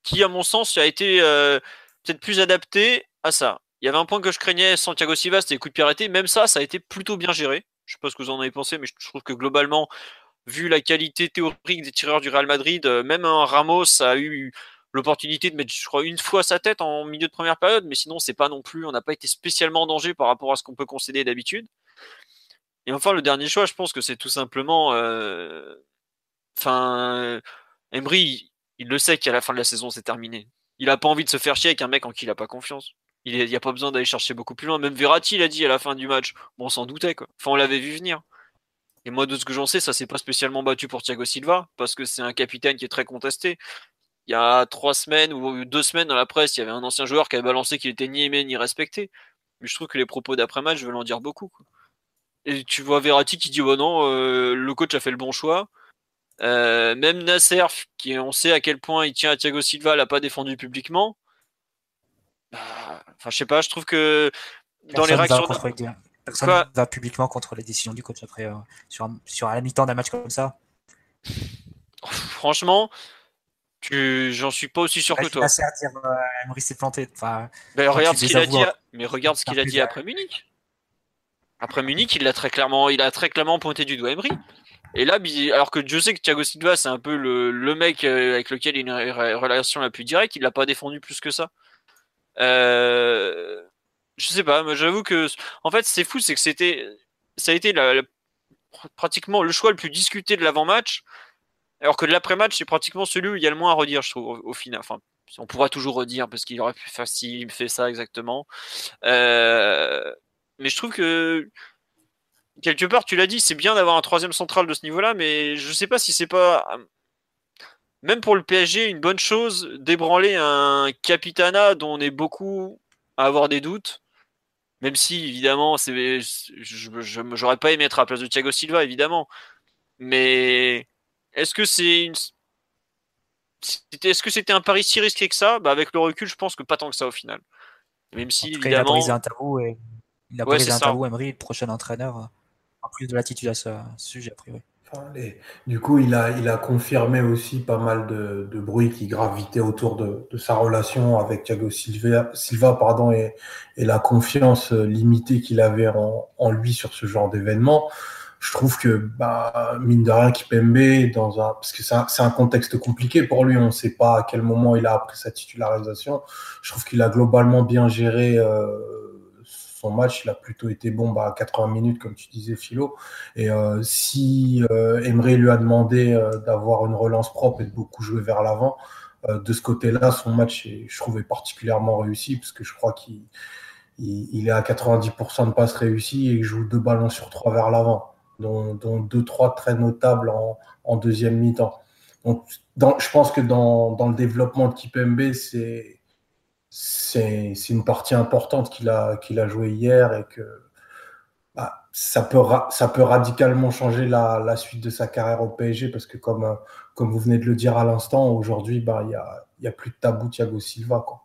S1: qui, à mon sens, a été euh, peut-être plus adaptée à ça. Il y avait un point que je craignais, Santiago Silva, c'était les coups de pied arrêtés. Même ça, ça a été plutôt bien géré. Je sais pas ce que vous en avez pensé, mais je trouve que globalement, vu la qualité théorique des tireurs du Real Madrid, euh, même un Ramos a eu l'opportunité de mettre, je crois, une fois sa tête en milieu de première période, mais sinon, c'est pas non plus, on n'a pas été spécialement en danger par rapport à ce qu'on peut concéder d'habitude. Et enfin, le dernier choix, je pense que c'est tout simplement, euh, enfin, Emery, il le sait qu'à la fin de la saison, c'est terminé. Il a pas envie de se faire chier avec un mec en qui il a pas confiance. Il n'y a pas besoin d'aller chercher beaucoup plus loin. Même Verratti l'a dit à la fin du match. Bon, on s'en doutait, quoi. Enfin, on l'avait vu venir. Et moi, de ce que j'en sais, ça s'est pas spécialement battu pour Thiago Silva, parce que c'est un capitaine qui est très contesté. Il y a trois semaines ou deux semaines dans la presse, il y avait un ancien joueur qui avait balancé qu'il était ni aimé ni respecté. Mais je trouve que les propos d'après-match veulent en dire beaucoup. Et tu vois Verratti qui dit oh non, euh, le coach a fait le bon choix. Euh, même Nasser, qui on sait à quel point il tient à Thiago Silva, l'a pas défendu publiquement. Bah, enfin, je sais pas, je trouve que dans les réactions.
S2: Personne ne va publiquement contre les décisions du coach après, euh, sur, sur la mi-temps d'un match comme ça.
S1: Franchement, j'en suis pas aussi sûr que toi.
S2: À dire, euh, s'est planté. Enfin,
S1: ben, regarde ce qu'il a dit, mais regarde ce qu'il a dit après Munich. Après Munich, il a très clairement, il a très clairement pointé du doigt Emery. Et là, alors que je sais que Thiago Silva, c'est un peu le, le, mec euh, avec lequel il a une relation la plus directe, il l'a pas défendu plus que ça. Euh, je sais pas, mais j'avoue que en fait c'est fou, c'est que c'était ça a été pratiquement le choix le plus discuté de l'avant-match, alors que de l'après-match c'est pratiquement celui où il y a le moins à redire, je trouve au, final. Enfin, on pourra toujours redire parce qu'il aurait pu faire s'il fait ça exactement. Euh, mais je trouve que quelque part, tu l'as dit, c'est bien d'avoir un troisième central de ce niveau-là, mais je sais pas si c'est pas même pour le PSG une bonne chose d'ébranler un Capitana dont on est beaucoup à avoir des doutes même si, évidemment, c'est, je n'aurais pas aimé être à la place de Thiago Silva, évidemment. Mais est-ce que c'est une. Est-ce que c'était un pari si risqué que ça? Bah Avec le recul, je pense que pas tant que ça au final. Même si, évidemment. Il a
S2: brisé un tabou, et... il a brisé un tabou, Emery, le prochain entraîneur, en plus de l'attitude à ce sujet, a priori
S4: du coup, il a, il a confirmé aussi pas mal de, de bruit qui gravitait autour de, de, sa relation avec Thiago Silva, pardon, et, et la confiance limitée qu'il avait en, en, lui sur ce genre d'événement. Je trouve que, bah, mine de rien, Kipembe, dans un, parce que c'est un, un, contexte compliqué pour lui, on ne sait pas à quel moment il a appris sa titularisation. Je trouve qu'il a globalement bien géré euh, son match, il a plutôt été bon bah, à 80 minutes, comme tu disais, Philo. Et euh, si euh, Emery lui a demandé euh, d'avoir une relance propre et de beaucoup jouer vers l'avant, de ce côté-là, son match, est, je trouvais particulièrement réussi, parce que je crois qu'il il, est à 90% de passes réussies et il joue deux ballons sur trois vers l'avant, dont, dont, deux, trois très notables en, deuxième mi-temps. Donc, je pense que dans, dans le développement de Kipembe, c'est c'est une partie importante qu'il a, qu'il a joué hier et que bah, ça, peut ça peut radicalement changer la, la, suite de sa carrière au PSG parce que comme, comme vous venez de le dire à l'instant, aujourd'hui, bah, il n'y a, y a plus de tabou Thiago Silva. Quoi.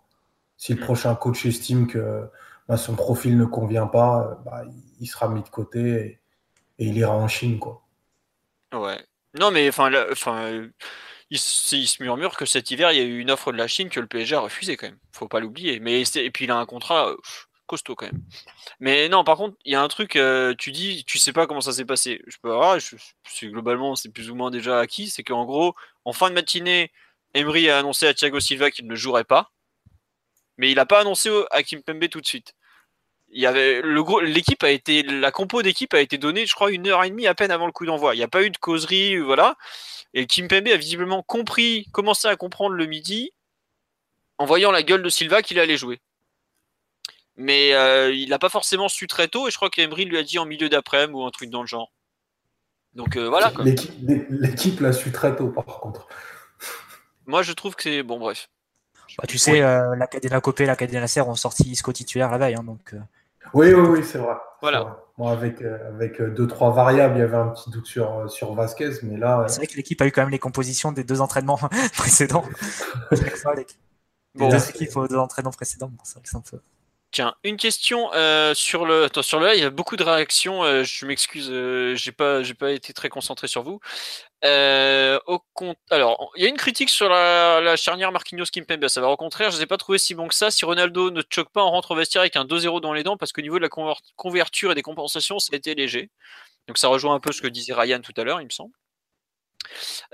S4: Si le mm. prochain coach estime que bah, son profil ne convient pas, bah, il sera mis de côté et, il ira en Chine. Quoi.
S1: Ouais. Non, mais enfin, enfin il, se murmure que cet hiver, il y a eu une offre de la Chine que le PSG a refusé quand même. Faut pas l'oublier. Mais et puis il a un contrat euh, costaud quand même. Mais non, par contre, il y a un truc. Euh, tu dis, tu sais pas comment ça s'est passé. Je peux voir. Je, globalement, c'est plus ou moins déjà acquis. C'est qu'en gros, en fin de matinée, Emery a annoncé à Thiago Silva qu'il ne jouerait pas. Mais il n'a pas annoncé à Kim Pembe tout de suite. Il y avait le l'équipe a été la compo d'équipe a été donnée, je crois, une heure et demie à peine avant le coup d'envoi. Il n'y a pas eu de causerie, voilà. Et Kim Pembe a visiblement compris, commencé à comprendre le midi, en voyant la gueule de Silva qu'il allait jouer. Mais euh, il n'a pas forcément su très tôt, et je crois qu'Emery lui a dit en milieu d'après-midi ou un truc dans le genre. Donc euh, voilà.
S4: L'équipe l'a su très tôt, par contre.
S1: Moi, je trouve que c'est. Bon, bref.
S2: Bah, tu sais, euh, la Cadena Copé et la Cadena Serre ont sorti Isco titulaire la veille. Hein, donc,
S4: Oui, oui, oui, c'est vrai.
S1: Voilà.
S4: Moi, avec, euh, avec euh, deux, trois variables, il y avait un petit doute sur, euh, sur Vasquez, mais là.
S2: C'est vrai que l'équipe a eu quand même les compositions des deux entraînements précédents.
S1: Bon.
S2: Les deux équipes aux deux entraînements précédents. Bon, c'est un peu.
S1: Tiens, une question euh, sur le attends, sur le live, il y a beaucoup de réactions. euh, je m'excuse, euh, j'ai pas j'ai pas été très concentré sur vous. Euh, au compte, alors il y a une critique sur la, la charnière Marquinhos Kimpembe. Ça va au contraire, je les ai pas trouvé si bon que ça. Si Ronaldo ne choque pas, on rentre au vestiaire avec un 2-0 dans les dents parce qu'au niveau de la couverture et des compensations, ça a été léger. Donc ça rejoint un peu ce que disait Ryan tout à l'heure, il me semble.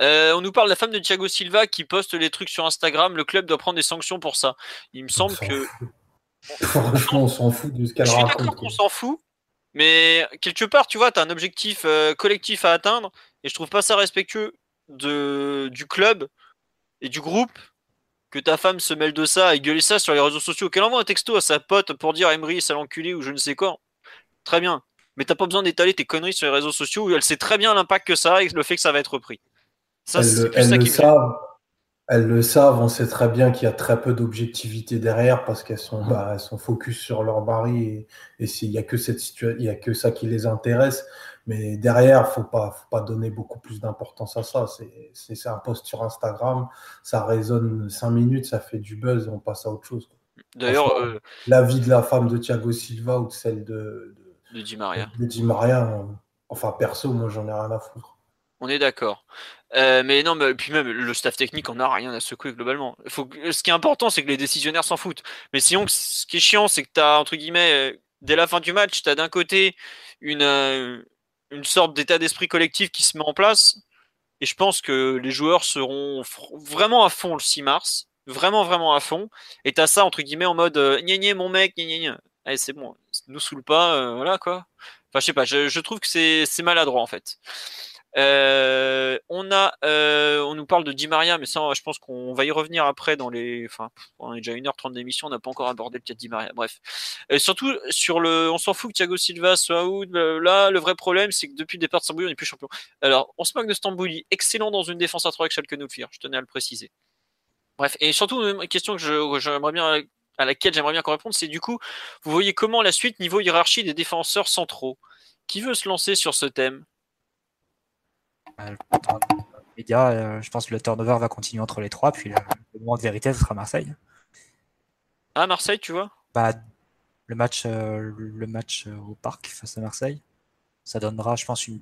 S1: Euh, on nous parle de la femme de Thiago Silva qui poste les trucs sur Instagram. Le club doit prendre des sanctions pour ça. Il me semble
S4: s'en
S1: que.
S4: Franchement, on s'en fout de ce qu'elle
S1: je suis
S4: raconte.
S1: d'accord qu'on s'en fout, mais quelque part, tu vois, tu as un objectif euh, collectif à atteindre, et je trouve pas ça respectueux de, du club et du groupe que ta femme se mêle de ça et gueuler ça sur les réseaux sociaux. Qu'elle envoie un texto à sa pote pour dire Emery, sale enculé ou je ne sais quoi. Très bien. Mais t'as pas besoin d'étaler tes conneries sur les réseaux sociaux où elle sait très bien l'impact que ça a et le fait que ça va être repris. Ça,
S4: Elles,
S1: c'est
S4: le- elles
S1: ça
S4: le savent. Elles le savent, on sait très bien qu'il y a très peu d'objectivité derrière parce qu'elles sont, bah, elles sont focus sur leur mari et, et s'il y a que cette situa- il y a que ça qui les intéresse. Mais derrière, faut pas, faut pas donner beaucoup plus d'importance à ça. C'est, un post sur Instagram, ça résonne cinq minutes, ça fait du buzz et on passe à autre chose.
S1: D'ailleurs, euh,
S4: La vie de la femme de Thiago Silva ou de celle de, de,
S1: de Di Maria.
S4: de Di Maria, enfin perso, moi j'en ai rien à foutre.
S1: On est d'accord. Euh, mais non, mais puis même le staff technique, on n'a rien à secouer globalement. Faut que- ce qui est important, c'est que les décisionnaires s'en foutent. Mais sinon, ce qui est chiant, c'est que tu as, entre guillemets, euh, dès la fin du match, tu as d'un côté une, une sorte d'état d'esprit collectif qui se met en place. Et je pense que les joueurs seront vraiment à fond le 6 mars. Vraiment, vraiment à fond. Et tu as ça, entre guillemets, en mode euh, gna gna, mon mec, gna gna. Allez, c'est bon, nous saoule pas, euh, voilà quoi. Enfin, je sais pas, je, je trouve que c'est maladroit en fait. Euh, on a, euh, on nous parle de Di Maria, mais ça, je pense qu'on va y revenir après dans les. Enfin, on est déjà 1h30 d'émission, on n'a pas encore abordé le cas de Di Maria. Bref. Et surtout, sur le. On s'en fout que Thiago Silva soit out. Là, le vrai problème, c'est que depuis le départ de Stambouli, on n'est plus champion. Alors, on se moque de Stambouli, excellent dans une défense à 3 avec Schalke 04, je tenais à le préciser. Bref, et surtout, une question que j'aimerais bien à laquelle j'aimerais bien qu'on réponde, c'est du coup, vous voyez comment la suite niveau hiérarchie des défenseurs centraux? Qui veut se lancer sur ce thème?
S2: Euh, dans les médias, euh, je pense que le turnover va continuer entre les trois, puis le, le moment de vérité, ce sera Marseille.
S1: Ah, Marseille, tu vois?
S2: Bah, le match, euh, le match euh, au parc face à Marseille, ça donnera, je pense, une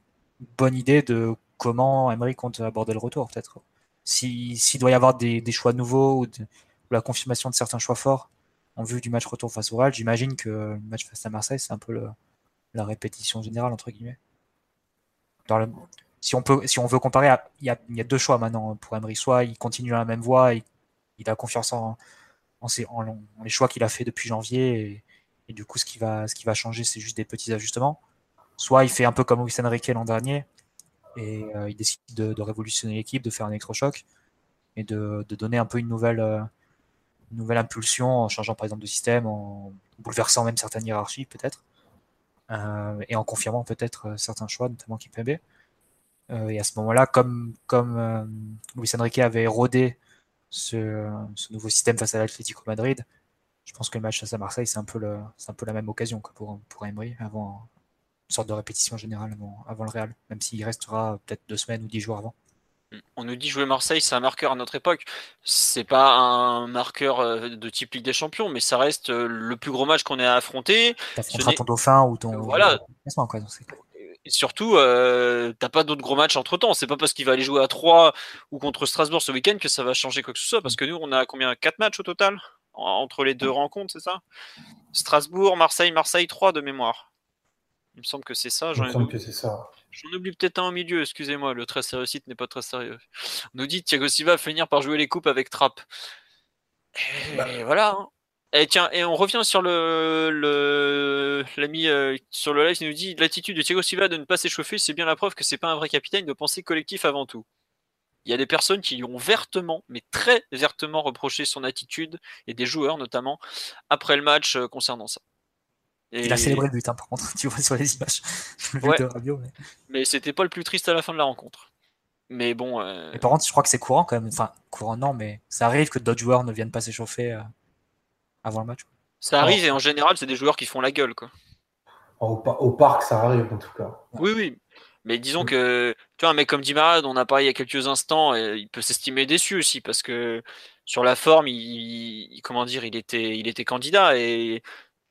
S2: bonne idée de comment Emery compte aborder le retour, peut-être. Si- S'il doit y avoir des, des choix nouveaux ou, de- ou la confirmation de certains choix forts en vue du match retour face au Real, j'imagine que le match face à Marseille, c'est un peu le- la répétition générale, entre guillemets. Dans le, si, on peut, si on veut comparer, à- il y a, deux choix maintenant pour Emery. Soit il continue dans la même voie, il, il a confiance en, les choix qu'il a fait depuis janvier et, et du coup ce qui va changer c'est juste des petits ajustements soit il fait un peu comme Luis Enrique l'an dernier et euh, il décide de, révolutionner l'équipe de faire un électrochoc et de, donner un peu une nouvelle euh, une nouvelle impulsion en changeant par exemple de système en bouleversant même certaines hiérarchies peut-être euh, et en confirmant peut-être certains choix notamment Kimpembe euh, et à ce moment-là comme comme euh, Luis Enrique avait rodé ce, ce nouveau système face à l'Atlético Madrid je pense que le match face à Marseille, c'est un peu le, c'est un peu la même occasion quoi, pour, pour Emery avant une sorte de répétition générale avant, avant le Real, même s'il restera peut-être deux semaines ou dix jours avant.
S1: On nous dit jouer Marseille, c'est un marqueur à notre époque. C'est pas un marqueur euh, de type Ligue des Champions, mais ça reste euh, le plus gros match qu'on ait à affronter.
S2: T'affronteras ton dauphin ou ton
S1: Voilà.
S2: quoi.
S1: Et surtout, euh, t'as pas d'autres gros matchs entre temps. C'est pas parce qu'il va aller jouer à 3 ou contre Strasbourg ce week-end que ça va changer quoi que ce soit. Parce que nous, on a combien? 4 matchs au total? En- entre les deux rencontres, c'est ça? Strasbourg, Marseille, Marseille 3 de mémoire. Il me semble que c'est ça.
S4: Je
S1: J'en. J'en oublie peut-être un au milieu, excusez-moi, le très sérieux site n'est pas très sérieux. On nous dit Thiago Silva va finir par jouer les coupes avec Trapp. Et
S4: Bah.
S1: voilà. hein. Et tiens, et on revient sur le l'ami euh, sur le live, il nous dit l'attitude de Thiago Silva de ne pas s'échauffer, c'est bien la preuve que c'est pas un vrai capitaine de penser collectif avant tout. Il y a des personnes qui lui ont vertement, mais très vertement reproché son attitude, et des joueurs notamment, après le match euh, concernant ça. Et-
S2: Il a célébré le but, hein, par contre, tu vois sur les images. Le but
S1: Ouais.
S2: de Rabiot, mais...
S1: Mais c'était pas le plus triste à la fin de la rencontre. Mais bon. euh,
S2: mais par contre, je crois que c'est courant quand même. Enfin, courant non, mais ça arrive que d'autres joueurs ne viennent pas s'échauffer euh, avant le match.
S1: Ça arrive et en général, c'est des joueurs qui font la gueule, quoi.
S4: au, parc, ça arrive en tout cas.
S1: Oui, oui. Mais disons mm. que tu vois, un mec comme Dimara, dont on a parlé il y a quelques instants, il peut s'estimer déçu aussi parce que sur la forme, il, comment dire, il était, il était candidat et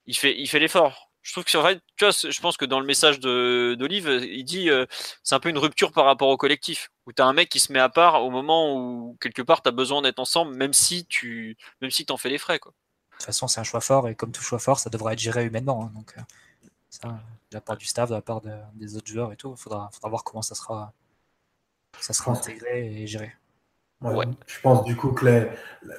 S1: il fait, il fait l'effort. Je trouve que c'est vrai, tu vois, je pense que dans le message d'Olive, il dit euh, c'est un peu une rupture par rapport au collectif, où tu as un mec qui se met à part au moment où quelque part tu as besoin d'être ensemble, même si tu même si en fais les frais. Quoi.
S2: De toute façon, c'est un choix fort et comme tout choix fort, ça devrait être géré humainement. Hein, donc, euh, ça, de la part du staff, de la part des autres joueurs et tout, il faudra, faudra voir comment ça sera, ça sera intégré et géré.
S4: Je pense du coup que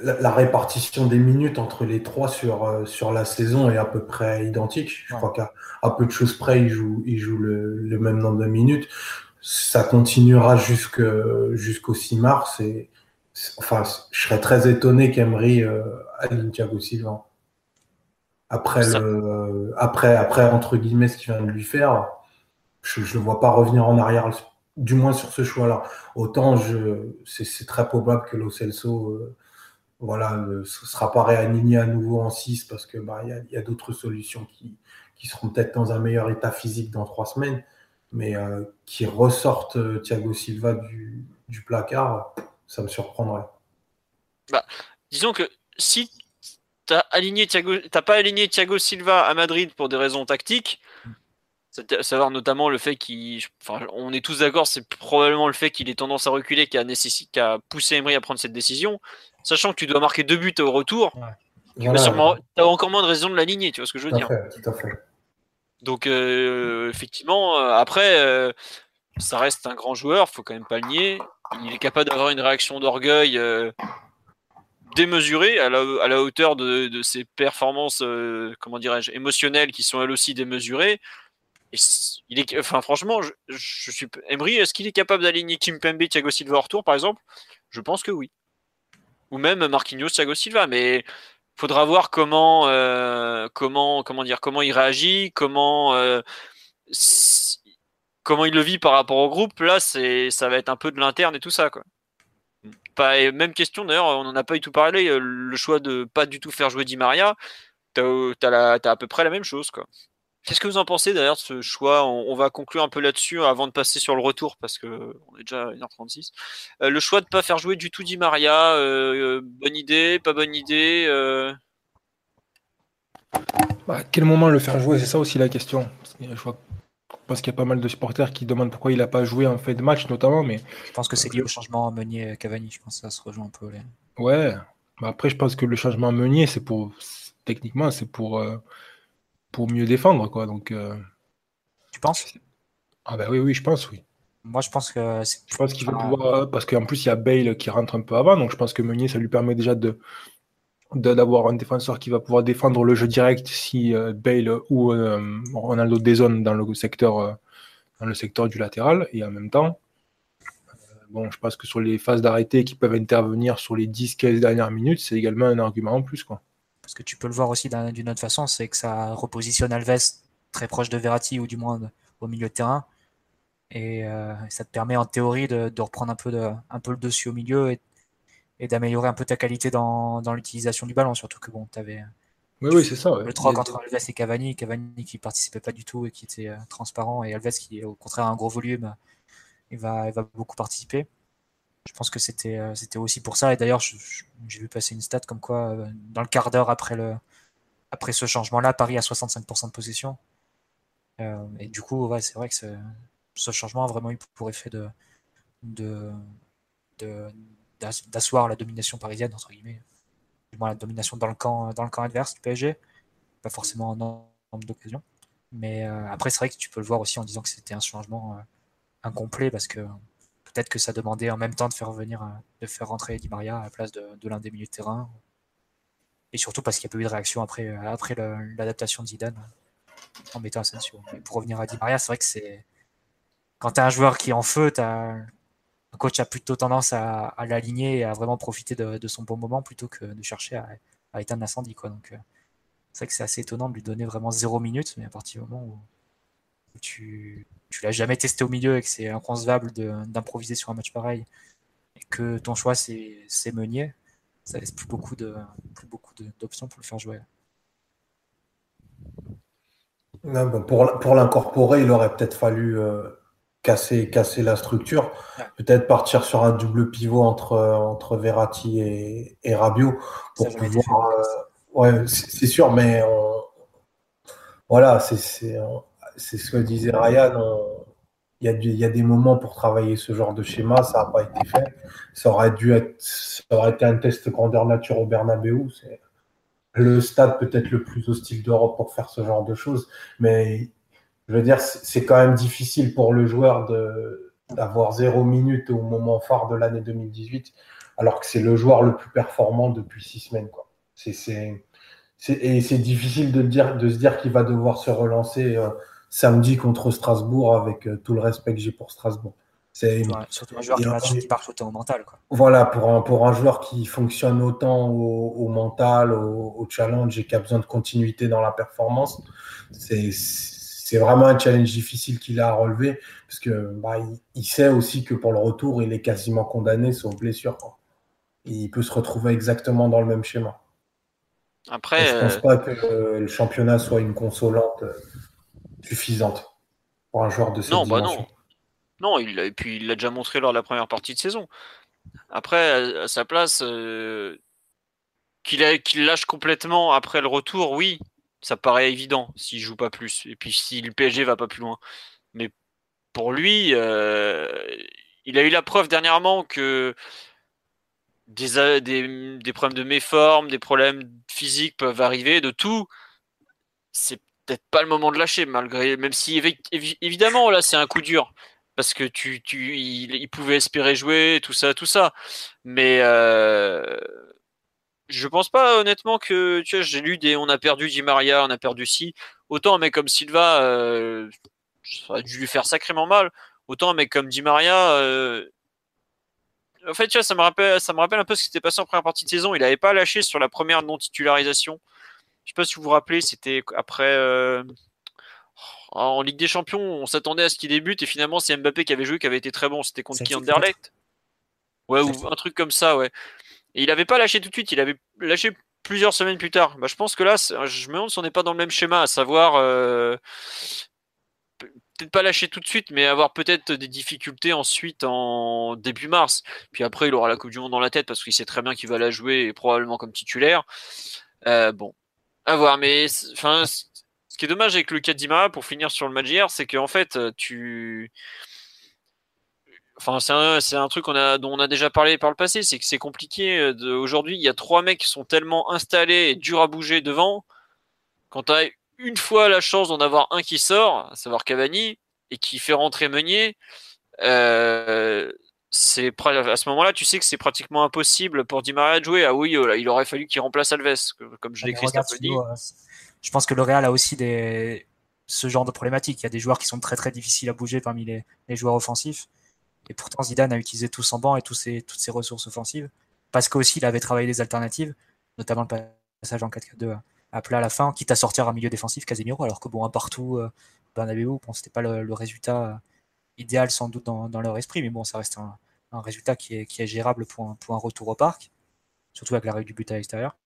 S4: la, répartition des minutes entre les trois sur, euh, sur la saison est à peu près identique. Je crois qu'à peu de choses près, ils jouent, ils jouent le, même nombre de minutes. Ça continuera jusqu'au 6 mars. Et, enfin, je serais très étonné qu'Emery euh, aligne Thiago Silva. Après, le, après, après, entre guillemets, ce qu'il vient de lui faire, je ne le vois pas revenir en arrière du moins sur ce choix-là. Autant c'est très probable que Lo Celso euh, voilà, ne sera pas réaligné à nouveau en 6 parce que bah, y a, d'autres solutions qui, qui seront peut-être dans un meilleur état physique dans trois semaines, mais euh, qui ressortent euh, Thiago Silva du, du, placard, ça me surprendrait.
S1: Bah, disons que si tu n'as pas aligné Thiago Silva à Madrid pour des raisons tactiques, savoir notamment le fait qu'il. Enfin, on est tous d'accord, c'est probablement le fait qu'il ait tendance à reculer qui a, qui a poussé Emery à prendre cette décision. Sachant que tu dois marquer deux buts au retour, tu as encore moins de raison de l'aligner, tu vois ce que je veux dire. Donc, euh, effectivement, euh, après, euh, ça reste un grand joueur, faut quand même pas le nier. Il est capable d'avoir une réaction d'orgueil démesurée à la, hauteur de, ses performances, comment dirais-je, émotionnelles qui sont elles aussi démesurées il est, enfin, franchement, je, suis. Emery, est-ce qu'il est capable d'aligner Kim Pembe, Thiago Silva au retour, par exemple? Je pense que oui. Ou même Marquinhos, Thiago Silva. Mais faudra voir comment, euh, comment, comment dire, comment il réagit, comment, euh, comment il le vit par rapport au groupe. Là, c'est, ça va être un peu de l'interne et tout ça, quoi. Pas, même question d'ailleurs, on n'en a pas du tout parlé. Euh, le choix de pas du tout faire jouer Di Maria, t'as, as, à peu près la même chose, quoi. Qu'est-ce que vous en pensez d'ailleurs de ce choix? On, va conclure un peu là-dessus avant de passer sur le retour parce que on est déjà à 1h36. Euh, le choix de pas faire jouer du tout Di Maria, euh, bonne idée, pas bonne idée euh?
S3: bah, À quel moment le faire jouer? C'est ça aussi la question. Pense qu'il y a pas mal de supporters qui demandent pourquoi il n'a pas joué en fait de match notamment. Mais...
S2: Je pense que c'est lié au changement Meunier Cavani. Je pense que ça se rejoint un peu.
S3: Ouais. Bah, après, je pense que le changement Meunier, c'est pour techniquement, c'est pour pour mieux défendre, quoi. Donc, euh,
S2: Tu penses?
S3: Ah bah oui, oui, je pense, oui.
S2: Moi, je pense que.
S3: Je pense qu'il va pouvoir. Euh, parce qu'en plus, il y a Bale qui rentre un peu avant, donc je pense que Meunier, ça lui permet déjà de d'avoir un défenseur qui va pouvoir défendre le jeu direct si euh, Bale ou Ronaldo dézone dans le secteur dans le secteur du latéral et en même temps bon je pense que sur les phases d'arrêté qui peuvent intervenir sur les 10-15 dernières minutes c'est également un argument en plus quoi
S2: parce que tu peux le voir aussi d'une autre façon, c'est que ça repositionne Alves très proche de Verratti ou du moins au milieu de terrain. Et euh, ça te permet en théorie de, reprendre un peu, de, un peu le dessus au milieu et, d'améliorer un peu ta qualité dans, l'utilisation du ballon. Surtout que bon, tu avais
S3: oui, oui, c'est ça,
S2: le 3 entre Alves et Cavani. Cavani qui participait pas du tout et qui était euh, transparent. Et Alves qui, au contraire, a un gros volume, il va, il va beaucoup participer je pense que c'était euh, c'était aussi pour ça. Et d'ailleurs, j'ai vu passer une stat comme quoi, euh, dans le quart d'heure après, le, après ce changement-là, Paris a 65% de possession. Et du coup, ouais, c'est vrai que ce changement a vraiment eu pour effet de, de, d'asseoir la domination parisienne, entre guillemets. Du moins, la domination dans le camp, dans le camp adverse du PSG. Pas forcément en nombre d'occasions. Mais après, c'est vrai que tu peux le voir aussi en disant que c'était un changement incomplet parce que peut-être que ça demandait en même temps de faire revenir, euh, de faire rentrer Di Maria à la place de, l'un des milieux de terrain. Et surtout parce qu'il n'y a pas eu de réaction après, euh, après l'adaptation de Zidane en mettant Asensio. Pour revenir à Di Maria, c'est vrai que c'est. Quand tu as un joueur qui est en feu, as... coach a plutôt tendance à, l'aligner et à vraiment profiter de, son bon moment plutôt que de chercher à, éteindre l'incendie. Donc, euh, c'est vrai que c'est assez étonnant de lui donner vraiment zéro minute, mais à partir du moment où tu, l'as jamais testé au milieu et que c'est inconcevable d'improviser sur un match pareil, et que ton choix c'est Meunier, ça laisse plus beaucoup de beaucoup d'options pour le faire jouer.
S4: pour pour l'incorporer, il aurait peut-être fallu euh, casser, casser la structure. Peut-être partir sur un double pivot entre, entre Verratti et, et Rabiot pour pouvoir. Euh, ouais, c'est sûr, mais voilà, c'est ce que disait Ryan. Il y, a il y, a des moments pour travailler ce genre de schéma, ça n'a pas été fait. Ça aurait dû être, ça aurait été un test grandeur nature au Bernabeu. C'est le stade peut-être le plus hostile d'Europe pour faire ce genre de choses, mais je veux dire, c'est quand même difficile pour le joueur d'avoir zéro minute au moment phare de l'année 2018, alors que c'est le joueur le plus performant depuis six semaines. Quoi. Et c'est difficile de, dire, de se dire qu'il va devoir se relancer euh, samedi contre Strasbourg avec euh, tout le respect que j'ai pour Strasbourg.
S2: C'est surtout un joueur qui, qui part autant au mental. Quoi.
S4: Voilà, pour un, pour un joueur qui fonctionne autant au, mental, au, au, challenge et qui a besoin de continuité dans la performance, c'est c'est vraiment un challenge difficile qu'il a à relever, parce que bah, il, sait aussi que pour le retour, il est quasiment condamné sauf blessure. il peut se retrouver exactement dans le même schéma.
S1: Après,
S4: je pense euh, pas que le, championnat soit une consolante euh, suffisante pour un joueur de cette
S1: non,
S4: Bah
S1: non, non. Il, et puis il l'a déjà montré lors de la première partie de saison. Après, à, sa place, euh, qu'il lâche complètement après le retour, oui, ça paraît évident s'il joue pas plus. Et puis si le PSG va pas plus loin. Mais pour lui, euh, il a eu la preuve dernièrement que des, des, problèmes de méforme, des problèmes physiques peuvent arriver, de tout. C'est peut-être pas le moment de lâcher, malgré, même si évidemment là c'est un coup dur parce que tu, tu il, pouvait espérer jouer, tout ça, tout ça. Mais euh, je pense pas honnêtement que tu vois j'ai lu des on a perdu Di Maria on a perdu si. Autant un mec comme Silva euh, ça a dû lui faire sacrément mal. Autant un mec comme Di Maria euh, en fait tu vois ça me rappelle ça me rappelle un peu ce qui s'était passé en première partie de saison. Il avait pas lâché sur la première non titularisation je sais pas si vous vous rappelez c'était après euh, en Ligue des Champions on s'attendait à ce qu'il débute et finalement c'est Mbappé qui avait joué qui avait été très bon. C'était contre qui Anderlecht? ouais ou un truc comme ça ouais et il n'avait pas lâché tout de suite, il avait lâché plusieurs semaines plus tard. Bah, je pense que là, je me demande si on n'est pas dans le même schéma, à savoir euh, peut-être pas lâcher tout de suite, mais avoir peut-être des difficultés ensuite en début mars. Puis après, il aura la Coupe du Monde dans la tête parce qu'il sait très bien qu'il va la jouer probablement comme titulaire. Euh, bon, à voir. Mais enfin, ce qui est dommage avec le cas pour finir sur le match hier, c'est qu'en fait, tu Enfin, c'est un, truc a, dont on a déjà parlé par le passé, c'est que c'est compliqué. Euh, aujourd'hui, il y a trois mecs qui sont tellement installés et durs à bouger devant. Quand tu as une fois la chance d'en avoir un qui sort, à savoir Cavani, et qui fait rentrer Meunier, euh, c'est à ce moment-là, tu sais que c'est pratiquement impossible pour Di Maria de jouer. Ah oui, euh, il aurait fallu qu'il remplace Alves, comme je l'ai écrit
S2: Je pense que le Real a aussi des... ce genre de problématique. Il y a des joueurs qui sont très très difficiles à bouger parmi les joueurs offensifs. Et pourtant, Zidane a utilisé tout son banc et tous ses, toutes ses ressources offensives. Parce qu'aussi, il avait travaillé des alternatives, notamment le passage en 4-4-2 à plat à la fin, quitte à sortir un milieu défensif Casemiro, alors que bon, un partout, euh, Bernabeu, bon, c'était pas le, résultat euh, idéal sans doute dans, leur esprit, mais bon, ça reste un, résultat qui est, gérable pour un, pour un retour au parc, surtout avec l'arrêt du but à l'extérieur.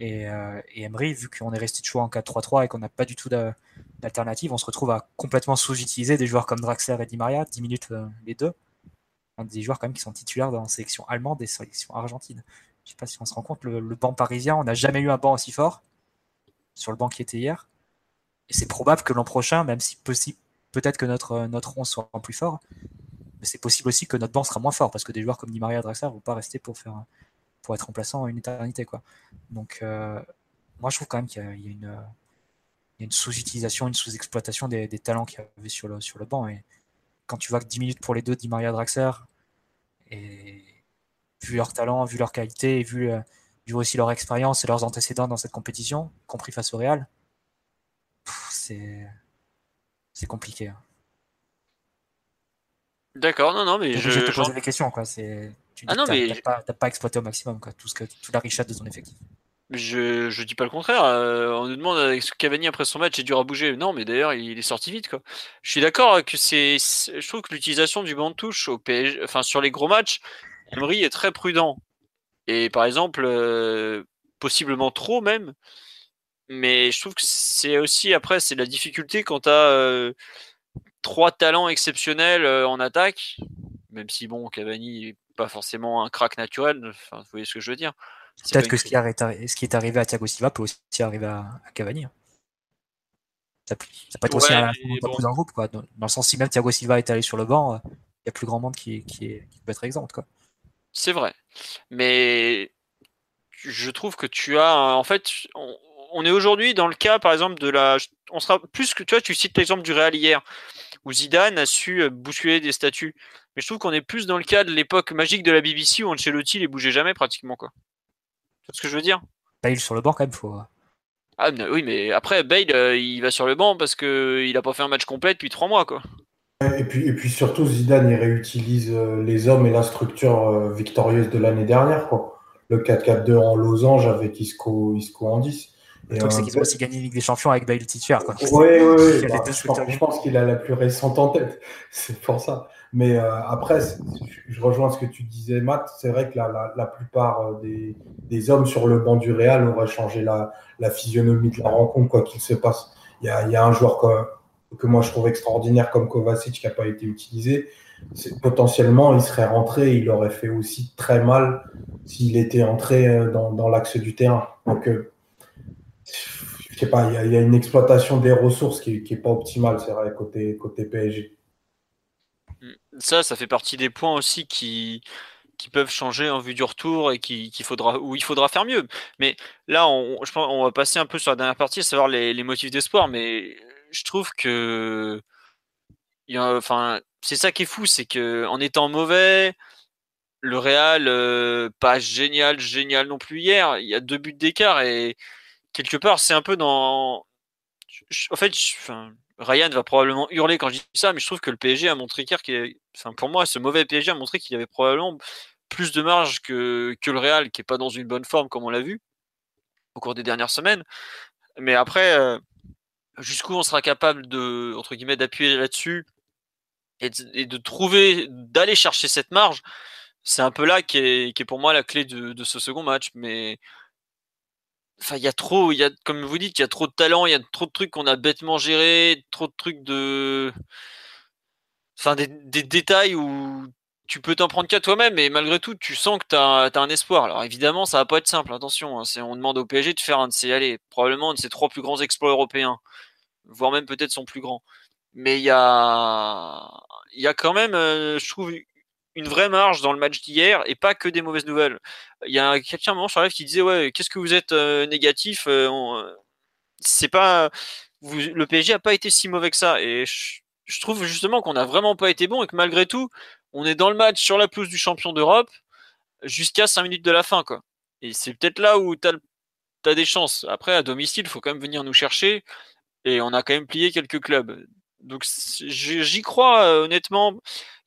S2: Et, euh, Emery, vu qu'on est resté choix en 4-3-3 et qu'on n'a pas du tout d'alternative, on se retrouve à complètement sous-utiliser des joueurs comme Draxler et Di Maria, 10 minutes euh, les deux. Des joueurs quand même qui sont titulaires dans la sélection allemande et sélection argentine. Je sais pas si on se rend compte, le, banc parisien, on n'a jamais eu un banc aussi fort sur le banc qui était hier. Et c'est probable que l'an prochain, même si possible, peut-être que notre, notre 11 soit plus fort, mais c'est possible aussi que notre banc sera moins fort parce que des joueurs comme Di Maria et Draxler ne vont pas rester pour faire pour être remplaçant une éternité. Quoi. Donc, euh, moi, je trouve quand même qu'il y, a une, une sous-utilisation, une sous-exploitation des, talents qu'il y avait sur le, sur le banc. Et quand tu vois que 10 minutes pour les deux, Di Maria Draxler, et vu leur talent, vu leur qualité, et vu, euh, vu aussi leur expérience et leurs antécédents dans cette compétition, compris face au Real, c'est c'est compliqué. Hein.
S1: D'accord, non, non, mais je,
S2: je te poser des questions, quoi. C'est tu ah pas, pas, exploité au maximum quoi, tout ce que, toute la richesse de ton effectif.
S1: Je, je dis pas le contraire. Euh, on nous demande avec ce Cavani après son match est dur à bouger. Non, mais d'ailleurs il est sorti vite quoi. Je suis d'accord que c'est, je trouve que l'utilisation du banc de touche au PSG, enfin sur les gros matchs, Emery est très prudent. Et par exemple, euh, possiblement trop même, Mais je trouve que c'est aussi, après, c'est la difficulté quand tu as trois talents exceptionnels en attaque, même si, bon, Cavani pas forcément un crack naturel, enfin, vous voyez ce que je veux dire.
S2: Peut-être que ce qui, est, ce qui, est arrivé à Thiago Silva peut aussi arriver à, Cavani. Hein. Ça, peut être aussi un, plus dans groupe, quoi. Dans, le sens, si même Thiago Silva est allé sur le banc, il y a plus grand monde qui, qui, peut être exempt, quoi.
S1: C'est vrai. Mais je trouve que tu as. En fait, on, est aujourd'hui dans le cas, par exemple, de la. On sera plus que. Tu vois, tu cites l'exemple du Real hier, où Zidane a su euh, bousculer des statuts. Mais je trouve qu'on est plus dans le cas de l'époque magique de la BBC où Ancelotti les bougeait jamais pratiquement, quoi. C'est ce que je veux dire?
S2: Bale sur le banc, quand même, faut.
S1: Ah oui, mais après, Bale, euh, il va sur le banc parce qu'il n'a pas fait un match complet depuis trois mois, quoi.
S4: Et puis, et puis surtout, Zidane, il réutilise euh, les hommes et la structure victorieuse de l'année dernière, quoi le 4-4-2 en losange avec Isco, Isco en 10.
S2: Le truc, c'est qu'ils ont aussi gagné la Ligue des Champions avec Bale titulaire.
S4: Oui, oui, oui. je, pense, qu'il a la plus récente en tête. C'est pour ça. Mais euh, après, je rejoins ce que tu disais, Matt. C'est vrai que la, la, plupart euh, des, des, hommes sur le banc du Real auraient changé la, la physionomie de la rencontre, quoi qu'il se passe. Il y a, il y a un joueur que, que moi je trouve extraordinaire comme Kovacic qui n'a pas été utilisé potentiellement, il serait rentré, il aurait fait aussi très mal s'il était entré euh, dans, l'axe du terrain. Donc, euh, je sais pas, il y, a une exploitation des ressources qui n'est pas optimale, c'est vrai, côté, côté PSG.
S1: Ça, ça fait partie des points aussi qui, qui peuvent changer en vue du retour et qui, faudra, où il faudra faire mieux. Mais là, on, je pense, on va passer un peu sur la dernière partie, à savoir les, les motifs d'espoir. Mais je trouve que, enfin, c'est ça qui est fou, c'est que en étant mauvais, le Real euh, pas génial, génial non plus hier. Il y a deux buts d'écart et quelque part c'est un peu dans. En fait, Ryan va probablement hurler quand je dis ça, mais je trouve que le PSG a montré qu'hier, enfin pour moi, ce mauvais PSG a montré qu'il avait probablement plus de marge que, que le Real, qui est pas dans une bonne forme comme on l'a vu au cours des dernières semaines. Mais après, euh, jusqu'où on sera capable de entre guillemets d'appuyer là-dessus et de, trouver, d'aller chercher cette marge, c'est un peu là qui est, est, pour moi la clé de, de ce second match. Mais enfin, il y a trop, il y a, comme vous dites, il y a trop de talent, il y a trop de trucs qu'on a bêtement gérés, trop de trucs de, enfin, des, des détails où tu peux t'en prendre qu'à toi-même, et malgré tout, tu sens que tu as, un espoir. Alors évidemment, ça va pas être simple, attention. Hein, on demande au PSG de faire un de ses, allez, probablement un de ses trois plus grands exploits européens, voire même peut-être son plus grand. Mais il y a, y a quand même, euh, je trouve, une vraie marge dans le match d'hier et pas que des mauvaises nouvelles. Il y a quelqu'un un moment sur live qui disait ouais, qu'est-ce que vous êtes euh, négatif euh, C'est pas, le PSG a pas été si mauvais que ça et je, trouve justement qu'on a vraiment pas été bon et que malgré tout, on est dans le match sur la pelouse du champion d'Europe jusqu'à 5 minutes de la fin quoi. Et c'est peut-être là où tu as, des chances. Après, à domicile, il faut quand même venir nous chercher. Et on a quand même plié quelques clubs. Donc j'y crois euh, honnêtement.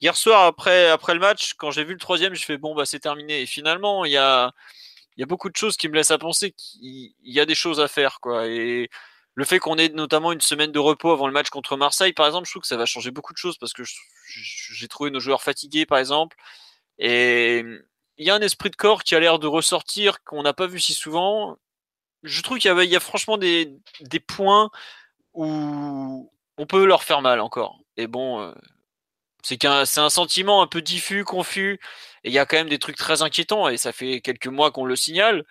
S1: Hier soir après après le match, quand j'ai vu le troisième, je fais bon bah c'est terminé. Et finalement il y a y a beaucoup de choses qui me laissent à penser qu'il y a des choses à faire quoi. Et le fait qu'on ait notamment une semaine de repos avant le match contre Marseille, par exemple, je trouve que ça va changer beaucoup de choses parce que j'ai trouvé nos joueurs fatigués, par exemple. Et il y a un esprit de corps qui a l'air de ressortir qu'on n'a pas vu si souvent. Je trouve qu'il y, y, a franchement des, des points où, on peut leur faire mal encore. Et bon, euh, c'est qu'un, c'est un sentiment un peu diffus, confus, et il y a quand même des trucs très inquiétants, et ça fait quelques mois qu'on le signale.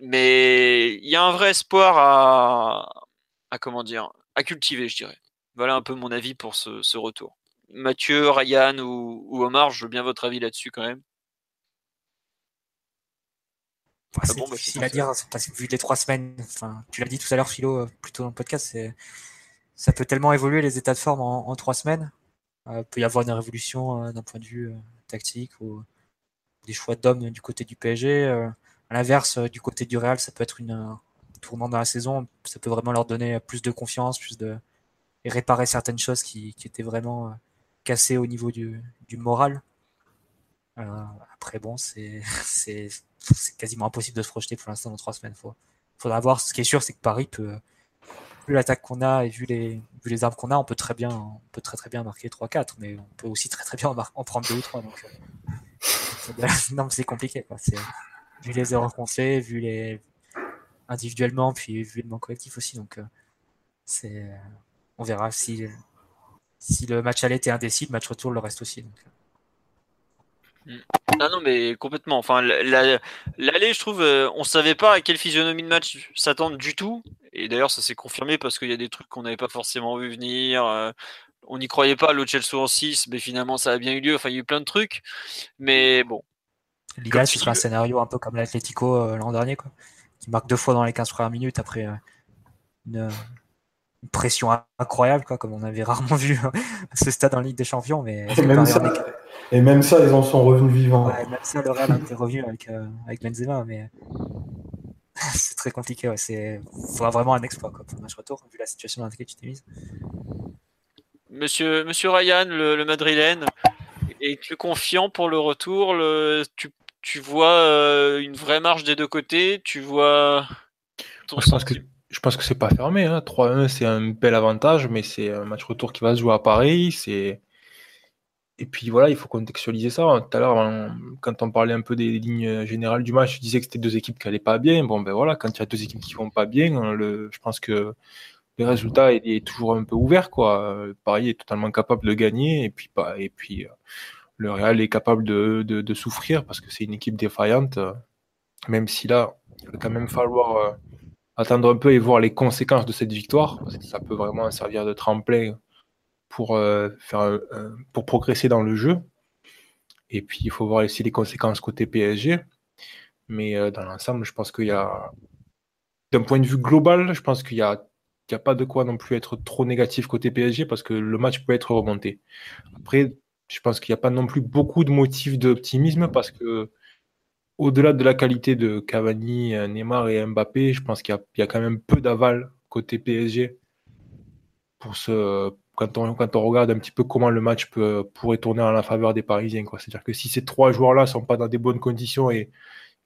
S1: Mais il y a un vrai espoir à, à comment dire, à cultiver, je dirais. Voilà un peu mon avis pour ce, retour. Mathieu, Ryan ou, Omar, je veux bien votre avis là-dessus quand même.
S2: c'est ah bah, difficile à dire, parce que vu les trois semaines, enfin, tu l'as dit tout à l'heure, Philo, euh, plutôt dans le podcast, c'est ça peut tellement évoluer les états de forme en, trois semaines. Il euh, peut y avoir une révolution euh, d'un point de vue euh, tactique ou des choix d'hommes du côté du PSG. à l'inverse, du côté du Real, ça peut être une, un tournant dans la saison. Ça peut vraiment leur donner plus de confiance, plus de et réparer certaines choses qui, étaient vraiment cassées au niveau du, du moral. après, bon, c'est quasiment impossible de se projeter pour l'instant dans trois semaines. Il faudra voir. Ce qui est sûr, c'est que Paris peut, vu l'attaque qu'on a et vu les, vu les armes qu'on a, on peut très bien, on peut très très bien marquer 3-4, mais on peut aussi très très bien en, prendre 2 ou 3. Donc, euh, non, c'est compliqué. Vu les erreurs qu'on fait, vu les, individuellement, puis évidemment collectif aussi. Donc, c'est, on verra si, si le match aller était indécis, le match retour le reste aussi. Donc.
S1: Ah non, mais complètement. Enfin, l'aller, je trouve, on savait pas à quelle physionomie de match s'attendre du tout. Et d'ailleurs, ça s'est confirmé parce qu'il y a des trucs qu'on n'avait pas forcément vu venir. on n'y croyait pas, le Chelsea en 6, mais finalement, ça a bien eu lieu. Enfin, il y a eu plein de trucs. Mais bon.
S2: L'idéal, ce serait un scénario un peu comme l'Atletico l'an dernier, quoi, qui marque deux fois dans les 15 premières minutes après une, pression incroyable, quoi, comme on avait rarement vu à ce stade en Ligue des Champions. Mais
S4: et, même ça, et même ça, ils en sont revenus vivants.
S2: Ouais, même ça, le Real été revenu avec, euh, avec Benzema, mais c'est très compliqué. Ouais. C'est faudra vraiment un exploit quoi, pour le match retour, vu la situation dans laquelle tu t'es mise.
S1: Monsieur, Monsieur Ryan, le, le Madrilène, es-tu confiant pour le retour? Le, tu, tu, vois euh, une vraie marge des deux côtés? Tu vois.
S3: Ton je pense que je pense que c'est pas fermé. Hein. 3-1, c'est un bel avantage, mais c'est un match retour qui va se jouer à Paris. C'est et puis voilà, il faut contextualiser ça. Tout à l'heure, quand on parlait un peu des lignes générales du match, je disais que c'était deux équipes qui n'allaient pas bien. Bon, ben voilà, quand il y a deux équipes qui vont pas bien, je pense que le résultat est, toujours un peu ouvert. Paris est totalement capable de gagner, et puis, puis le Real est capable de, de, souffrir parce que c'est une équipe défaillante. Même si là, il va quand même falloir euh, attendre un peu et voir les conséquences de cette victoire. Ça peut vraiment servir de tremplin pour, euh, faire, pour progresser dans le jeu. Et puis, il faut voir aussi les conséquences côté PSG. Mais euh, dans l'ensemble, je pense qu'il y a, d'un point de vue global, je pense qu'il n'y a, a pas de quoi non plus être trop négatif côté PSG parce que le match peut être remonté. Après, je pense qu'il n'y a pas non plus beaucoup de motifs d'optimisme parce que au-delà de la qualité de Cavani, Neymar et Mbappé, je pense qu'il y, y, a quand même peu d'aval côté PSG pour ce, quand on, regarde un petit peu comment le match peut, pourrait tourner en la faveur des Parisiens. C'est-à-dire que si ces trois joueurs-là ne sont pas dans des bonnes conditions et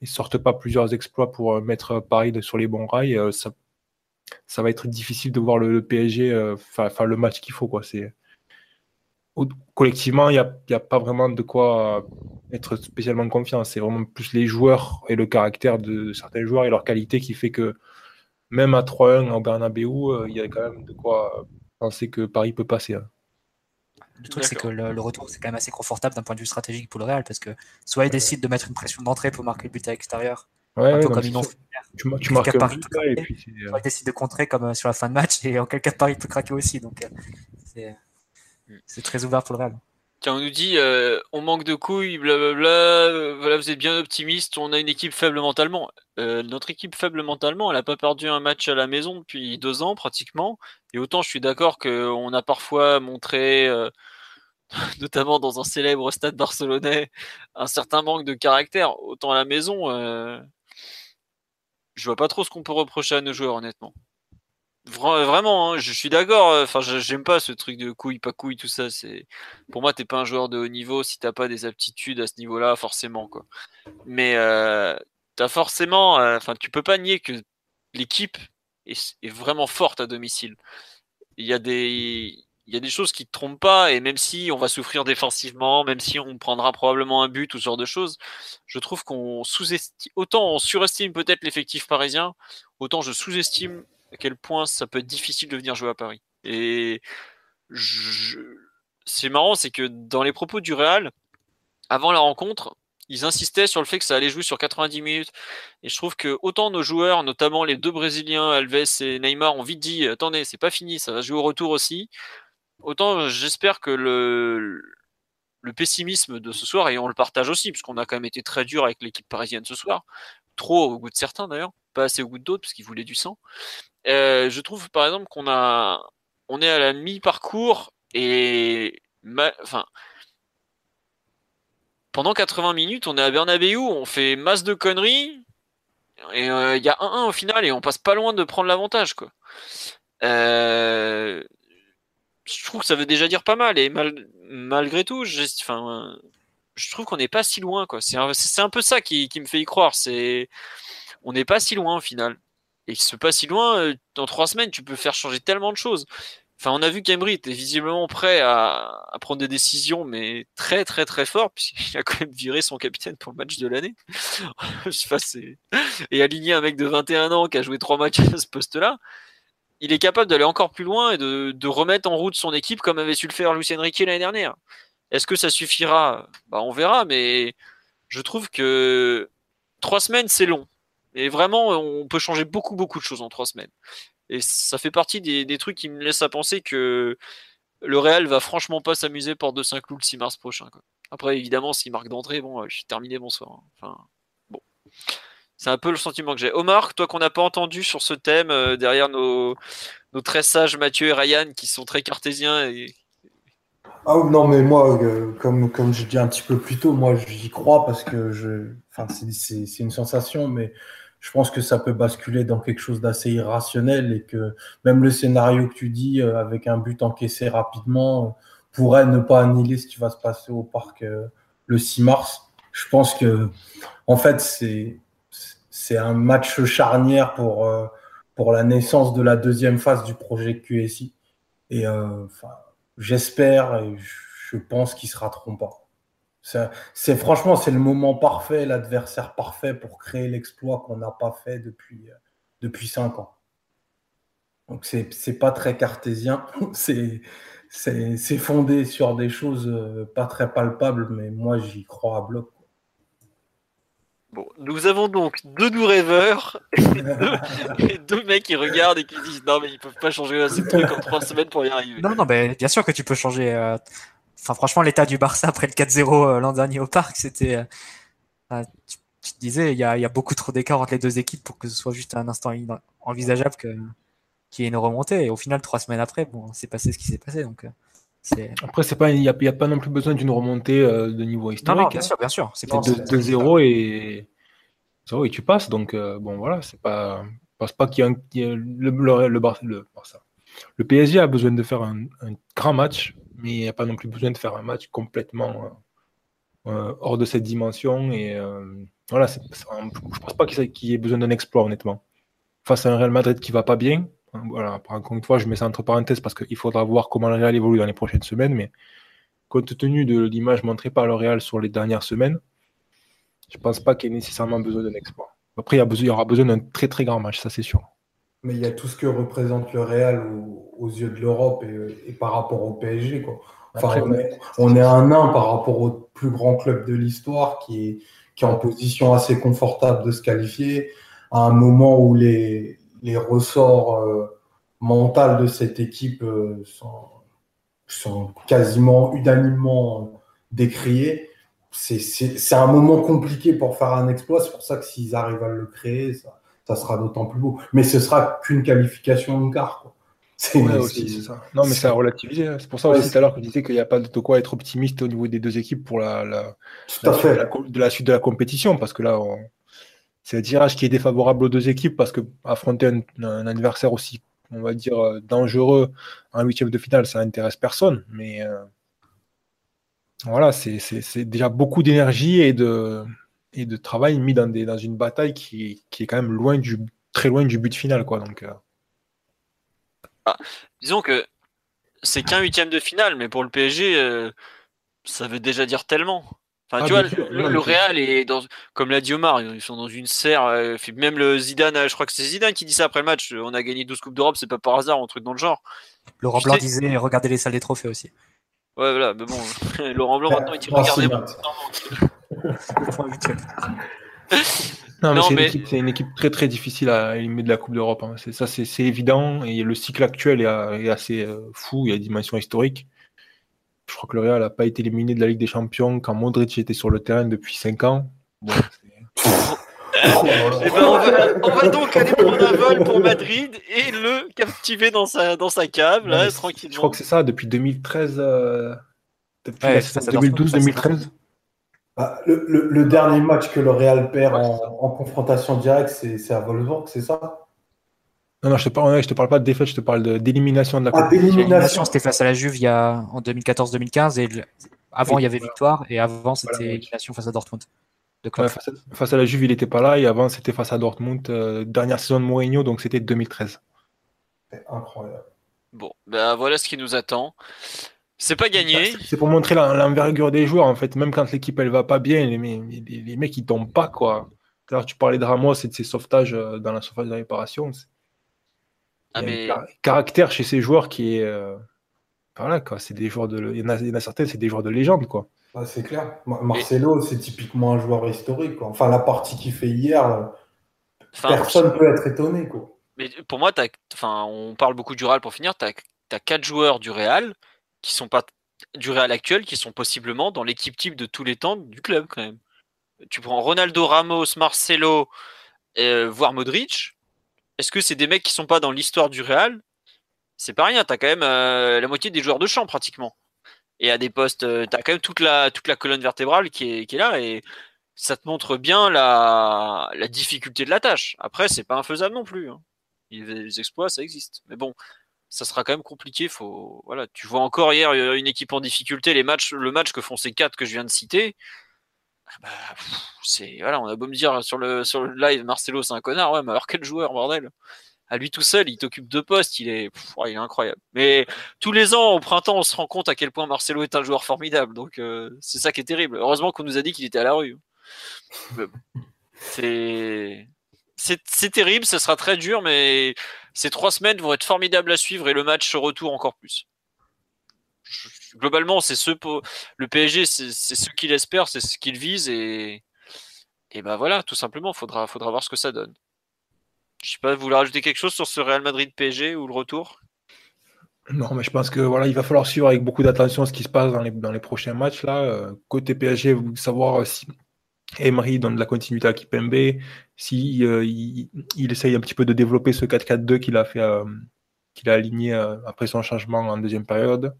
S3: ne sortent pas plusieurs exploits pour euh, mettre Paris sur les bons rails, euh, ça, va être difficile de voir le, PSG euh, faire, le match qu'il faut. Collectivement, il n'y a, a, pas vraiment de quoi être spécialement confiant. C'est vraiment plus les joueurs et le caractère de certains joueurs et leur qualité qui fait que même à 3-1 en Bernabeu, il y a quand même de quoi penser que Paris peut passer. Hein.
S2: Le truc, c'est que le, retour, c'est quand même assez confortable d'un point de vue stratégique pour le Real, parce que soit ils décident de mettre une pression d'entrée pour marquer le but à l'extérieur,
S3: un peu comme ils l'ont fait. Tu, tu marques
S2: Paris et puis soit ils décident de contrer comme euh, sur la fin de match, et en quel cas Paris peut craquer aussi. Donc euh, mm. c'est très ouvert pour le Real
S1: on nous dit euh, on manque de couilles, blablabla. Voilà, vous êtes bien optimiste. On a une équipe faible mentalement. Euh, notre équipe faible mentalement, elle n'a pas perdu un match à la maison depuis deux ans pratiquement. Et autant je suis d'accord qu'on a parfois montré, euh, notamment dans un célèbre stade barcelonais, un certain manque de caractère. Autant à la maison, je vois pas trop ce qu'on peut reprocher à nos joueurs, honnêtement vraiment, hein, je suis d'accord. Euh, enfin, j'aime pas ce truc de couille, pas couille, tout ça. C'est pour moi, t'es pas un joueur de haut niveau si t'as pas des aptitudes à ce niveau-là, forcément, quoi. Mais euh, t'as forcément, euh, enfin, tu peux pas nier que l'équipe est, vraiment forte à domicile. Il y a des, il y a des choses qui te trompent pas, et même si on va souffrir défensivement, même si on prendra probablement un but ou ce genre de choses, je trouve qu'on sous-estime, autant on surestime peut-être l'effectif parisien, autant je sous-estime à quel point ça peut être difficile de venir jouer à Paris. Et c'est marrant, c'est que dans les propos du Real, avant la rencontre, ils insistaient sur le fait que ça allait jouer sur 90 minutes. Et je trouve que autant nos joueurs, notamment les deux Brésiliens, Alves et Neymar, ont vite dit attendez, c'est pas fini, ça va jouer au retour aussi. Autant j'espère que le, pessimisme de ce soir, et on le partage aussi, puisqu'on a quand même été très dur avec l'équipe parisienne ce soir, trop au goût de certains d'ailleurs, pas assez au goût d'autres, parce qu'ils voulaient du sang. Euh, je trouve par exemple qu'on a, on est à la mi-parcours et, enfin, pendant 80 minutes, on est à Bernabeu, on fait masse de conneries et euh, il y a 1-1 au final et on passe pas loin de prendre l'avantage quoi. Euh, je trouve que ça veut déjà dire pas mal et malgré tout, je, enfin, je trouve qu'on n'est pas si loin quoi. C'est un, peu ça qui, me fait y croire. C'est, on n'est pas si loin au final et se passe si loin, euh, dans trois semaines, tu peux faire changer tellement de choses. Enfin, on a vu qu'Emery était visiblement prêt à, prendre des décisions, mais très très très fort, puisqu'il a quand même viré son capitaine pour le match de l'année. et aligné un mec de 21 ans qui a joué trois matchs à ce poste-là. Il est capable d'aller encore plus loin et de, remettre en route son équipe comme avait su le faire Lucien Riquet l'année dernière. Est-ce que ça suffira? Bah, On verra, mais je trouve que trois semaines, c'est long. Et vraiment, on peut changer beaucoup, beaucoup de choses en trois semaines. Et ça fait partie des, trucs qui me laissent à penser que le Real va franchement pas s'amuser pour 2-5 loups le 6 mars prochain. Après, évidemment, s'il marque d'entrée, bon, euh, je suis terminé, bonsoir. Hein. Enfin, bon. C'est un peu le sentiment que j'ai. Omar, toi qu'on n'a pas entendu sur ce thème, euh, derrière nos, nos, très sages Mathieu et Ryan, qui sont très cartésiens et
S4: ah non, mais moi, euh, comme, comme je dis un petit peu plus tôt, moi j'y crois parce que je, enfin, c'est une sensation, mais je pense que ça peut basculer dans quelque chose d'assez irrationnel et que même le scénario que tu dis euh, avec un but encaissé rapidement euh, pourrait ne pas annihiler ce qui va se passer au parc le 6 mars. Je pense que, en fait, c'est c'est un match charnière pour, pour la naissance de la deuxième phase du projet QSI. Et enfin J'espère et je pense qu'ils se rateront. C'est franchement c'est le moment parfait, l'adversaire parfait pour créer l'exploit qu'on n'a pas fait depuis euh, depuis cinq ans. Donc c'est c'est pas très cartésien, c'est c'est fondé sur des choses euh, pas très palpables, mais moi j'y crois à bloc.
S1: Bon, nous avons donc deux doux rêveurs et deux, mecs qui regardent et qui disent non mais ils peuvent pas changer ces trucs en trois semaines pour y arriver.
S2: Non non mais bien sûr que tu peux changer. Euh, enfin franchement l'état du Barça après le 4-0 euh, l'an dernier au parc c'était. Euh, tu, te disais il y a, y a, beaucoup trop d'écart entre les deux équipes pour que ce soit juste un instant envisageable que qu'il y ait une remontée et au final trois semaines après bon c'est passé ce qui s'est passé donc.
S3: Après, c'est pas, il n'y a, a, pas non plus besoin d'une remontée euh, de niveau historique. Non,
S2: bien hein. sûr, bien sûr.
S3: C'est 2-0 et 0 et tu passes. Donc, euh, bon, voilà, c'est pas. Pense pas qu'il y a, un, le, le, le, le, PSG a besoin de faire un, grand match, mais il n'y a pas non plus besoin de faire un match complètement euh, hors de cette dimension. Et voilà, je pense pas qu'il y ait besoin d'un exploit, honnêtement. Face à un Real Madrid qui va pas bien, voilà, encore une fois, je mets ça entre parenthèses parce qu'il faudra voir comment le Real évolue dans les prochaines semaines, mais compte tenu de l'image montrée par le Real sur les dernières semaines, je pense pas qu'il y ait nécessairement besoin d'un exploit. Après, il y, aura besoin d'un très très grand match, ça c'est sûr.
S4: Mais il y a tout ce que représente le Real aux, yeux de l'Europe et, par rapport au PSG. Quoi. Enfin, on, est, un nain par rapport au plus grand club de l'histoire qui est, qui est en position assez confortable de se qualifier à un moment où les, les ressorts euh, mentaux de cette équipe euh, sont, quasiment unanimement décriés. C'est un moment compliqué pour faire un exploit. C'est pour ça que s'ils arrivent à le créer, ça, sera d'autant plus beau. Mais ce sera qu'une qualification en quart.
S3: C'est ça. Non, mais ça a relativisé. C'est pour ça aussi tout à l'heure que je disais qu'il n'y a pas de quoi être optimiste au niveau des deux équipes pour la, la, de la suite de la compétition, parce que là, on, c'est un tirage qui est défavorable aux deux équipes parce que affronter un, adversaire aussi, on va dire, euh, dangereux en huitième de finale, ça n'intéresse personne. Mais euh, voilà, c'est déjà beaucoup d'énergie et de, et de travail mis dans, des, dans une bataille qui, qui, est quand même loin du, très loin du but final. Quoi, donc, euh.
S1: ah, disons que c'est qu'un huitième de finale, mais pour le PSG, ça veut déjà dire tellement. Enfin, ah, tu vois, le, Real est dans, comme l'a dit Omar, ils sont dans une serre. Euh, même le Zidane, je crois que c'est Zidane qui dit ça après le match. On a gagné 12 Coupes d'Europe, c'est pas par hasard, un truc dans le genre.
S2: Laurent Blanc disait regardez les salles des trophées aussi.
S1: Ouais, voilà, mais bon, Laurent Blanc maintenant il dit regardez.
S3: Non, mais c'est une, équipe très très difficile à éliminer de la Coupe d'Europe. Hein. Ça, c'est évident. Et le cycle actuel est, assez euh, fou. Il y a une dimension historique. Je crois que le Real n'a pas été éliminé de la Ligue des Champions quand Modric était sur le terrain depuis 5 ans.
S1: Eh ben, on, va, donc aller prendre un vol pour Madrid et le captiver dans sa, dans sa cave, là, tranquillement.
S3: Je crois que c'est ça, depuis 2013. Euh, depuis 2012-2013.
S4: Bah, le, dernier match que le Real perd en, confrontation directe, c'est à Wolfsburg, c'est ça?
S3: Non, non, je te parle, je te parle pas de défaite, je te parle d'élimination de, la
S2: ah, L'élimination, c'était face à la Juve il y a, en 2014-2015 et avant il y avait victoire et avant c'était élimination face à Dortmund.
S3: face, à, la Juve, il n'était pas là et avant c'était face à Dortmund, euh, dernière saison de Mourinho, donc c'était 2013.
S4: C'est incroyable.
S1: Bon, ben voilà ce qui nous attend. C'est pas gagné.
S3: C'est pour montrer l'envergure des joueurs, en fait. Même quand l'équipe elle va pas bien, les, les, les mecs ils tombent pas, quoi. Alors, tu parlais de Ramos et de ses sauvetages euh, dans la surface de réparation. Ah, mais... un caractère chez ces joueurs qui est. Euh, voilà, quoi. C'est des joueurs de. Il y en a, certains, c'est des joueurs de légende, quoi.
S4: c'est clair. Marcelo, c'est typiquement un joueur historique, quoi. Enfin, la partie qu'il fait hier, euh, personne ne peut être étonné, quoi.
S1: Mais pour moi, enfin, on parle beaucoup du Real pour finir. Tu as, quatre joueurs du Real qui sont pas du Real actuel, qui sont possiblement dans l'équipe type de tous les temps du club, quand même tu prends Ronaldo, Ramos, Marcelo, euh, voire Modric. Est-ce que c'est des mecs qui sont pas dans l'histoire du Real? C'est pas rien. Tu as quand même euh, la moitié des joueurs de champ pratiquement. Et à des postes, euh, tu as quand même toute la, colonne vertébrale qui est, là. Et ça te montre bien la, la difficulté de la tâche. Après, c'est pas infaisable non plus. Hein. Les exploits, ça existe. Mais bon, ça sera quand même compliqué. Faut, voilà, tu vois encore hier une équipe en difficulté. Les matchs, le match que font ces quatre que je viens de citer, ah bah, c'est voilà, on a beau me dire sur le sur le live Marcelo c'est un connard, ouais, mais alors quel joueur bordel à lui tout seul, il t'occupe deux postes, il est, il est incroyable. Mais tous les ans, au printemps, on se rend compte à quel point Marcelo est un joueur formidable. Donc euh, c'est ça qui est terrible. Heureusement qu'on nous a dit qu'il était à la rue. C'est c'est terrible, ce sera très dur, mais ces trois semaines vont être formidables à suivre et le match retour encore plus globalement, c'est ce le PSG, c'est ce qu'il espère, c'est ce qu'il vise et et ben voilà, tout simplement, faudra faudra voir ce que ça donne. Je sais pas, vous voulez rajouter quelque chose sur ce Real Madrid PSG ou le retour?
S3: Non, mais je pense que voilà, il va falloir suivre avec beaucoup d'attention ce qui se passe dans les, prochains matchs là. Euh, côté PSG, savoir si Emery donne de la continuité à Kipembe, si euh, il, essaye un petit peu de développer ce 4-4-2 qu'il a fait, euh, qu'il a aligné après son changement en deuxième période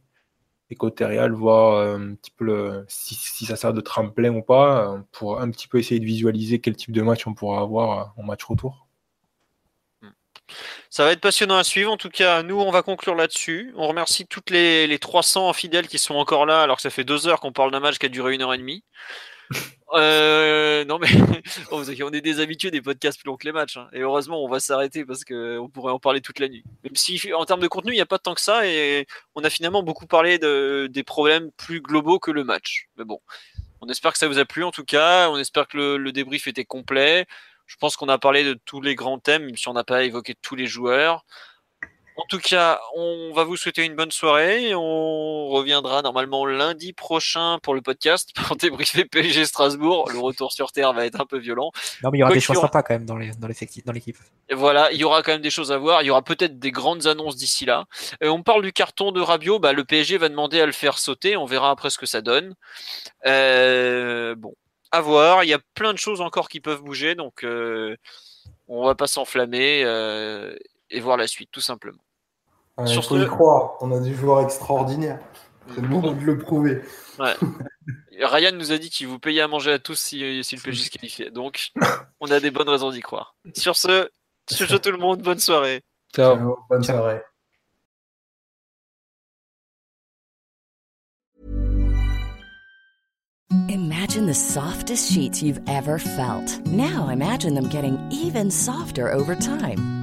S3: et voir euh, un petit peu le, si, ça sert de tremplin ou pas, euh, pour un petit peu essayer de visualiser quel type de match on pourra avoir euh, en match retour.
S1: Ça va être passionnant à suivre. En tout cas, nous, on va conclure là-dessus. On remercie toutes les, les 300 fidèles qui sont encore là, alors que ça fait deux heures qu'on parle d'un match qui a duré une heure et demie. Euh, non mais on est des habitués des podcasts plus longs que les matchs hein. et heureusement on va s'arrêter parce qu'on pourrait en parler toute la nuit. Même si en termes de contenu il n'y a pas tant que ça et on a finalement beaucoup parlé de, des problèmes plus globaux que le match. Mais bon, on espère que ça vous a plu en tout cas, on espère que le débrief était complet. Je pense qu'on a parlé de tous les grands thèmes, même si on n'a pas évoqué tous les joueurs. En tout cas, on va vous souhaiter une bonne soirée. On reviendra normalement lundi prochain pour le podcast pour débriefer PSG Strasbourg. Le retour sur terre va être un peu violent.
S2: Non, mais il y aura des choses sympas quand même dans l'équipe.
S1: Et voilà, il y aura quand même des choses à voir. Il y aura peut-être des grandes annonces d'ici là. Et on parle du carton de Rabiot. Bah, le PSG va demander à le faire sauter. On verra après ce que ça donne. Euh, bon, à voir. Il y a plein de choses encore qui peuvent bouger. Donc, euh, on va pas s'enflammer. Euh, et voir la suite, tout simplement.
S4: Faut y croire, on a des joueurs extraordinaires. C'est le moment de le prouver.
S1: Ryan nous a dit qu'il vous payait à manger à tous si, le PSG se qualifiait. Donc, on a des bonnes raisons d'y croire. Sur ce, souhaite tout le monde bonne soirée.
S4: Ciao. Bonne soirée.
S5: Imagine the softest sheets you've ever felt. Now imagine them getting even softer over time.